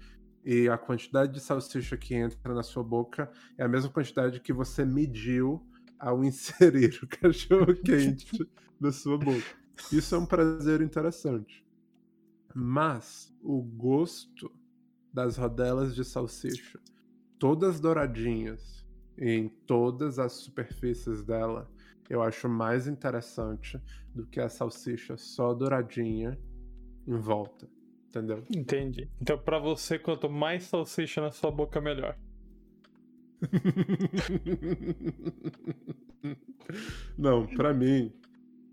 A: e a quantidade de salsicha que entra na sua boca é a mesma quantidade que você mediu ao inserir o cachorro quente na sua boca. Isso é um prazer interessante. Mas o gosto das rodelas de salsicha, todas douradinhas em todas as superfícies dela, eu acho mais interessante do que a salsicha só douradinha em volta. Entendeu?
B: Entendi. Então, pra você, quanto mais salsicha na sua boca, melhor.
A: Não, pra mim,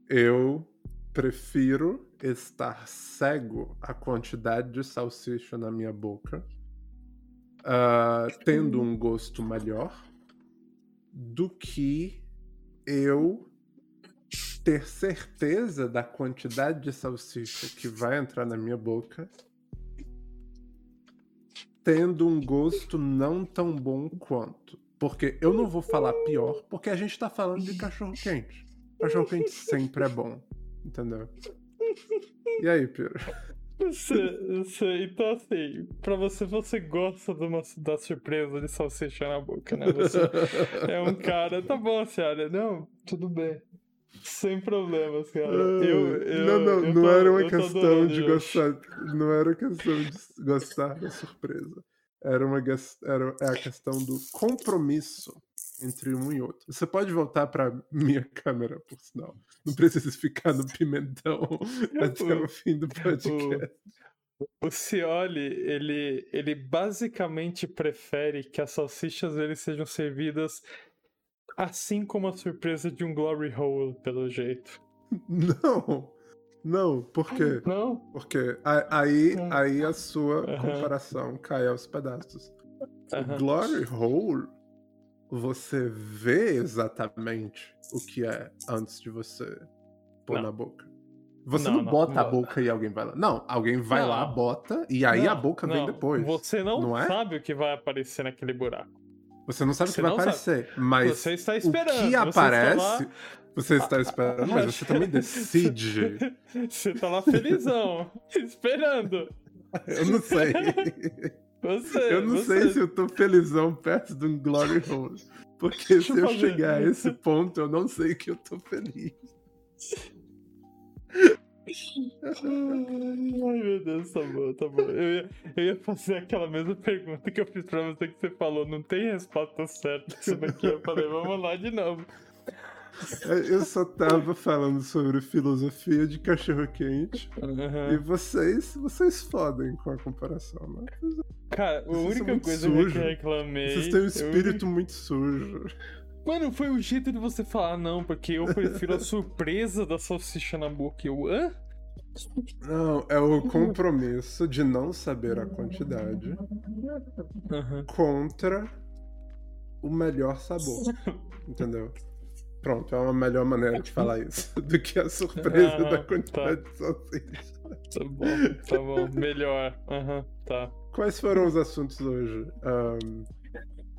A: eu prefiro estar cego à quantidade de salsicha na minha boca, ah, tendo um gosto melhor, do que eu ter certeza da quantidade de salsicha que vai entrar na minha boca, tendo um gosto não tão bom quanto. Porque eu não vou falar pior, porque a gente tá falando de cachorro quente. Cachorro quente sempre é bom, entendeu? E aí?
B: Você, você- então, assim, pra você, você gosta de uma, da surpresa de salsicha na boca, né? Você é um cara. Tá bom, senhora. Não, tudo bem. Sem problemas, cara. Eu, eu,
A: não, não,
B: eu
A: não
B: tô-
A: era uma questão de gostar. Não era questão de gostar da surpresa. Era, uma, era é a questão do compromisso entre um e outro. Você pode voltar pra minha câmera, por sinal. Não precisa ficar no pimentão até o fim do podcast.
B: O Cioli, ele, ele basicamente prefere que as salsichas dele sejam servidas assim como a surpresa de um Glory Hole, pelo jeito.
A: Não, não, por quê?
B: Não?
A: Porque a- aí, aí a sua comparação cai aos pedaços. O. Glory Hole, você vê exatamente o que é antes de você pôr
B: Não.
A: na boca. Você
B: Não,
A: não,
B: não,
A: bota a
B: não.
A: boca e alguém vai lá. Não, alguém vai lá, bota e aí a
B: Não,
A: boca vem depois.
B: Você não,
A: não é?
B: sabe o que vai aparecer naquele buraco.
A: Você não sabe o que vai
B: não sabe.
A: aparecer, mas
B: Você está
A: o
B: esperando.
A: que
B: você está
A: aparece,
B: lá-
A: você está esperando, mas você também decide.
B: Você tá lá felizão, esperando.
A: Eu não sei.
B: Você,
A: Eu não
B: você.
A: sei se eu tô felizão perto de um Glory Hole. Porque
B: Deixa
A: se
B: eu
A: eu
B: fazer.
A: chegar a esse ponto, eu não sei que eu tô feliz.
B: Ai, meu Deus, tá bom, tá bom. Eu ia, eu ia fazer aquela mesma pergunta que eu fiz pra você que você falou. Não tem resposta certa isso daqui. Eu falei, vamos lá de novo.
A: É, Eu só tava falando sobre filosofia de cachorro quente. E vocês, vocês fodem com a comparação, né?
B: Cara, a
A: Vocês
B: única coisa que eu
A: sujo.
B: reclamei.
A: Vocês têm um
B: eu-
A: espírito muito sujo.
B: Mano, foi o jeito de você falar, não, porque eu prefiro a surpresa da salsicha na boca. Eu, hã?
A: Não, é o compromisso de não saber a quantidade
B: Aham.
A: contra o melhor sabor. Entendeu? Pronto, é uma melhor maneira de falar isso do que a surpresa da quantidade de salsicha.
B: Tá bom, tá bom. Melhor. Aham, tá.
A: Quais foram os assuntos hoje? Ahn,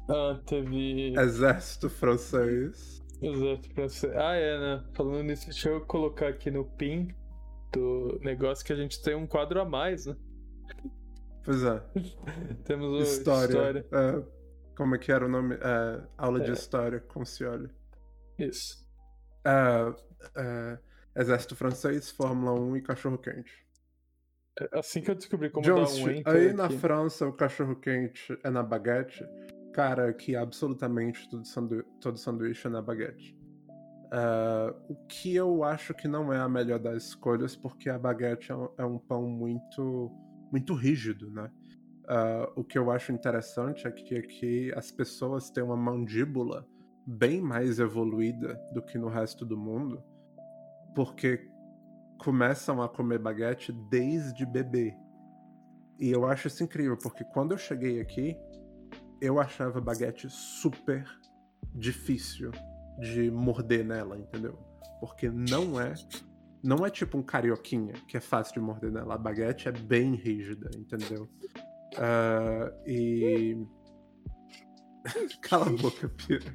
B: Ah, teve.
A: exército francês.
B: Pra você. Ah, é, né? Falando nisso, deixa eu colocar aqui no pin do negócio que a gente tem um quadro a mais, né?
A: Pois é,
B: Temos o
A: história. É, como é que era o nome? É, aula de
B: É.
A: história com Cioli.
B: Isso.
A: É, é, Exército Francês, Fórmula 1 e Cachorro Quente.
B: Assim que eu descobri como
A: Jones,
B: dar um enter
A: aí na
B: aqui.
A: França o cachorro quente é na baguete. Cara, que absolutamente todo, sandu todo sanduíche é na baguete. Ah, o que eu acho que não é a melhor das escolhas, porque a baguete é um, é pão muito, muito rígido, né? Ah, o que eu acho interessante é que aqui as pessoas têm uma mandíbula bem mais evoluída do que no resto do mundo, porque começam a comer baguete desde bebê. E eu acho isso incrível, porque quando eu cheguei aqui, eu achava baguete super difícil de morder nela, entendeu? Porque não é. Não é tipo um carioquinha, que é fácil de morder nela. A baguete é bem rígida, entendeu? Ah, e. Cala a boca, Pira.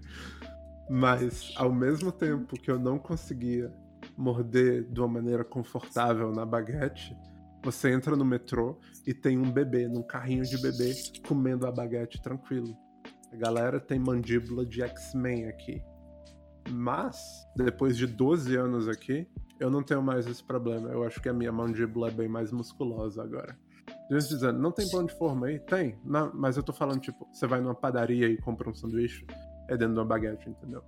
A: Mas, ao mesmo tempo que eu não conseguia morder de uma maneira confortável na baguete, você entra no metrô e tem um bebê, num carrinho de bebê, comendo a baguete tranquilo. A galera tem mandíbula de X-Men aqui. Mas, depois de 12 anos aqui, eu não tenho mais esse problema. Eu acho que a minha mandíbula é bem mais musculosa agora. Gente dizendo, não tem pão de forma aí? Tem, não, mas eu tô falando, tipo, você vai numa padaria e compra um sanduíche, é dentro de uma baguete, entendeu?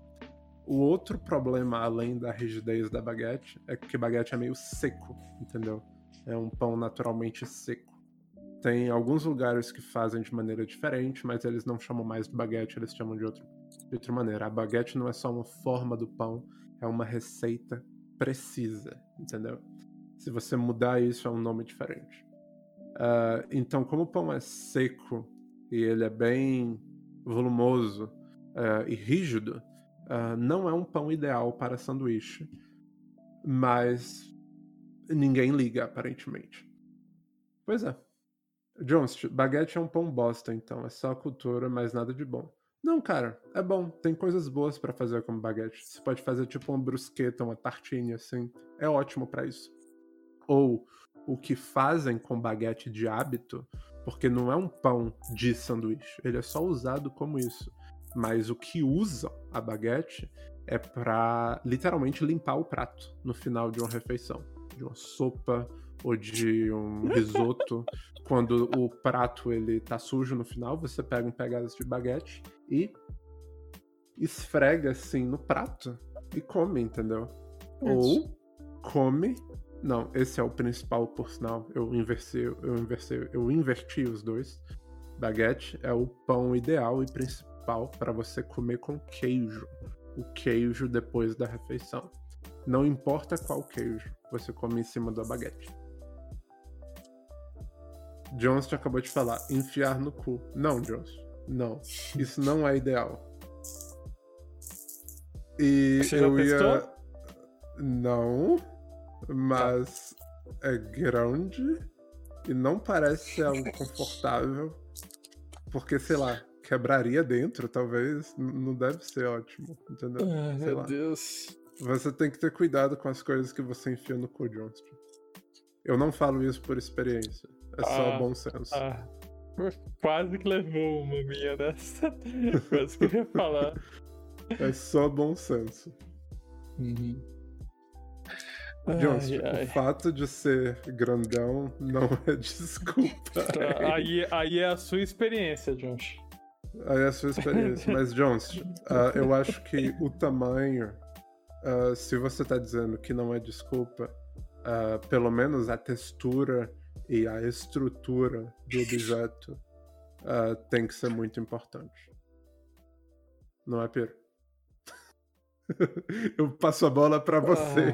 A: O outro problema, além da rigidez da baguete, é que baguete é meio seco, entendeu? É um pão naturalmente seco. Tem alguns lugares que fazem de maneira diferente, mas eles não chamam mais de baguete, eles chamam de, outro, de outra maneira. A baguete não é só uma forma do pão, é uma receita precisa, entendeu? Se você mudar isso, é um nome diferente. Ah, então, como o pão é seco e ele é bem volumoso ah, e rígido, ah, não é um pão ideal para sanduíche, mas ninguém liga, aparentemente. Pois é. Jones, baguete é um pão bosta, então. É só cultura, mas nada de bom. Não, cara, é bom. Tem coisas boas pra fazer com baguete. Você pode fazer tipo uma brusqueta, uma tartine, assim. É ótimo pra isso. Ou o que fazem com baguete de hábito, porque não é um pão de sanduíche. Ele é só usado como isso. Mas o que usam a baguete é pra literalmente limpar o prato no final de uma refeição. De uma sopa ou de um risoto. Quando o prato ele tá sujo no final, você pega um pedaço de baguete e esfrega assim no prato e come, entendeu? Ou come. Não, esse é o principal, por sinal. Eu inverti, eu inverti, eu inverti os dois. Baguete é o pão ideal e principal para você comer com queijo. O queijo depois da refeição. Não importa qual queijo, você come em cima da baguete. Jones acabou de falar, enfiar no cu. Não, Jones. Não. Isso não é ideal. E
B: Você
A: eu ia.
B: testou?
A: Não. Mas é grande e não parece ser algo confortável. Porque, sei lá, quebraria dentro, talvez. Não deve ser ótimo, entendeu?
B: Ai,
A: sei
B: meu
A: lá.
B: Deus.
A: Você tem que ter cuidado com as coisas que você enfia no cu, Johnston. Eu não falo isso por experiência. É só
B: Ah,
A: bom senso.
B: Ah, quase que levou uma minha dessa. Quase que eu ia falar.
A: É só bom senso. Johnston,
B: Ai, ai.
A: o fato de ser grandão não é desculpa.
B: Tá, Aí, aí é a sua experiência, Josh.
A: Aí é a sua experiência. Mas, Jones, ah, eu acho que o tamanho, ah, se você tá dizendo que não é desculpa, ah, pelo menos a textura e a estrutura do objeto ah, tem que ser muito importante. Não é, Pedro? eu passo a bola pra você.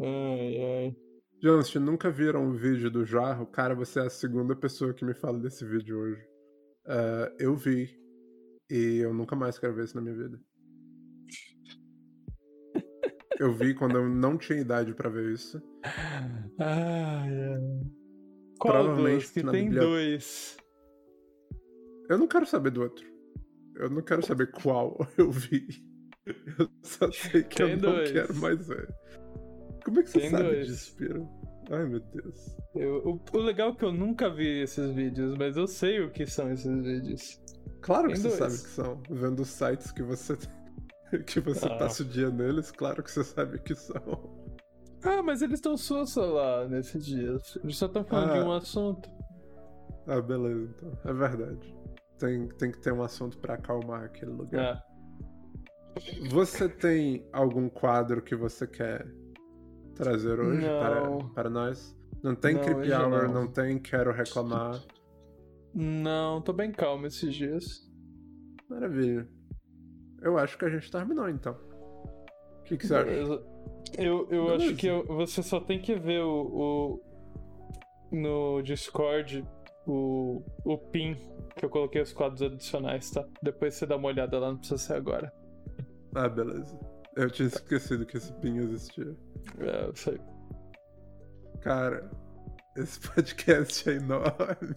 B: Ai, ai.
A: Jones, nunca viram o vídeo do jarro? Cara, você é a segunda pessoa que me fala desse vídeo hoje. Ah, eu vi. E eu nunca mais quero ver isso na minha vida. Eu vi quando eu não tinha idade pra ver isso.
B: Ai, ai. Qual
A: Provavelmente
B: dos? Que tem
A: biblioteca.
B: dois.
A: Eu não quero saber do outro. Eu não quero saber qual eu vi. Eu só sei que
B: Tem
A: eu não
B: dois.
A: quero mais ver. Como é que você
B: Tem
A: sabe
B: dois.
A: disso, Piro? Ai, meu Deus.
B: Eu- o, o legal é que eu nunca vi esses vídeos, mas eu sei o que são esses vídeos.
A: Claro que
B: Tem
A: você
B: dois.
A: sabe que são. Vendo os sites que você que você
B: Ah.
A: passa o dia neles, claro que você sabe que são.
B: Ah, mas eles estão sussa lá nesses dias. Eles só estão falando de
A: Ah.
B: um assunto.
A: Ah, beleza, então. É verdade. Tem, tem que ter um assunto pra acalmar aquele lugar.
B: É.
A: Você tem algum quadro que você quer trazer hoje para, para nós? Não tem
B: Não,
A: Hour,
B: não.
A: não tem Quero Reclamar.
B: Não, tô bem calmo esses dias.
A: Maravilha. Eu acho que a gente terminou então. O que, que você acha?
B: Eu, eu
A: Beleza.
B: acho que eu- você só tem que ver o, o- no Discord o, o pin que eu coloquei os quadros adicionais, tá? Depois você dá uma olhada lá, não precisa ser agora.
A: Ah, beleza. Eu tinha esquecido que esse pin existia.
B: É, eu sei.
A: Cara, esse podcast é enorme.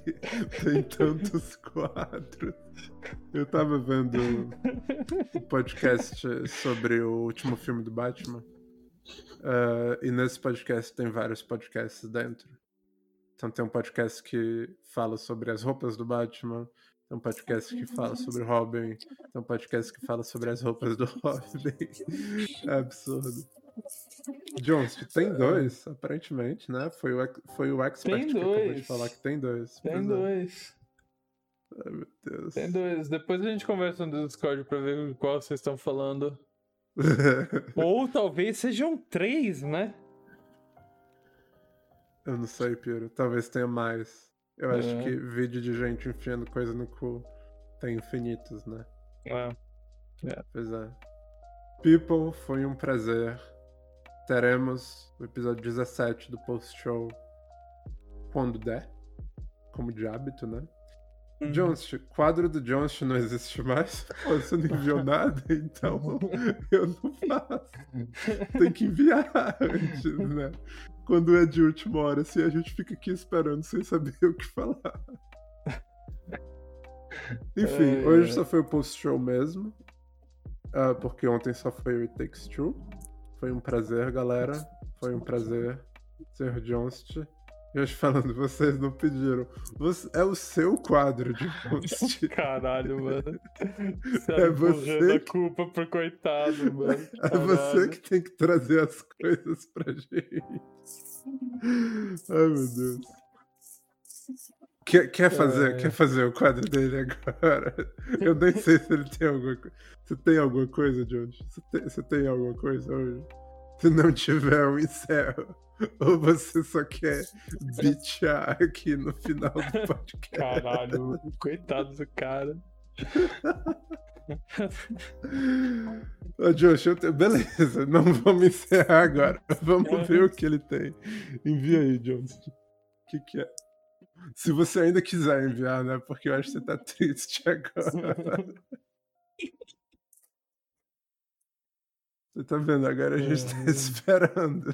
A: Tem tantos quadros. Eu tava vendo o podcast sobre o último filme do Batman. eh, e nesse podcast tem vários podcasts dentro. Então tem um podcast que fala sobre as roupas do Batman. Tem um podcast que fala sobre Robin. Tem um podcast que fala sobre as roupas do Robin. É absurdo. Jones, tem dois, aparentemente, né? Foi o, foi o expert
B: Tem
A: que acabou de
B: dois.
A: falar que tem dois.
B: Tem
A: é.
B: dois.
A: Ai, meu Deus.
B: Tem dois. Depois a gente conversa no Discord pra ver qual vocês estão falando. Ou talvez sejam três, né?
A: Eu não sei, Piro. Talvez tenha mais. Eu acho
B: É.
A: que vídeo de gente enfiando coisa no cu tem infinitos, né?
B: É.
A: Pois é. People, foi um prazer. Teremos o episódio 17 do post-show quando der. Como de hábito, né?
B: Uhum.
A: Jones, quadro do Jones não existe mais. Pô, Você não enviou nada, então eu não faço. Tem que enviar antes, né? Quando é de última hora, assim, a gente fica aqui esperando sem saber o que falar. Enfim,
B: É,
A: hoje
B: é.
A: só foi o post-show mesmo. ah, porque ontem só foi o It Takes Two. Foi um prazer, galera. Foi um prazer ser Johnst. E hoje falando, vocês não pediram. Você- é o seu quadro de Johnst.
B: Caralho, mano. Você
A: É
B: é
A: você que-
B: culpa pro coitado, mano.
A: É você
B: Caralho.
A: que tem que trazer as coisas pra gente. Ai, meu Deus. Quer, quer, fazer,
B: É.
A: quer fazer o quadro dele agora? Eu nem sei se ele tem alguma coisa. Você tem alguma coisa, Jones? Você tem, você tem alguma coisa hoje? Se não tiver, eu encerro. Ou você só quer bitchar aqui no final do podcast?
B: Caralho, coitado do cara.
A: Ô, Josh, te- beleza, não vamos encerrar agora. Vamos ver o que ele tem. Envia aí, Jones. O que, que é? Se você ainda quiser enviar, né? Porque eu acho que você tá triste agora. Você tá vendo? Agora a gente tá
B: É.
A: esperando.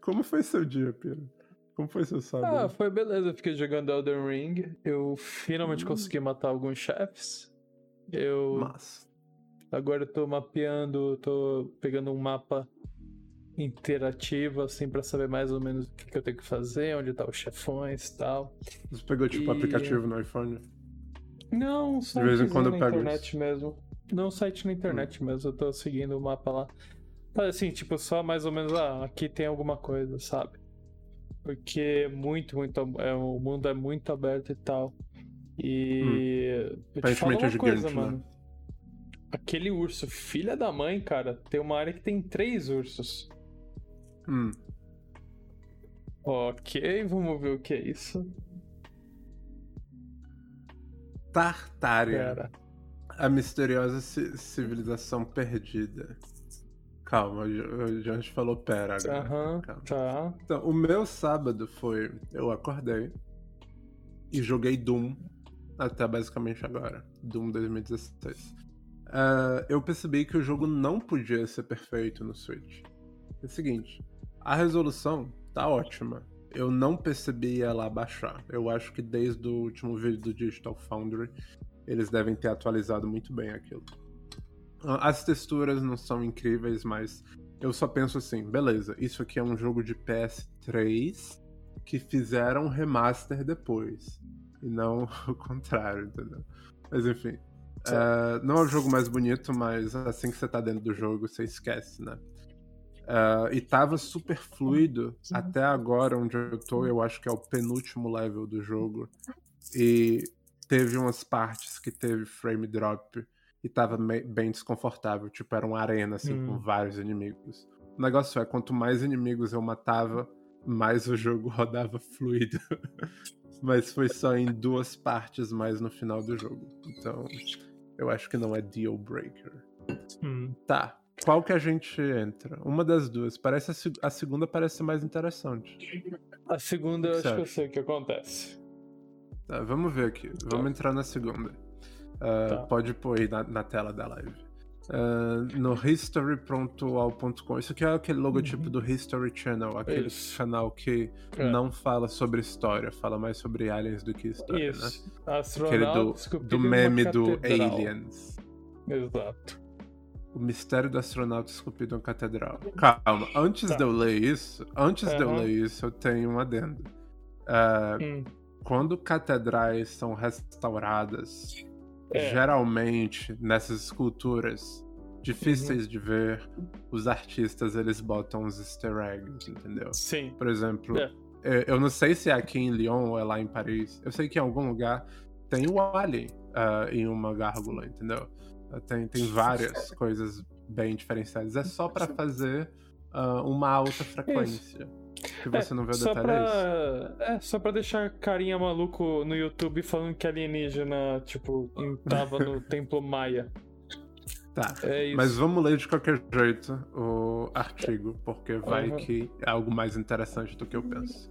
A: Como foi seu dia, Pedro? Como foi seu
B: Ah,
A: sábado?
B: foi beleza. Eu fiquei jogando Elden Ring. Eu finalmente
A: Hum.
B: consegui matar alguns chefes. Eu
A: Massa.
B: agora eu tô mapeando, tô pegando um mapa interativo, assim, pra saber mais ou menos o que, que eu tenho que fazer, onde tá os chefões e tal.
A: Você pegou tipo
B: E-
A: aplicativo no iPhone?
B: Não, um
A: De vez em quando eu pego
B: internet mesmo. Não, site na internet mesmo, eu tô seguindo o mapa lá. Mas assim, tipo, só mais ou menos, ah, aqui tem alguma coisa, sabe? Porque é muito, muito. É, o mundo é muito aberto e tal. E. Eu te falo
A: é
B: uma coisa,
A: gigante, né?
B: mano. Aquele urso, filha da mãe, cara, tem uma área que tem três ursos.
A: Hum.
B: Ok, vamos ver o que é isso.
A: Tartária.
B: Pera.
A: A misteriosa ci- civilização perdida. Calma, o o Jones falou pera agora.
B: Aham,
A: Calma.
B: tá.
A: Então, o meu sábado foi. Eu acordei e joguei Doom até basicamente agora. Doom 2016. Ah, eu percebi que o jogo não podia ser perfeito no Switch. É o seguinte: a resolução tá ótima. Eu não percebi ela baixar. Eu acho que desde o último vídeo do Digital Foundry eles devem ter atualizado muito bem aquilo. As texturas não são incríveis, mas eu só penso assim, beleza, isso aqui é um jogo de PS3 que fizeram um remaster depois. E não o contrário, entendeu? Mas enfim. É, não é o jogo mais bonito, mas assim que você tá dentro do jogo, você esquece, né? É, e tava super fluido até agora, onde eu tô, eu acho que é o penúltimo level do jogo. E teve umas partes que teve frame drop e tava bem desconfortável. Tipo, era uma arena, assim,
B: Hum.
A: com vários inimigos. O negócio é, quanto mais inimigos eu matava, mais o jogo rodava fluido. Mas foi só em duas partes mais no final do jogo. Então, eu acho que não é deal breaker.
B: Hum.
A: Tá. Qual que a gente entra? Uma das duas. Parece a, a segunda parece mais interessante.
B: A segunda acho que eu sei o que acontece.
A: Tá, vamos ver aqui. Vamos entrar na segunda. Ah,
B: Tá.
A: Pode pôr aí na, na tela da live. Ah, no history.al.com. Isso aqui é aquele logotipo do History Channel, aquele
B: Uhum. Isso.
A: canal que
B: É.
A: não fala sobre história, fala mais sobre aliens do que história, né?
B: Isso.
A: Aquele do, do meme do. Aliens.
B: Exato.
A: O mistério do astronauta esculpido em catedral. Calma, antes
B: Tá.
A: de eu ler isso, antes de eu ler isso, eu tenho um adendo.
B: Hum.
A: quando catedrais são restauradas,
B: É.
A: geralmente nessas esculturas difíceis
B: Uhum.
A: de ver, os artistas eles botam uns easter eggs, entendeu?
B: Sim.
A: Por exemplo,
B: É.
A: eu- eu não sei se é aqui em Lyon ou é lá em Paris. Eu sei que em algum lugar tem o Alien ah, em uma gárgula, entendeu? Tem, tem várias coisas bem diferenciadas. É só pra fazer ah, uma alta frequência. Se você não vê o detalhe, é isso.
B: pra... É, só pra deixar carinha maluco no YouTube falando que alienígena, tipo, tava no templo maia.
A: Tá.
B: É isso.
A: Mas vamos ler de qualquer jeito o artigo, porque vai
B: Aham.
A: que é algo mais interessante do que eu penso.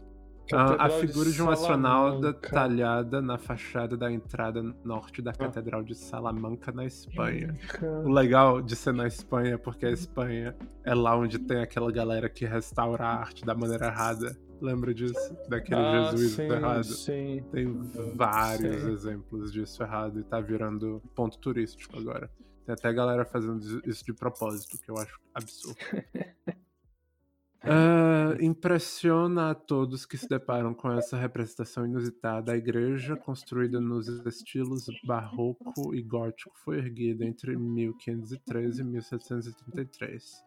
A: A
B: Catedral
A: figura de um astronauta talhada na fachada da entrada norte da Catedral de Salamanca, na Espanha. O legal de ser na Espanha é porque a Espanha é lá onde tem aquela galera que restaura a arte da maneira errada. Lembra disso? Daquele
B: Ah,
A: jesuíta
B: sim,
A: errado.
B: Sim.
A: Tem vários
B: Sim.
A: exemplos disso errado e tá virando ponto turístico agora. Tem até galera fazendo isso de propósito, que eu acho absurdo. Ah, impressiona a todos que se deparam com essa representação inusitada. A igreja, construída nos estilos barroco e gótico, foi erguida entre 1513 e 1733.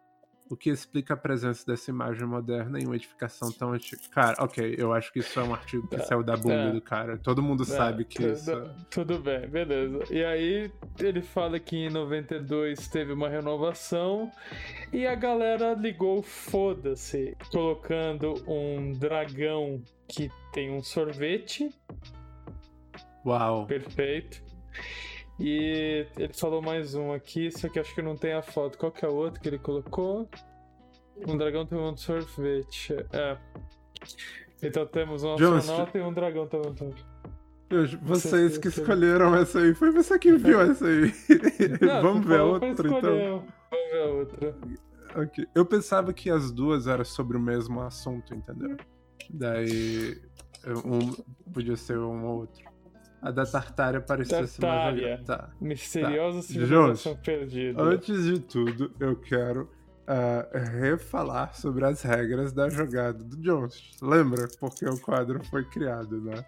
A: O que explica a presença dessa imagem moderna em uma edificação tão antiga. Cara, ok, eu acho que isso é um artigo que
B: Tá,
A: saiu da bunda
B: é.
A: do cara. Todo mundo sabe
B: É,
A: que
B: tudo,
A: isso.
B: Tudo bem, beleza. E aí ele fala que em 92 teve uma renovação e a galera ligou foda-se, colocando um dragão que tem um sorvete,
A: Uau.
B: perfeito. E ele falou mais um aqui, só que acho que não tem a foto. Qual que é o outro que ele colocou? Um dragão tomando sorvete. É. Então temos um
A: John,
B: astronauta e um dragão tomando sorvete.
A: Vocês que escolheram essa aí. Foi você que viu essa aí.
B: Não,
A: Vamos ver a outra, então.
B: Vamos ver a outra.
A: Ok. Eu pensava que as duas eram sobre o mesmo assunto, entendeu? Daí. Um podia ser um ou outro. A da Tartária parecia ser mais
B: Tartária.
A: legal. Tá.
B: Misteriosa civilização perdida.
A: Antes de tudo, eu quero ah, refalar sobre as regras da jogada do Jones. Lembra? Porque o quadro foi criado, né?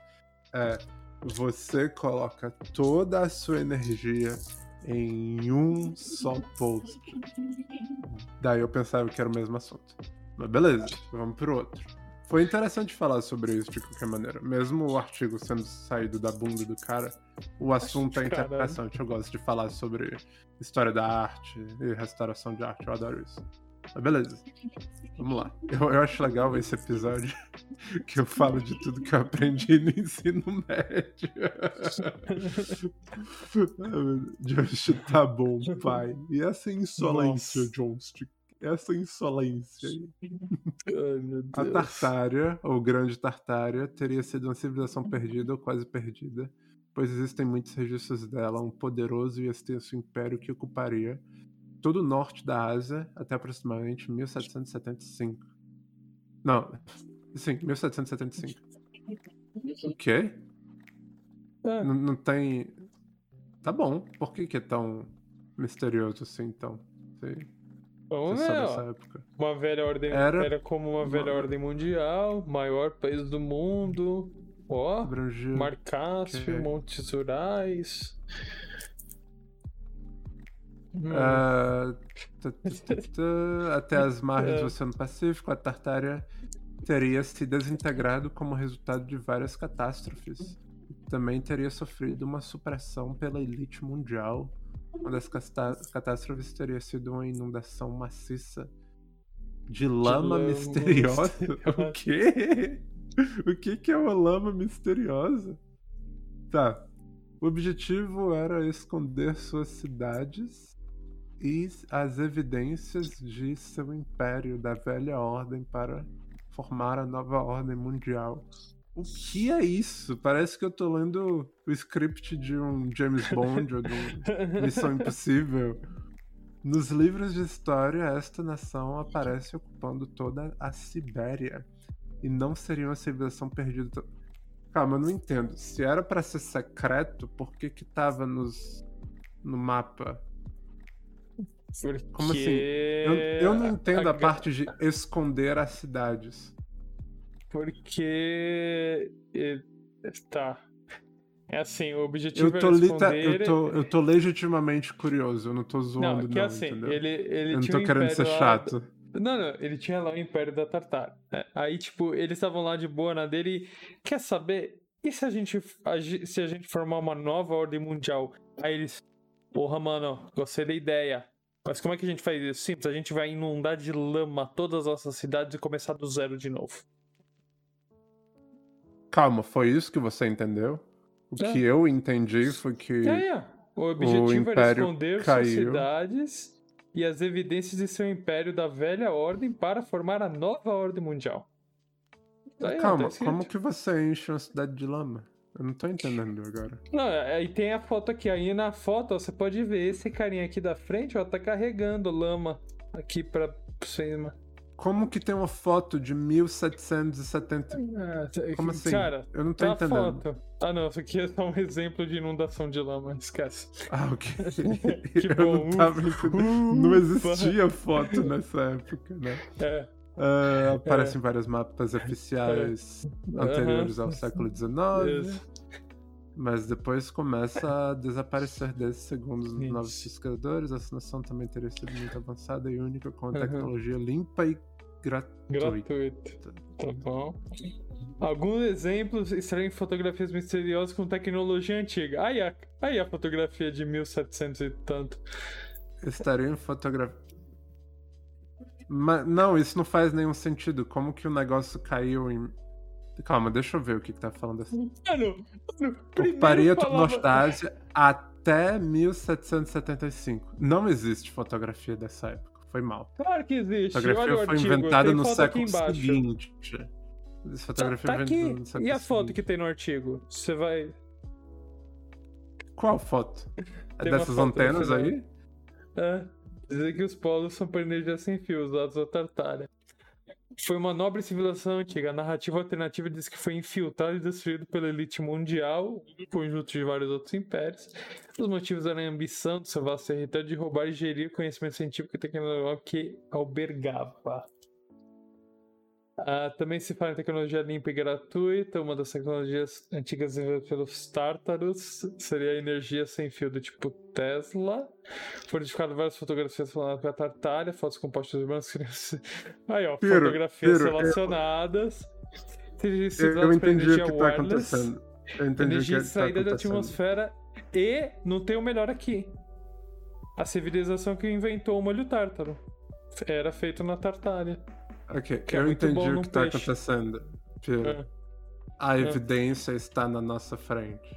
A: É, você coloca toda a sua energia em um só post. Daí eu pensava que era o mesmo assunto. Mas beleza, vamos pro outro. Foi interessante falar sobre isso de qualquer maneira. Mesmo o artigo sendo saído da bunda do cara, o assunto é interessante. Eu gosto de falar sobre história da arte e restauração de arte. Eu adoro isso. Mas beleza. Vamos lá. Eu, eu acho legal esse episódio que eu falo de tudo que eu aprendi no ensino médio. Josh, tá bom, pai. E essa insolência,
B: Nossa.
A: Essa insolência aí.
B: Ai,
A: A. Tartária, ou Grande Tartária, teria sido uma civilização perdida ou quase perdida, pois existem muitos registros dela, um poderoso e extenso império que ocuparia todo o norte da Ásia até aproximadamente 1775. Não, sim, 1775. O quê?
B: É,
A: Não, não tem. Tá bom, por que, que é tão misterioso assim então? Sei,
B: vamos
A: você
B: ver,
A: sabe
B: ó.
A: dessa época.
B: Uma velha ordem.
A: Era-
B: Era, como uma velha ordem mundial, maior país do mundo. Ó,
A: Abrangia.
B: Mar Cáspio,
A: Ok.
B: Montes Urais.
A: Tá, tá. Até as margens
B: É.
A: do Oceano Pacífico, a Tartária teria se desintegrado como resultado de várias catástrofes. Também teria sofrido uma supressão pela elite mundial. Uma das catástrofes teria sido uma inundação maciça de lama
B: lama
A: misteriosa.
B: misteriosa.
A: O quê? O que, que é uma lama misteriosa? Tá. O objetivo era esconder suas cidades e as evidências de seu império da velha ordem para formar a nova ordem mundial. O que é isso? Parece que eu tô lendo o script de um James Bond ou de um Missão Impossível. Nos livros de história, esta nação aparece ocupando toda a Sibéria. E não seria uma civilização perdida. Calma, eu não entendo. Se era pra ser secreto, por que que tava nos... no mapa?
B: Porque...
A: Como assim? Eu, eu não entendo a parte de esconder as cidades.
B: Porque. Tá. É assim, o objetivo
A: Eu tô,
B: era
A: lita...
B: esconder...
A: eu, tô, eu tô legitimamente curioso, eu não tô
B: Não,
A: zoando,
B: que
A: não,
B: assim,
A: entendeu?
B: ele, ele
A: eu não tô
B: um
A: querendo ser
B: lá-
A: chato.
B: Não, não, ele tinha lá o Império da Tartar. né? Aí, tipo, eles estavam lá de boa na dele e quer saber? E se a gente se a gente formar uma nova ordem mundial? Aí eles, porra, mano, gostei da ideia. Mas como é que a gente faz isso? Simples, a gente vai inundar de lama todas as nossas cidades e começar do zero de novo.
A: Calma, foi isso que você entendeu? O
B: É.
A: que eu entendi foi que.
B: É, é. O objetivo era
A: Império
B: esconder
A: caiu.
B: suas cidades e as evidências de seu império da velha ordem para formar a nova ordem mundial.
A: Calma,
B: tá
A: como que você enche uma cidade de lama? Eu não tô entendendo agora.
B: Não, aí tem a foto aqui. Aí na foto ó, você pode ver esse carinha aqui da frente, ó, tá carregando lama aqui pra cima.
A: Como que tem uma foto de 1770? Como assim?
B: Cara,
A: eu não tô
B: tá a
A: entendendo.
B: foto. Ah, não, isso aqui é só um exemplo de inundação de lama, esquece.
A: Ah, ok.
B: Que
A: eu
B: bom,
A: não tava. Não existia foto nessa época, né?
B: É.
A: Ah, aparecem vários mapas oficiais anteriores
B: Aham.
A: ao século XIX.
B: Isso.
A: Mas depois começa a desaparecer desses segundo os novos pesquisadores. Essa nação também teria sido muito avançada e única, com
B: Uhum.
A: tecnologia limpa e gratuita.
B: Gratuito. Tá bom. Alguns exemplos extraem fotografias misteriosas com tecnologia antiga. Aí a, aí a fotografia de 1700 e tanto.
A: Estaria em fotografia. Mas, não, isso não faz nenhum sentido. Como que o negócio caiu em. Calma, deixa eu ver o que, que tá falando assim.
B: Mano, mano
A: Ocuparia
B: falava...
A: Tutnostásia até 1775. Não existe fotografia dessa época. Foi mal.
B: Claro que existe.
A: A fotografia
B: Olha
A: foi
B: artigo,
A: inventada no século seguinte. Essa
B: Tá,
A: fotografia
B: tá
A: foi
B: aqui.
A: no século
B: E a foto
A: seguinte.
B: que tem no artigo? Você vai.
A: Qual foto? É dessas
B: foto
A: antenas aí?
B: É, dizer que os polos são por energia sem fio, usados da Tartária. Foi uma nobre civilização antiga. A narrativa alternativa diz que foi infiltrado e destruído pela elite mundial, conjunto de vários outros impérios. Os motivos eram a ambição do seu vasto território de roubar e gerir o conhecimento científico e tecnológico que albergava. Ah, também se fala em tecnologia limpa e gratuita. Uma das tecnologias antigas desenvolvidas pelos tártaros seria a energia sem fio do tipo Tesla. Foram identificadas várias fotografias falando com a Tartária, fotos compostas urbanas. Aí, ó,
A: Piro,
B: fotografias
A: Piro,
B: relacionadas.
A: Eu,
B: estudadas
A: eu entendi o que tá
B: wireless,
A: acontecendo. Eu entendi
B: Energia
A: tá
B: extraída da atmosfera e não tem o melhor aqui. A civilização que inventou o molho tártaro. Era feito na Tartária.
A: Ok,
B: que é
A: eu entendi
B: bom
A: o que tá
B: peixe.
A: acontecendo.
B: É.
A: A
B: É.
A: evidência está na nossa frente.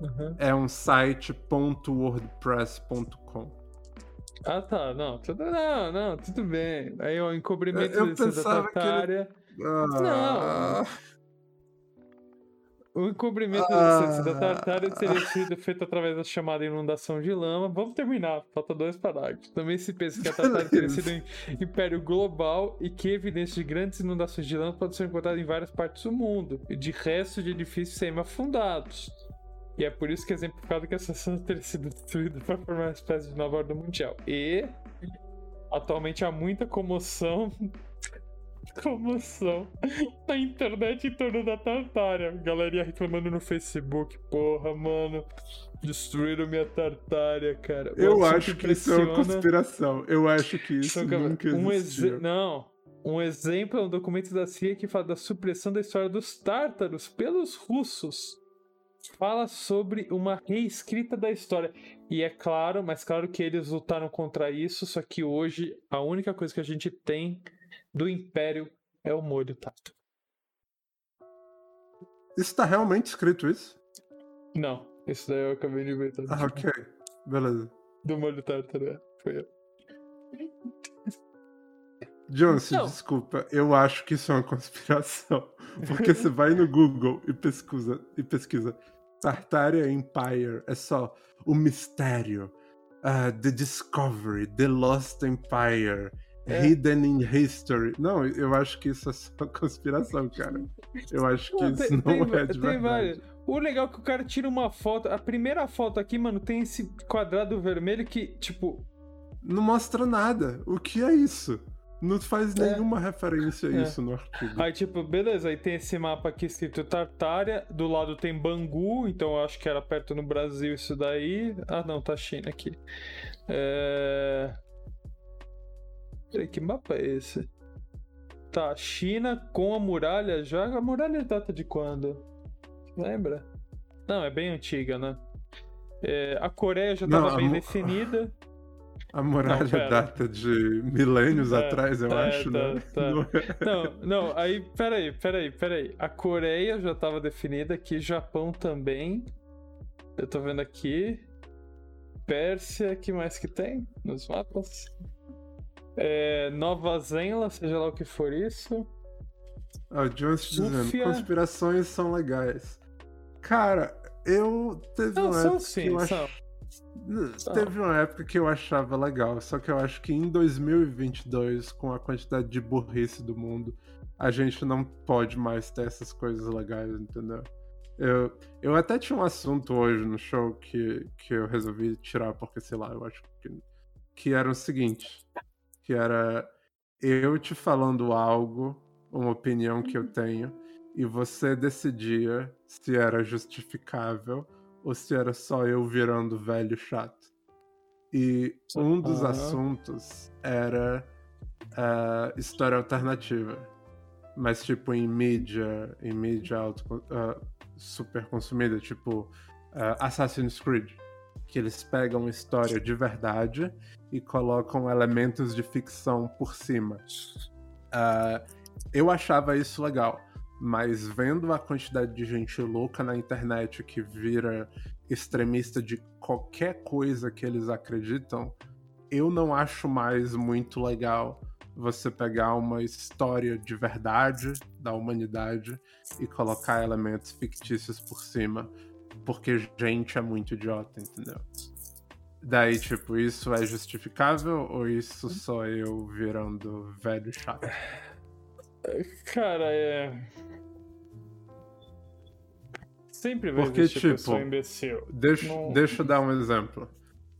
B: Uhum.
A: É um site .wordpress.com.
B: Ah, tá. Não, tudo, não, não, tudo bem. Aí, ó, encobrimento
A: Eu
B: ciência
A: pensava que ele-. Ah,
B: O encobrimento
A: Ah.
B: da tartária teria sido feito através da chamada inundação de lama. Vamos terminar, falta dois parágrafos. Também se pensa que a tartária teria sido um império global e que evidências de grandes inundações de lama podem ser encontradas em várias partes do mundo, e de restos de edifícios semi-afundados. E é por isso que é exemplificado que essa nação teria sido destruída para formar uma espécie de nova ordem mundial. E atualmente há muita comoção. Comoção na internet em torno da Tartária. Galerinha reclamando no Facebook, porra, mano. Destruíram minha tartária, cara.
A: Eu
B: Nossa,
A: acho que isso é uma conspiração. Eu acho que isso
B: que,
A: nunca
B: um
A: existiu.
B: Não. Um exemplo é um documento da CIA que fala da supressão da história dos tártaros pelos russos. Fala sobre uma reescrita da história. E é claro, mas claro que eles lutaram contra isso, só que hoje a única coisa que a gente tem do Império é o molho tártaro.
A: Está realmente escrito isso?
B: Não, isso daí eu acabei de inventar.
A: Ah, ok. Beleza.
B: Do molho tártaro, é. Foi eu.
A: Johnson,
B: Não.
A: desculpa, eu acho que isso é uma conspiração. Porque você vai no Google e pesquisa, e pesquisa Tartaria Empire, é só o mistério, ah, The Discovery, The Lost Empire,
B: É.
A: Hidden in History. Não, eu acho que isso é só conspiração, cara. Eu acho que
B: Não,
A: isso
B: tem-
A: não
B: tem
A: é de
B: tem
A: verdade.
B: várias. O legal é que o cara tira uma foto. A primeira foto aqui, mano, tem esse quadrado vermelho que, tipo,
A: Não mostra nada. O que é isso? Não faz
B: É.
A: nenhuma referência a
B: É.
A: isso no artigo.
B: Aí, tipo, beleza, aí tem esse mapa aqui escrito Tartária, do lado tem Bangu, então eu acho que era perto no Brasil isso daí. Ah, não, tá China aqui. É... Peraí, que mapa é esse? Tá, China com a muralha já. A muralha data de quando? Lembra? Não, é bem antiga, né? É, a Coreia já
A: Não,
B: tava
A: a
B: bem definida.
A: A muralha
B: Não,
A: data de milênios
B: É,
A: atrás, eu
B: é,
A: acho,
B: tá,
A: né?
B: tá.
A: Não é-
B: Não, não, aí, peraí, peraí, peraí. A Coreia já tava definida aqui, Japão também. Eu tô vendo aqui. Pérsia, que mais que tem nos mapas? É, Nova Zelândia, seja lá o que for isso.
A: Ó, o Jones dizendo, conspirações são legais. Cara, eu teve
B: Não,
A: uma época que
B: sim,
A: eu ach... Teve uma época que eu achava legal, só que eu acho que em 2022, com a quantidade de burrice do mundo, a gente não pode mais ter essas coisas legais, entendeu? Eu, eu até tinha um assunto hoje no show que, que eu resolvi tirar, porque sei lá, eu acho que. Que era o seguinte: que era eu te falando algo, uma opinião que eu tenho, e você decidia se era justificável ou se era só eu virando velho chato. E um dos
B: Aham.
A: assuntos era a história alternativa. Mas tipo em mídia, em mídia auto, ah, super consumida, tipo ah, Assassin's Creed. Que eles pegam história de verdade e colocam elementos de ficção por cima. Ah, eu achava isso legal, mas vendo a quantidade de gente louca na internet que vira extremista de qualquer coisa que eles acreditam, eu não acho mais muito legal você pegar uma história de verdade da humanidade e colocar elementos fictícios por cima, porque gente é muito idiota, entendeu? Daí, tipo, isso é justificável ou isso só eu virando velho chato?
B: Cara, é. Sempre vai
A: Porque,
B: existir pessoa
A: tipo,
B: imbecil.
A: Deixa,
B: Não-
A: deixa eu dar um exemplo.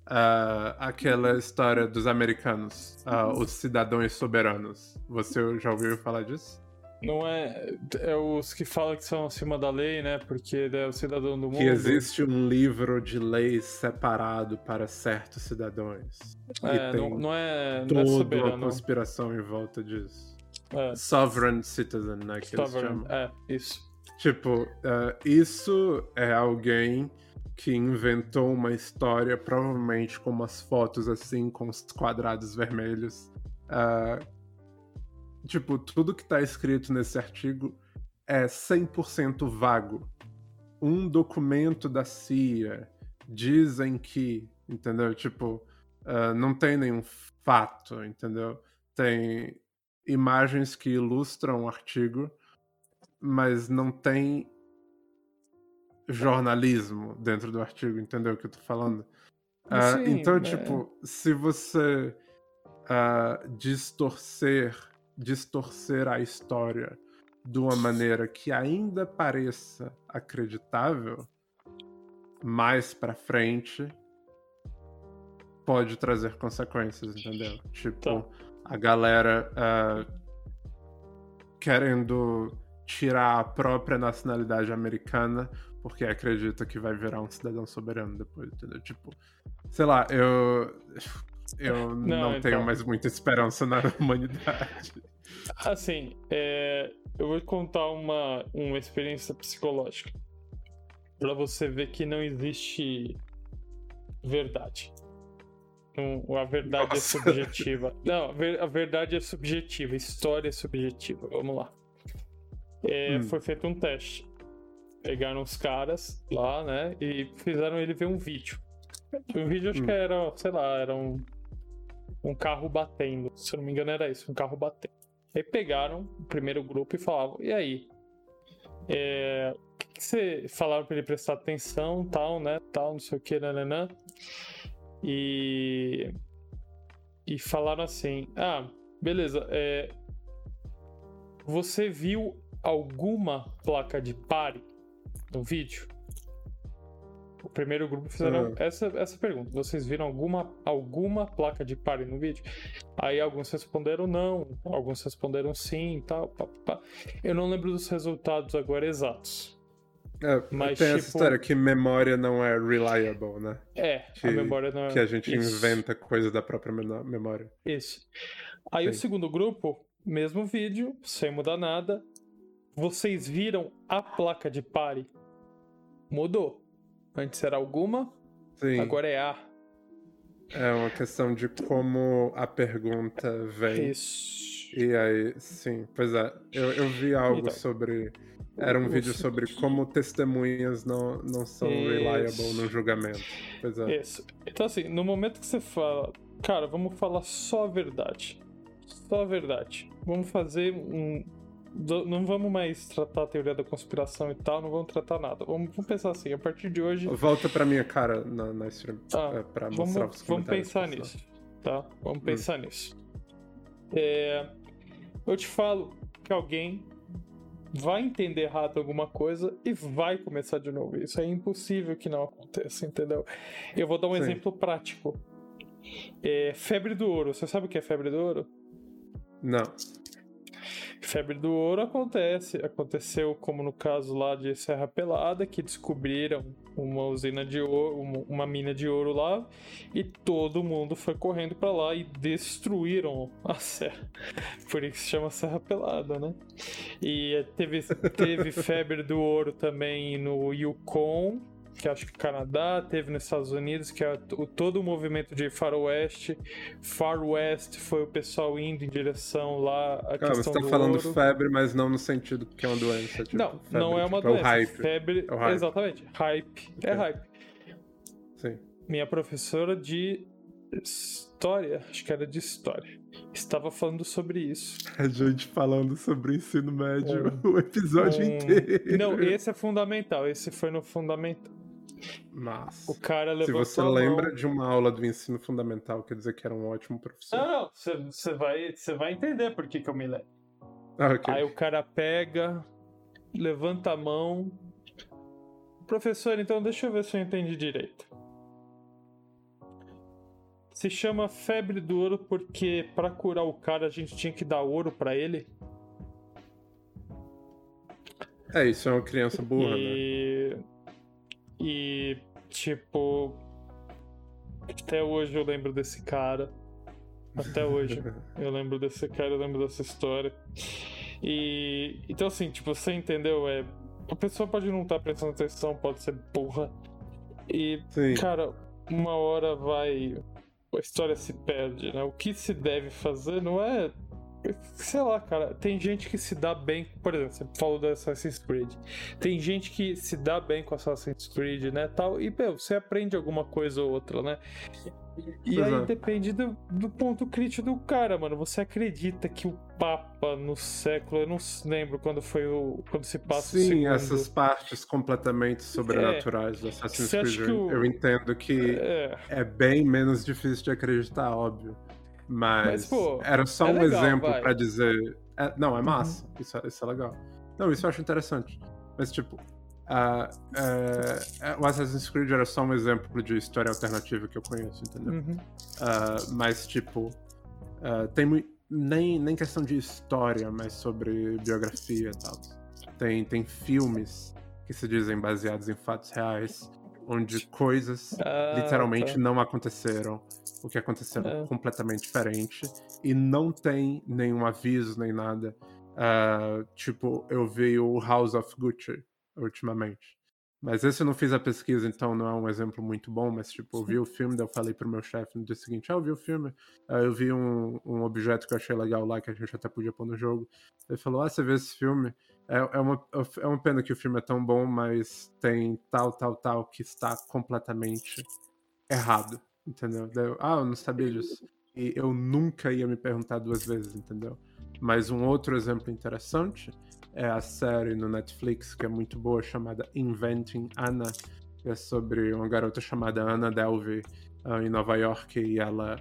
A: Ah, aquela história dos americanos, ah, os cidadãos soberanos. Você já ouviu falar disso?
B: Não é. É os que falam que são acima da lei, né? Porque ele é o cidadão do mundo.
A: Que existe um livro de leis separado para certos cidadãos.
B: É, não, não é. Não é
A: toda uma
B: soberano.
A: conspiração em volta disso.
B: É,
A: Sovereign citizen, né? Que eles
B: sovereign.
A: chamam.
B: É, isso.
A: Tipo, ah, isso é alguém que inventou uma história, provavelmente com umas fotos assim, com os quadrados vermelhos. Ah, tipo, tudo que tá escrito nesse artigo é 100% vago. Um documento da CIA dizem que, entendeu? Tipo, ah, não tem nenhum fato, entendeu? Tem imagens que ilustram o artigo, mas não tem jornalismo dentro do artigo, entendeu o que eu tô falando? Ah,
B: Sim,
A: então,
B: é.
A: tipo, se você ah, distorcer, distorcer a história de uma maneira que ainda pareça acreditável, mais pra frente pode trazer consequências, entendeu? Tipo,
B: Tá.
A: a galera ah, querendo tirar a própria nacionalidade americana porque acredita que vai virar um cidadão soberano depois, entendeu? Tipo, sei lá, eu. Eu não,
B: Não,
A: tenho
B: então.
A: mais muita esperança na humanidade.
B: Assim, é, eu vou contar uma, uma experiência psicológica. Pra você ver que não existe verdade. Não, a verdade
A: Nossa.
B: é subjetiva. Não, a verdade é subjetiva, história é subjetiva. Vamos lá. É,
A: Hum.
B: Foi feito um teste. Pegaram os caras lá, né? E fizeram ele ver um vídeo. O vídeo acho
A: Hum.
B: que era, sei lá, era um, um carro batendo. Se eu não me engano, era isso, um carro batendo. Aí pegaram o primeiro grupo e falavam, e aí? É, o que, que você falaram pra ele prestar atenção, tal, né? Tal, não sei o que, nananã. E. E falaram assim: Ah, beleza, é. Você viu alguma placa de pare no vídeo? O primeiro grupo fizeram
A: Ah.
B: essa, essa pergunta. Vocês viram alguma, alguma placa de pare no vídeo? Aí alguns responderam não, alguns responderam sim e tal. Pá, pá. Eu não lembro dos resultados agora exatos.
A: É,
B: Mas,
A: tem essa
B: tipo-
A: história que memória não é reliable, né?
B: É,
A: Que-
B: a memória não é.
A: Que a gente
B: Isso.
A: inventa coisa da própria memória.
B: Isso. Aí o
A: Sim.
B: segundo grupo, mesmo vídeo, sem mudar nada. Vocês viram a placa de pare? Mudou. Antes era alguma,
A: Sim,
B: agora é a.
A: é uma questão de como a pergunta vem.
B: Isso.
A: E aí, sim, pois é. Eu, eu vi algo
B: Então.
A: sobre. Era um vídeo sobre como testemunhas não, não são reliable
B: Isso.
A: no julgamento. Pois é.
B: Isso. Então, assim, no momento que você fala, cara, vamos falar só a verdade. Só a verdade. Vamos fazer um. Do- Não vamos mais tratar a teoria da conspiração e tal, não vamos tratar nada. Vamos, vamos pensar assim, a partir de hoje.
A: Volta pra minha cara na, na stream. É, pra
B: Vamos,
A: mostrar os
B: vamos pensar nisso, tá?
A: Hum.
B: Vamos pensar nisso. É, eu te falo que alguém vai entender errado alguma coisa e vai começar de novo. Isso é impossível que não aconteça, entendeu? Eu vou dar um
A: Sim.
B: exemplo prático. É, febre do ouro. Você sabe o que é febre do ouro?
A: Não.
B: Febre do ouro acontece, aconteceu como no caso lá de Serra Pelada, que descobriram uma usina de ouro, uma, mina de ouro lá, e todo mundo foi correndo pra lá e destruíram a serra. Por isso se chama Serra Pelada, né? E teve, teve febre do ouro também no Yukon, que acho que Canadá, teve nos Estados Unidos, que é o, todo o movimento de faroeste. Far West foi o pessoal indo em direção lá à
A: Cara, você
B: questão
A: tá
B: do
A: falando
B: ouro.
A: febre, mas não no sentido que é uma doença. Tipo,
B: Não,
A: febre,
B: não é uma
A: tipo, É o
B: doença.
A: hype.
B: Febre,
A: É hype.
B: exatamente. Hype. É
A: Ok.
B: hype.
A: Sim.
B: Minha professora de história, acho que era de história, estava falando sobre isso.
A: A gente falando sobre ensino médio
B: Um-
A: o episódio
B: Um-
A: inteiro.
B: Não, esse é fundamental. Esse foi no fundamental.
A: Mas,
B: O cara
A: se
B: levantou
A: você
B: a mão.
A: lembra de uma aula do ensino fundamental, quer dizer que era um ótimo professor.
B: Não, não, você- você vai, você vai entender por que, que eu me lembro.
A: Ah, ok.
B: Aí o cara pega, levanta a mão. Professor, então deixa eu ver se eu entendi direito. Se chama febre do ouro porque pra curar o cara a gente tinha que dar ouro pra ele.
A: É, isso é uma criança burra, né?
B: E tipo até hoje eu lembro desse cara. Até hoje. Eu lembro desse cara, eu lembro dessa história. E. Então, assim, tipo, você entendeu? É, a pessoa pode não estar prestando atenção, pode ser burra. E,
A: Sim.
B: cara, uma hora vai. A história se perde, né? O que se deve fazer não é. Sei lá, cara. Tem gente que se dá bem. Por exemplo, você falou do Assassin's Creed. Tem gente que se dá bem com Assassin's Creed, né? Tal, e, meu, você aprende alguma coisa ou outra, né? E aí depende do, do ponto crítico do cara, mano. Você acredita que o Papa no século, eu não lembro quando foi o. quando se passa o
A: Sim,
B: segundo.
A: essas partes completamente sobrenaturais do Assassin's Creed,
B: o-
A: eu entendo que
B: É,
A: é bem menos difícil de acreditar, óbvio. Mas,
B: Mas, pô,
A: era só
B: é
A: um
B: legal,
A: exemplo.
B: Uhum.
A: pra dizer. é, não, é massa. Isso, é- isso é legal. Não, isso eu acho interessante. Mas, tipo, é, é, o Assassin's Creed era só um exemplo de história alternativa que eu conheço, entendeu?
B: uhum.
A: Ah, mas, tipo, ah, tem nem, nem questão de história, mas sobre biografia e tal. Tem, tem filmes que se dizem baseados em fatos reais, onde coisas
B: Ah,
A: literalmente
B: tá.
A: não aconteceram, o que aconteceu
B: É.
A: completamente diferente, e não tem nenhum aviso nem nada. Ah, tipo, eu vi o House of Gucci ultimamente. Mas esse eu não fiz a pesquisa, então não é um exemplo muito bom, mas tipo, eu vi o filme, daí eu falei pro meu chefe no dia seguinte, ah, eu vi o filme, ah, eu vi um, um objeto que eu achei legal lá, que a gente até podia pôr no jogo. Ele falou, ah, você vê esse filme? É, é, uma, é uma pena que o filme é tão bom, mas tem tal, tal, tal que está completamente errado, entendeu? Eu, ah, eu não sabia disso. E eu nunca ia me perguntar duas vezes, entendeu? Mas um outro exemplo interessante é a série no Netflix que é muito boa chamada Inventing Anna, que é sobre uma garota chamada Anna Delvey ah, em Nova York e ela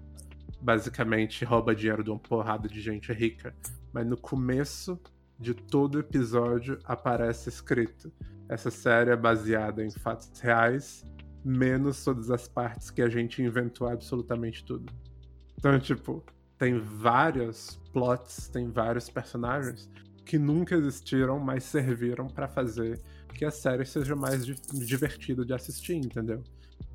A: basicamente rouba dinheiro de uma porrada de gente rica. Mas no começo de todo episódio aparece escrito: essa série é baseada em fatos reais, menos todas as partes que a gente inventou absolutamente tudo. Então, tipo, tem vários plots, tem vários personagens que nunca existiram, mas serviram pra fazer que a série seja mais di- divertida de assistir, entendeu?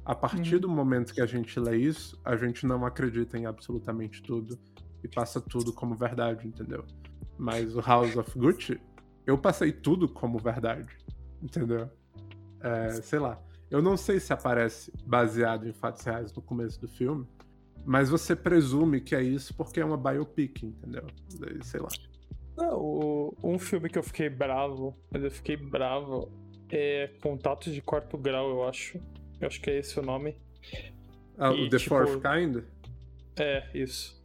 A: A partir
B: Uhum.
A: do momento que a gente lê isso, a gente não acredita em absolutamente tudo e passa tudo como verdade, entendeu? Mas o House of Gucci, eu passei tudo como verdade, entendeu? É, sei lá. Eu não sei se aparece baseado em fatos reais no começo do filme, mas você presume que é isso porque é uma biopic, entendeu? Daí, Sei lá.
B: Não, um filme que eu fiquei bravo, mas eu fiquei bravo, é Contatos de Quarto Grau, eu acho. Eu acho que é esse o nome.
A: Ah,
B: E,
A: o The
B: tipo,
A: Fourth Kind?
B: É, isso.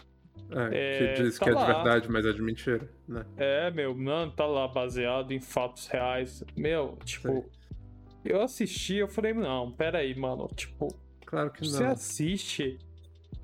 A: É,
B: É,
A: que diz
B: tá
A: que é de
B: lá.
A: verdade, mas é de mentira, né?
B: É, meu, mano, tá lá, baseado em fatos reais. Meu, tipo, eu assisti, eu falei, não, pera aí, mano, tipo,
A: Claro que
B: você
A: não.
B: assiste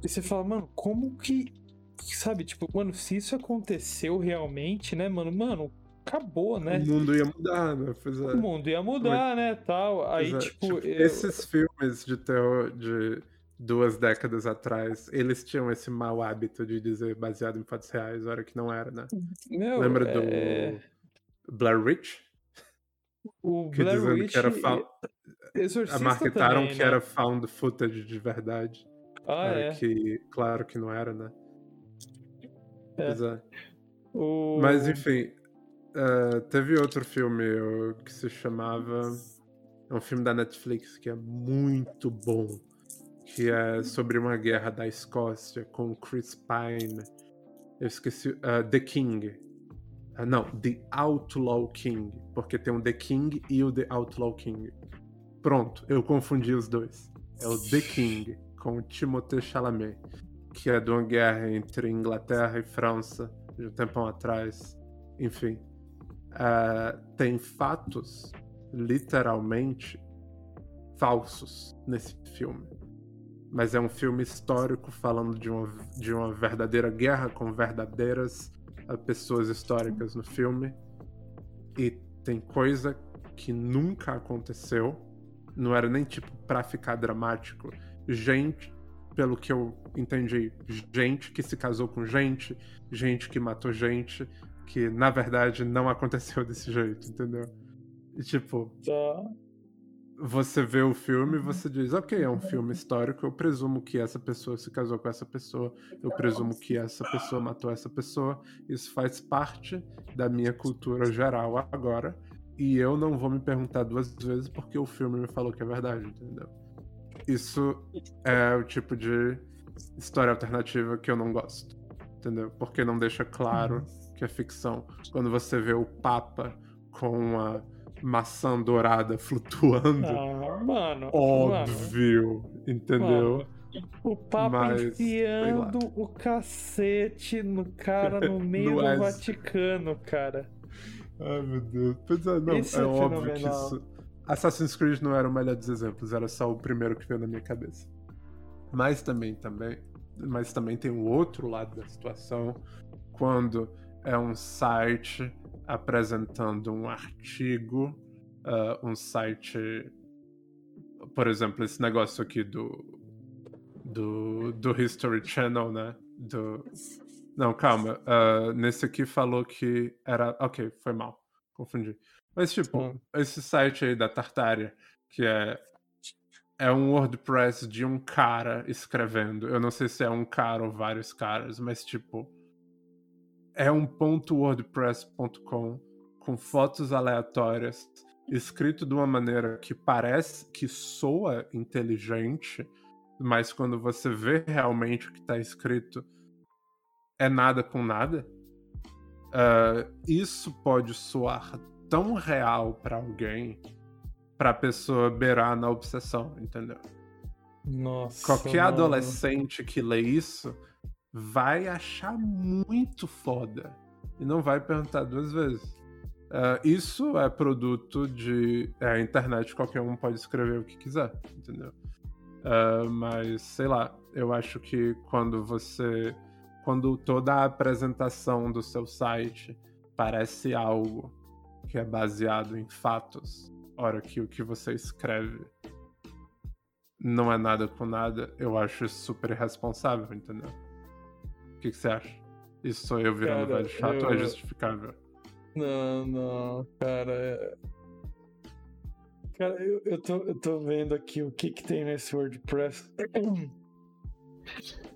B: e você fala, mano, como que. Sabe, tipo, mano, se isso aconteceu realmente, né, mano, mano, acabou, né?
A: O mundo ia mudar, né? É.
B: O mundo ia mudar, né, tal. Aí,
A: é,
B: tipo,
A: tipo,
B: eu-
A: esses filmes de terror de duas décadas atrás, eles tinham esse mau hábito de dizer baseado em fatos reais, hora que não era, né?
B: meu,
A: Lembra
B: é,
A: do Blair Witch?
B: O
A: Que
B: Blair
A: dizendo
B: Witch
A: que era fa-
B: Exorcista
A: marketaram
B: também,
A: que
B: né?
A: era found footage de verdade.
B: Ah,
A: é, que claro que não era, né?
B: É.
A: É.
B: O...
A: Mas enfim, eh, teve outro filme eh, que se chamava. É um filme da Netflix que é muito bom. Que é sobre uma guerra da Escócia com Chris Pine. Eu esqueci. eh, The King. Ah, não, The Outlaw King. Porque tem o The King e o The Outlaw King. Pronto, eu confundi os dois. É o The King com o Timothée Chalamet. Que é de uma guerra entre Inglaterra e França de um tempão atrás. Enfim. Ah, tem fatos literalmente falsos nesse filme. Mas é um filme histórico falando de uma, de uma verdadeira guerra com verdadeiras ah, pessoas históricas no filme. E tem coisa que nunca aconteceu. Não era nem tipo pra ficar dramático. Gente, pelo que eu entendi, gente que se casou com gente, gente que matou gente, que na verdade não aconteceu desse jeito, entendeu? E tipo,
B: Tá.
A: Você vê o filme e você diz, ok, é um filme histórico, eu presumo que essa pessoa se casou com essa pessoa, eu presumo que essa pessoa matou essa pessoa, isso faz parte da minha cultura geral agora, e eu não vou me perguntar duas vezes porque o filme me falou que é verdade, entendeu? Isso é o tipo de história alternativa que eu não gosto, entendeu? Porque não deixa claro que é ficção. Quando você vê o Papa com uma maçã dourada flutuando,
B: Ah, mano. Mano,
A: óbvio, entendeu?
B: mano, o Papa
A: Mas,
B: enfiando o cacete no cara no meio do Vaticano, cara.
A: Ai, meu Deus. Pois é, não,
B: Isso
A: é,
B: é
A: óbvio que isso. Assassin's Creed não era o melhor dos exemplos, era só o primeiro que veio na minha cabeça. Mas também, também, mas também tem o outro lado da situação, quando é um site apresentando um artigo, ah, um site, por exemplo, esse negócio aqui do do, do History Channel, né? Do, não, calma. ah, nesse aqui falou que era. Ok, foi mal. Confundi. Mas, tipo,
B: Hum.
A: esse site aí da Tartária, que é. É um WordPress de um cara escrevendo. Eu não sei se é um cara ou vários caras, mas, tipo. É um ponto .wordpress.com com fotos aleatórias, escrito de uma maneira que parece que soa inteligente, mas quando você vê realmente o que está escrito, é nada com nada. Ah, isso pode soar tão real para alguém, para a pessoa beirar na obsessão, entendeu?
B: Nossa.
A: Qualquer
B: mano.
A: adolescente que lê isso vai achar muito foda e não vai perguntar duas vezes. Ah, isso é produto de é, a internet, qualquer um pode escrever o que quiser, entendeu? Ah, mas sei lá, eu acho que quando você. Quando toda a apresentação do seu site parece algo que é baseado em fatos, ora que o que você escreve não é nada com nada, eu acho super irresponsável, entendeu? O que, que você acha? Isso sou eu virando
B: Cara,
A: velho chato ou é
B: eu-
A: justificável?
B: Não, não, cara. é- Cara, eu, eu, tô, eu tô vendo aqui o que que tem nesse WordPress.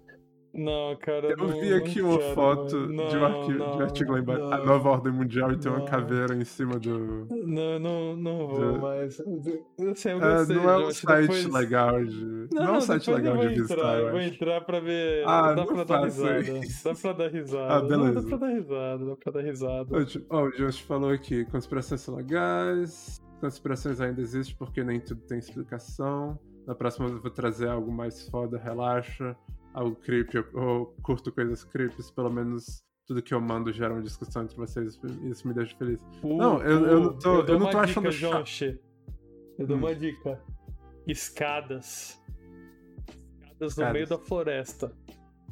B: Não, cara.
A: Eu
B: não-
A: vi
B: não
A: aqui uma
B: quero,
A: foto
B: mano.
A: de, um
B: Não,
A: arquivo, de um
B: não,
A: artigo lá embaixo. A
B: não.
A: nova ordem mundial e tem uma
B: não.
A: caveira em cima do.
B: Não, não, não vou
A: Do-
B: mais. Eu
A: É, não é um site
B: depois-
A: legal de. Não, é um site legal de visitar, eu
B: vou entrar pra ver.
A: Ah,
B: dá
A: não
B: pra dar risada.
A: isso.
B: Dá pra dar risada.
A: Ah,
B: Não,
A: beleza.
B: dá pra dar risada, dá pra dar risada.
A: Ó, ó, o Josh falou aqui: conspirações são legais, conspirações ainda existem porque nem tudo tem explicação. Na próxima eu vou trazer algo mais foda, relaxa. Algo creepy, eu, eu curto coisas creeps, pelo menos tudo que eu mando gera uma discussão entre vocês, isso me deixa feliz. Não, eu- eu não tô-
B: Uh, dou
A: eu não tô
B: dica,
A: achando chato.
B: Josh. Eu dou
A: Hum.
B: uma dica. Escadas. Escadas no
A: Escadas.
B: meio da floresta.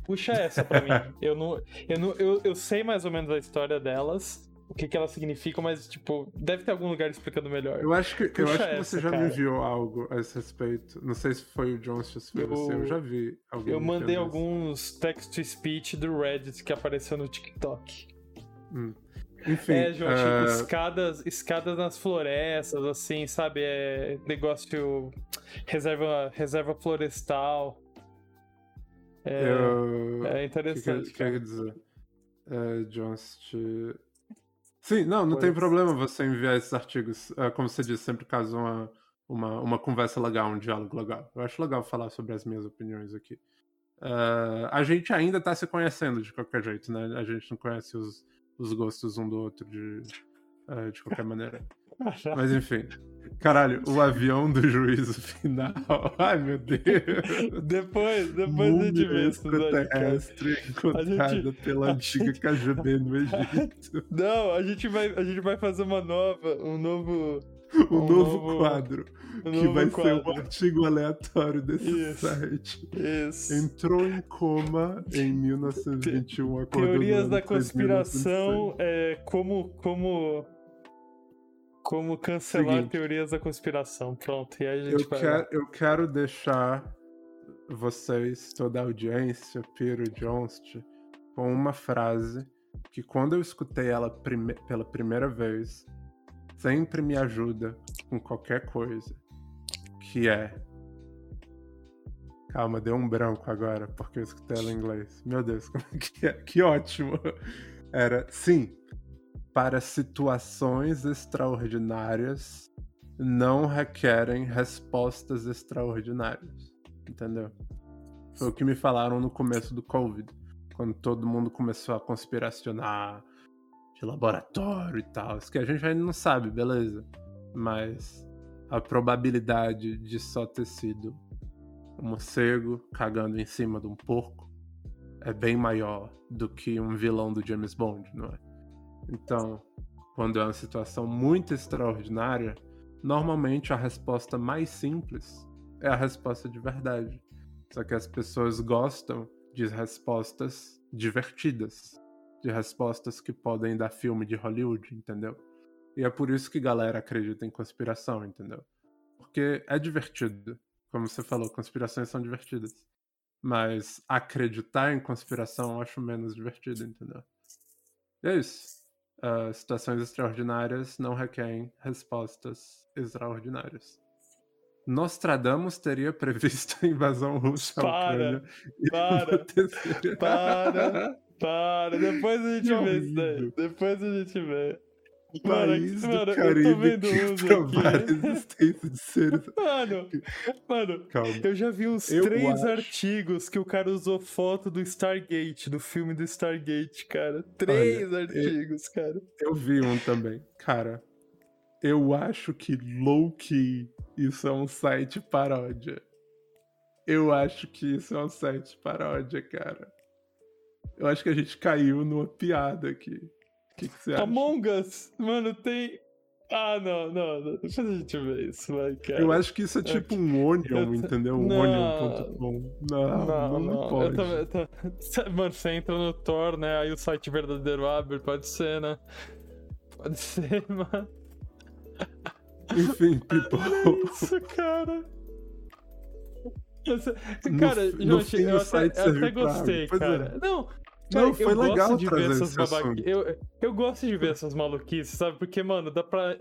B: Puxa essa pra mim. Eu não, eu não, eu, eu sei mais ou menos a história delas, o que que elas significam, mas tipo, deve ter algum lugar explicando melhor.
A: Eu acho que, eu acho que
B: essa,
A: você já
B: cara.
A: me enviou algo a esse respeito. Não sei se foi o John, se foi
B: Eu-
A: você. Eu já vi alguém.
B: Eu mandei
A: isso.
B: alguns text-to-speech do Reddit que apareceu no TikTok.
A: Enfim.
B: é, João,
A: eh,
B: escadas, escadas nas florestas, assim, sabe? É negócio. Reserva, reserva florestal. É,
A: eu...
B: é
A: O que,
B: interessante.
A: que, que eu ia dizer? É, te... Sim, não, não tem problema você enviar esses artigos. É, como você disse, sempre caso uma, uma, uma conversa legal, um diálogo legal. Eu acho legal falar sobre as minhas opiniões aqui. É, a gente ainda tá se conhecendo de qualquer jeito, né? A gente não conhece os, os gostos um do outro de, é, de qualquer maneira. Mas enfim. Caralho, o avião do juízo final. Ai, meu Deus.
B: Depois, depois a gente vê isso.
A: extraterrestre encontrada
B: gente-
A: pela antiga KGB no Egito.
B: Não, a gente, vai, a gente vai fazer uma nova, um novo.
A: Um
B: Um
A: novo
B: novo-
A: quadro.
B: Um
A: que
B: novo
A: vai ser
B: quadro.
A: um artigo aleatório desse
B: Isso.
A: site.
B: Isso.
A: Entrou em coma em 1921. acordou no
B: Teorias da
A: 3026.
B: conspiração, é, como, como, como cancelar
A: Seguinte.
B: teorias da conspiração. Pronto, e aí a
A: Eu
B: gente vai.
A: quero, eu quero deixar vocês, toda a audiência, Piro e Johnst, com uma frase que quando eu escutei ela prime- pela primeira vez, sempre me ajuda com qualquer coisa. Que é. Calma, deu um branco agora, porque eu escutei ela em inglês. Meu Deus, como é que é? Que ótimo! Era, sim, para situações extraordinárias não requerem respostas extraordinárias. Entendeu? Foi o que me falaram no começo do Covid, quando todo mundo começou a conspiracionar de laboratório e tal. Isso que a gente ainda não sabe, beleza. Mas a probabilidade de só ter sido um morcego cagando em cima de um porco é bem maior do que um vilão do James Bond, não é? Então, quando é uma situação muito extraordinária, normalmente a resposta mais simples é a resposta de verdade. Só que as pessoas gostam de respostas divertidas, de respostas que podem dar filme de Hollywood, entendeu? E é por isso que galera acredita em conspiração, entendeu? Porque é divertido. Como você falou, conspirações são divertidas. Mas acreditar em conspiração eu acho menos divertido, entendeu? E é isso. Ah, situações extraordinárias não requerem respostas extraordinárias. Nostradamus teria previsto a invasão russa à
B: Para,
A: Ucrânia
B: para,
A: aconteceria.
B: para. Para, depois a gente
A: Que
B: vê isso daí.
A: horrível.
B: Depois a gente vê. Mano,
A: País do
B: mano, eu tô
A: Caribe que provar a existência de seres.
B: Mano, mano,
A: Calma.
B: eu já vi uns
A: Eu
B: três
A: acho-
B: artigos que o cara usou foto do Stargate, do filme do Stargate, cara. Três artigos, cara.
A: Eu vi um também. Cara, eu acho que low-key isso é um site paródia. Eu acho que isso é um site paródia, cara. Eu acho que a gente caiu numa piada aqui. Que, que você acha?
B: Among Us, mano, tem. Ah, não, não, não. Depois a gente vê isso, vai, cara.
A: Eu acho que isso é tipo um Onion, entendeu? Um
B: Não.
A: Onion.com. Não, não, não, pode.
B: Eu também, eu tam- Mano, você entra no Tor, né? Aí o site verdadeiro abre, pode ser, né? Pode ser, mano.
A: Enfim, people.
B: Olha isso, cara. Essa-
A: No
B: Cara,
A: no
B: Josh,
A: fim,
B: eu até, eu até gostei.
A: Pois é.
B: Cara. Não, cara,
A: foi
B: eu
A: legal
B: gosto de ver essas babaquices. Eu, eu gosto de ver essas maluquices, sabe? Porque, mano, dá pra.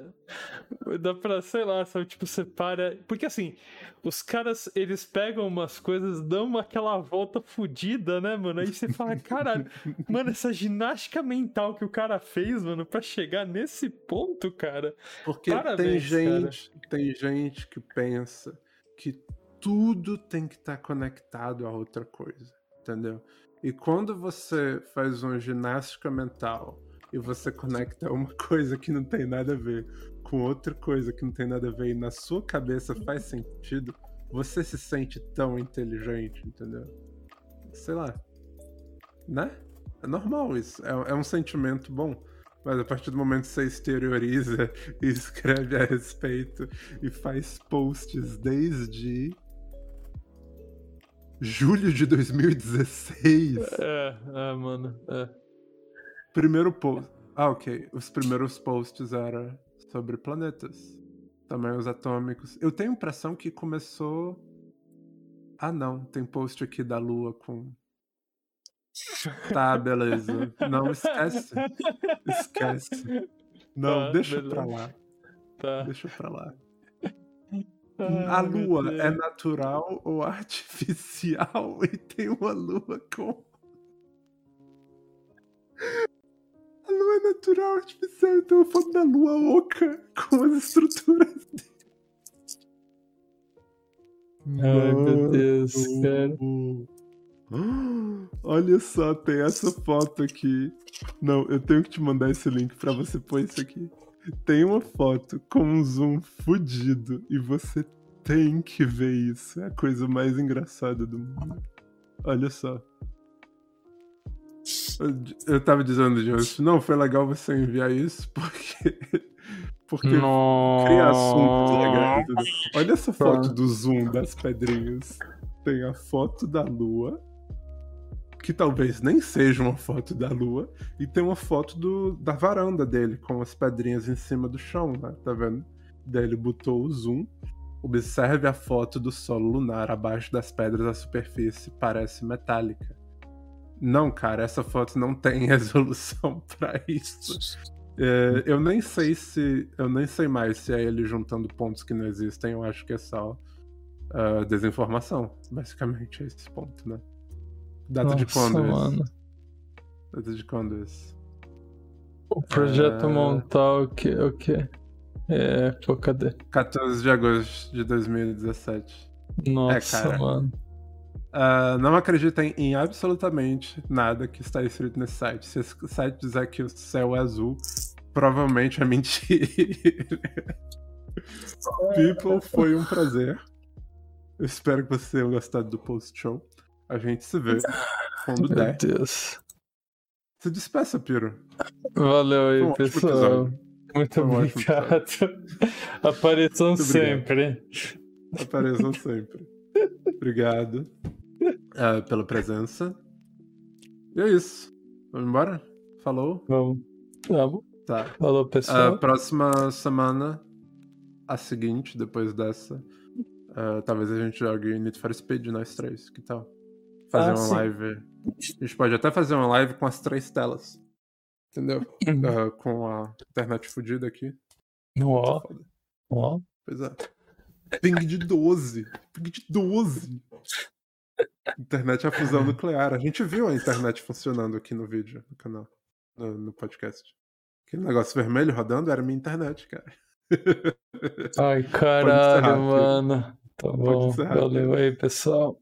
B: Dá pra, sei lá, sabe? Tipo, separa. Porque assim, os caras, eles pegam umas coisas, dão aquela volta fodida, né, mano? Aí você fala, caralho, mano, essa ginástica mental que o cara fez, mano, pra chegar nesse ponto, cara.
A: Porque tem
B: Parabéns,
A: gente, tem gente que pensa que tudo tem que estar conectado a outra coisa, entendeu? E quando você faz uma ginástica mental e você conecta uma coisa que não tem nada a ver com outra coisa que não tem nada a ver e na sua cabeça faz sentido, você se sente tão inteligente, entendeu? Sei lá. Né? É normal isso. É, é um sentimento bom. Mas a partir do momento que você exterioriza e escreve a respeito e faz posts desde julho de 2016.
B: É, é, mano. É.
A: Primeiro post. Ah, ok. Os primeiros posts eram sobre planetas. Tamanhos atômicos. Eu tenho a impressão que começou. Ah, não. Tem post aqui da Lua com. Tá, beleza. Não, esquece. Esquece. Não,
B: Tá,
A: deixa pra
B: beleza.
A: lá.
B: Tá.
A: Deixa pra lá. A lua é natural ou artificial? E tem uma lua com. A lua é natural ou artificial, então eu falo da lua oca com as estruturas dele.
B: Ai, meu Deus, cara.
A: Olha só, tem essa foto aqui. Não, eu tenho que te mandar esse link pra você pôr isso aqui. Tem uma foto com um zoom fudido e você tem que ver isso. É a coisa mais engraçada do mundo. Olha só. Eu, eu tava dizendo, Joseph, não, foi legal você enviar isso porque. Porque cria assuntos legais. Olha essa foto do zoom das pedrinhas. Tem a foto da lua, que talvez nem seja uma foto da lua, e tem uma foto do, da varanda dele, com as pedrinhas em cima do chão, né? Tá vendo? Daí ele botou o zoom. Observe a foto do solo lunar abaixo das pedras, a superfície parece metálica. Não, cara, essa foto não tem resolução pra isso. É, eu nem sei se. Eu nem sei mais se é ele juntando pontos que não existem. Eu acho que é só ah, desinformação. Basicamente é esse ponto, né? Data de
B: Nossa,
A: quando
B: mano.
A: esse? Data de quando esse?
B: O projeto
A: É.
B: montar o que? O que? É, pô, cadê?
A: 14 de agosto de 2017.
B: Nossa,
A: cara.
B: mano.
A: Ah, não acreditem em absolutamente nada que está escrito nesse site. Se esse site dizer que o céu é azul, provavelmente é mentira. People, foi um prazer. Eu espero que você tenha gostado do post-show. A gente se vê quando
B: Meu
A: der.
B: Deus.
A: Se despeça, Piro.
B: Valeu
A: um
B: aí,
A: ótimo
B: pessoal. Muito
A: um
B: obrigado. Apareçam
A: Muito obrigado.
B: sempre.
A: Apareçam sempre. Obrigado ah, pela presença. E é isso. Vamos embora? Falou?
B: Vamos. Vamos.
A: Tá.
B: Falou,
A: A
B: pessoal.
A: próxima semana, a seguinte, depois dessa, ah, talvez a gente jogue Need for Speed, nós três. Que tal? Fazer
B: Ah,
A: uma
B: sim.
A: live. A gente pode até fazer uma live com as três telas. Entendeu? Ah, com a internet fodida aqui.
B: Ó,
A: Foda.
B: ó.
A: Pois é. Ping de 12. Ping de 12. Internet é a fusão nuclear. A gente viu a internet funcionando aqui no vídeo, no canal, no, no podcast. Aquele negócio vermelho rodando era minha internet, cara.
B: Ai, caralho, mano. Tá bom. Valeu aí, pessoal.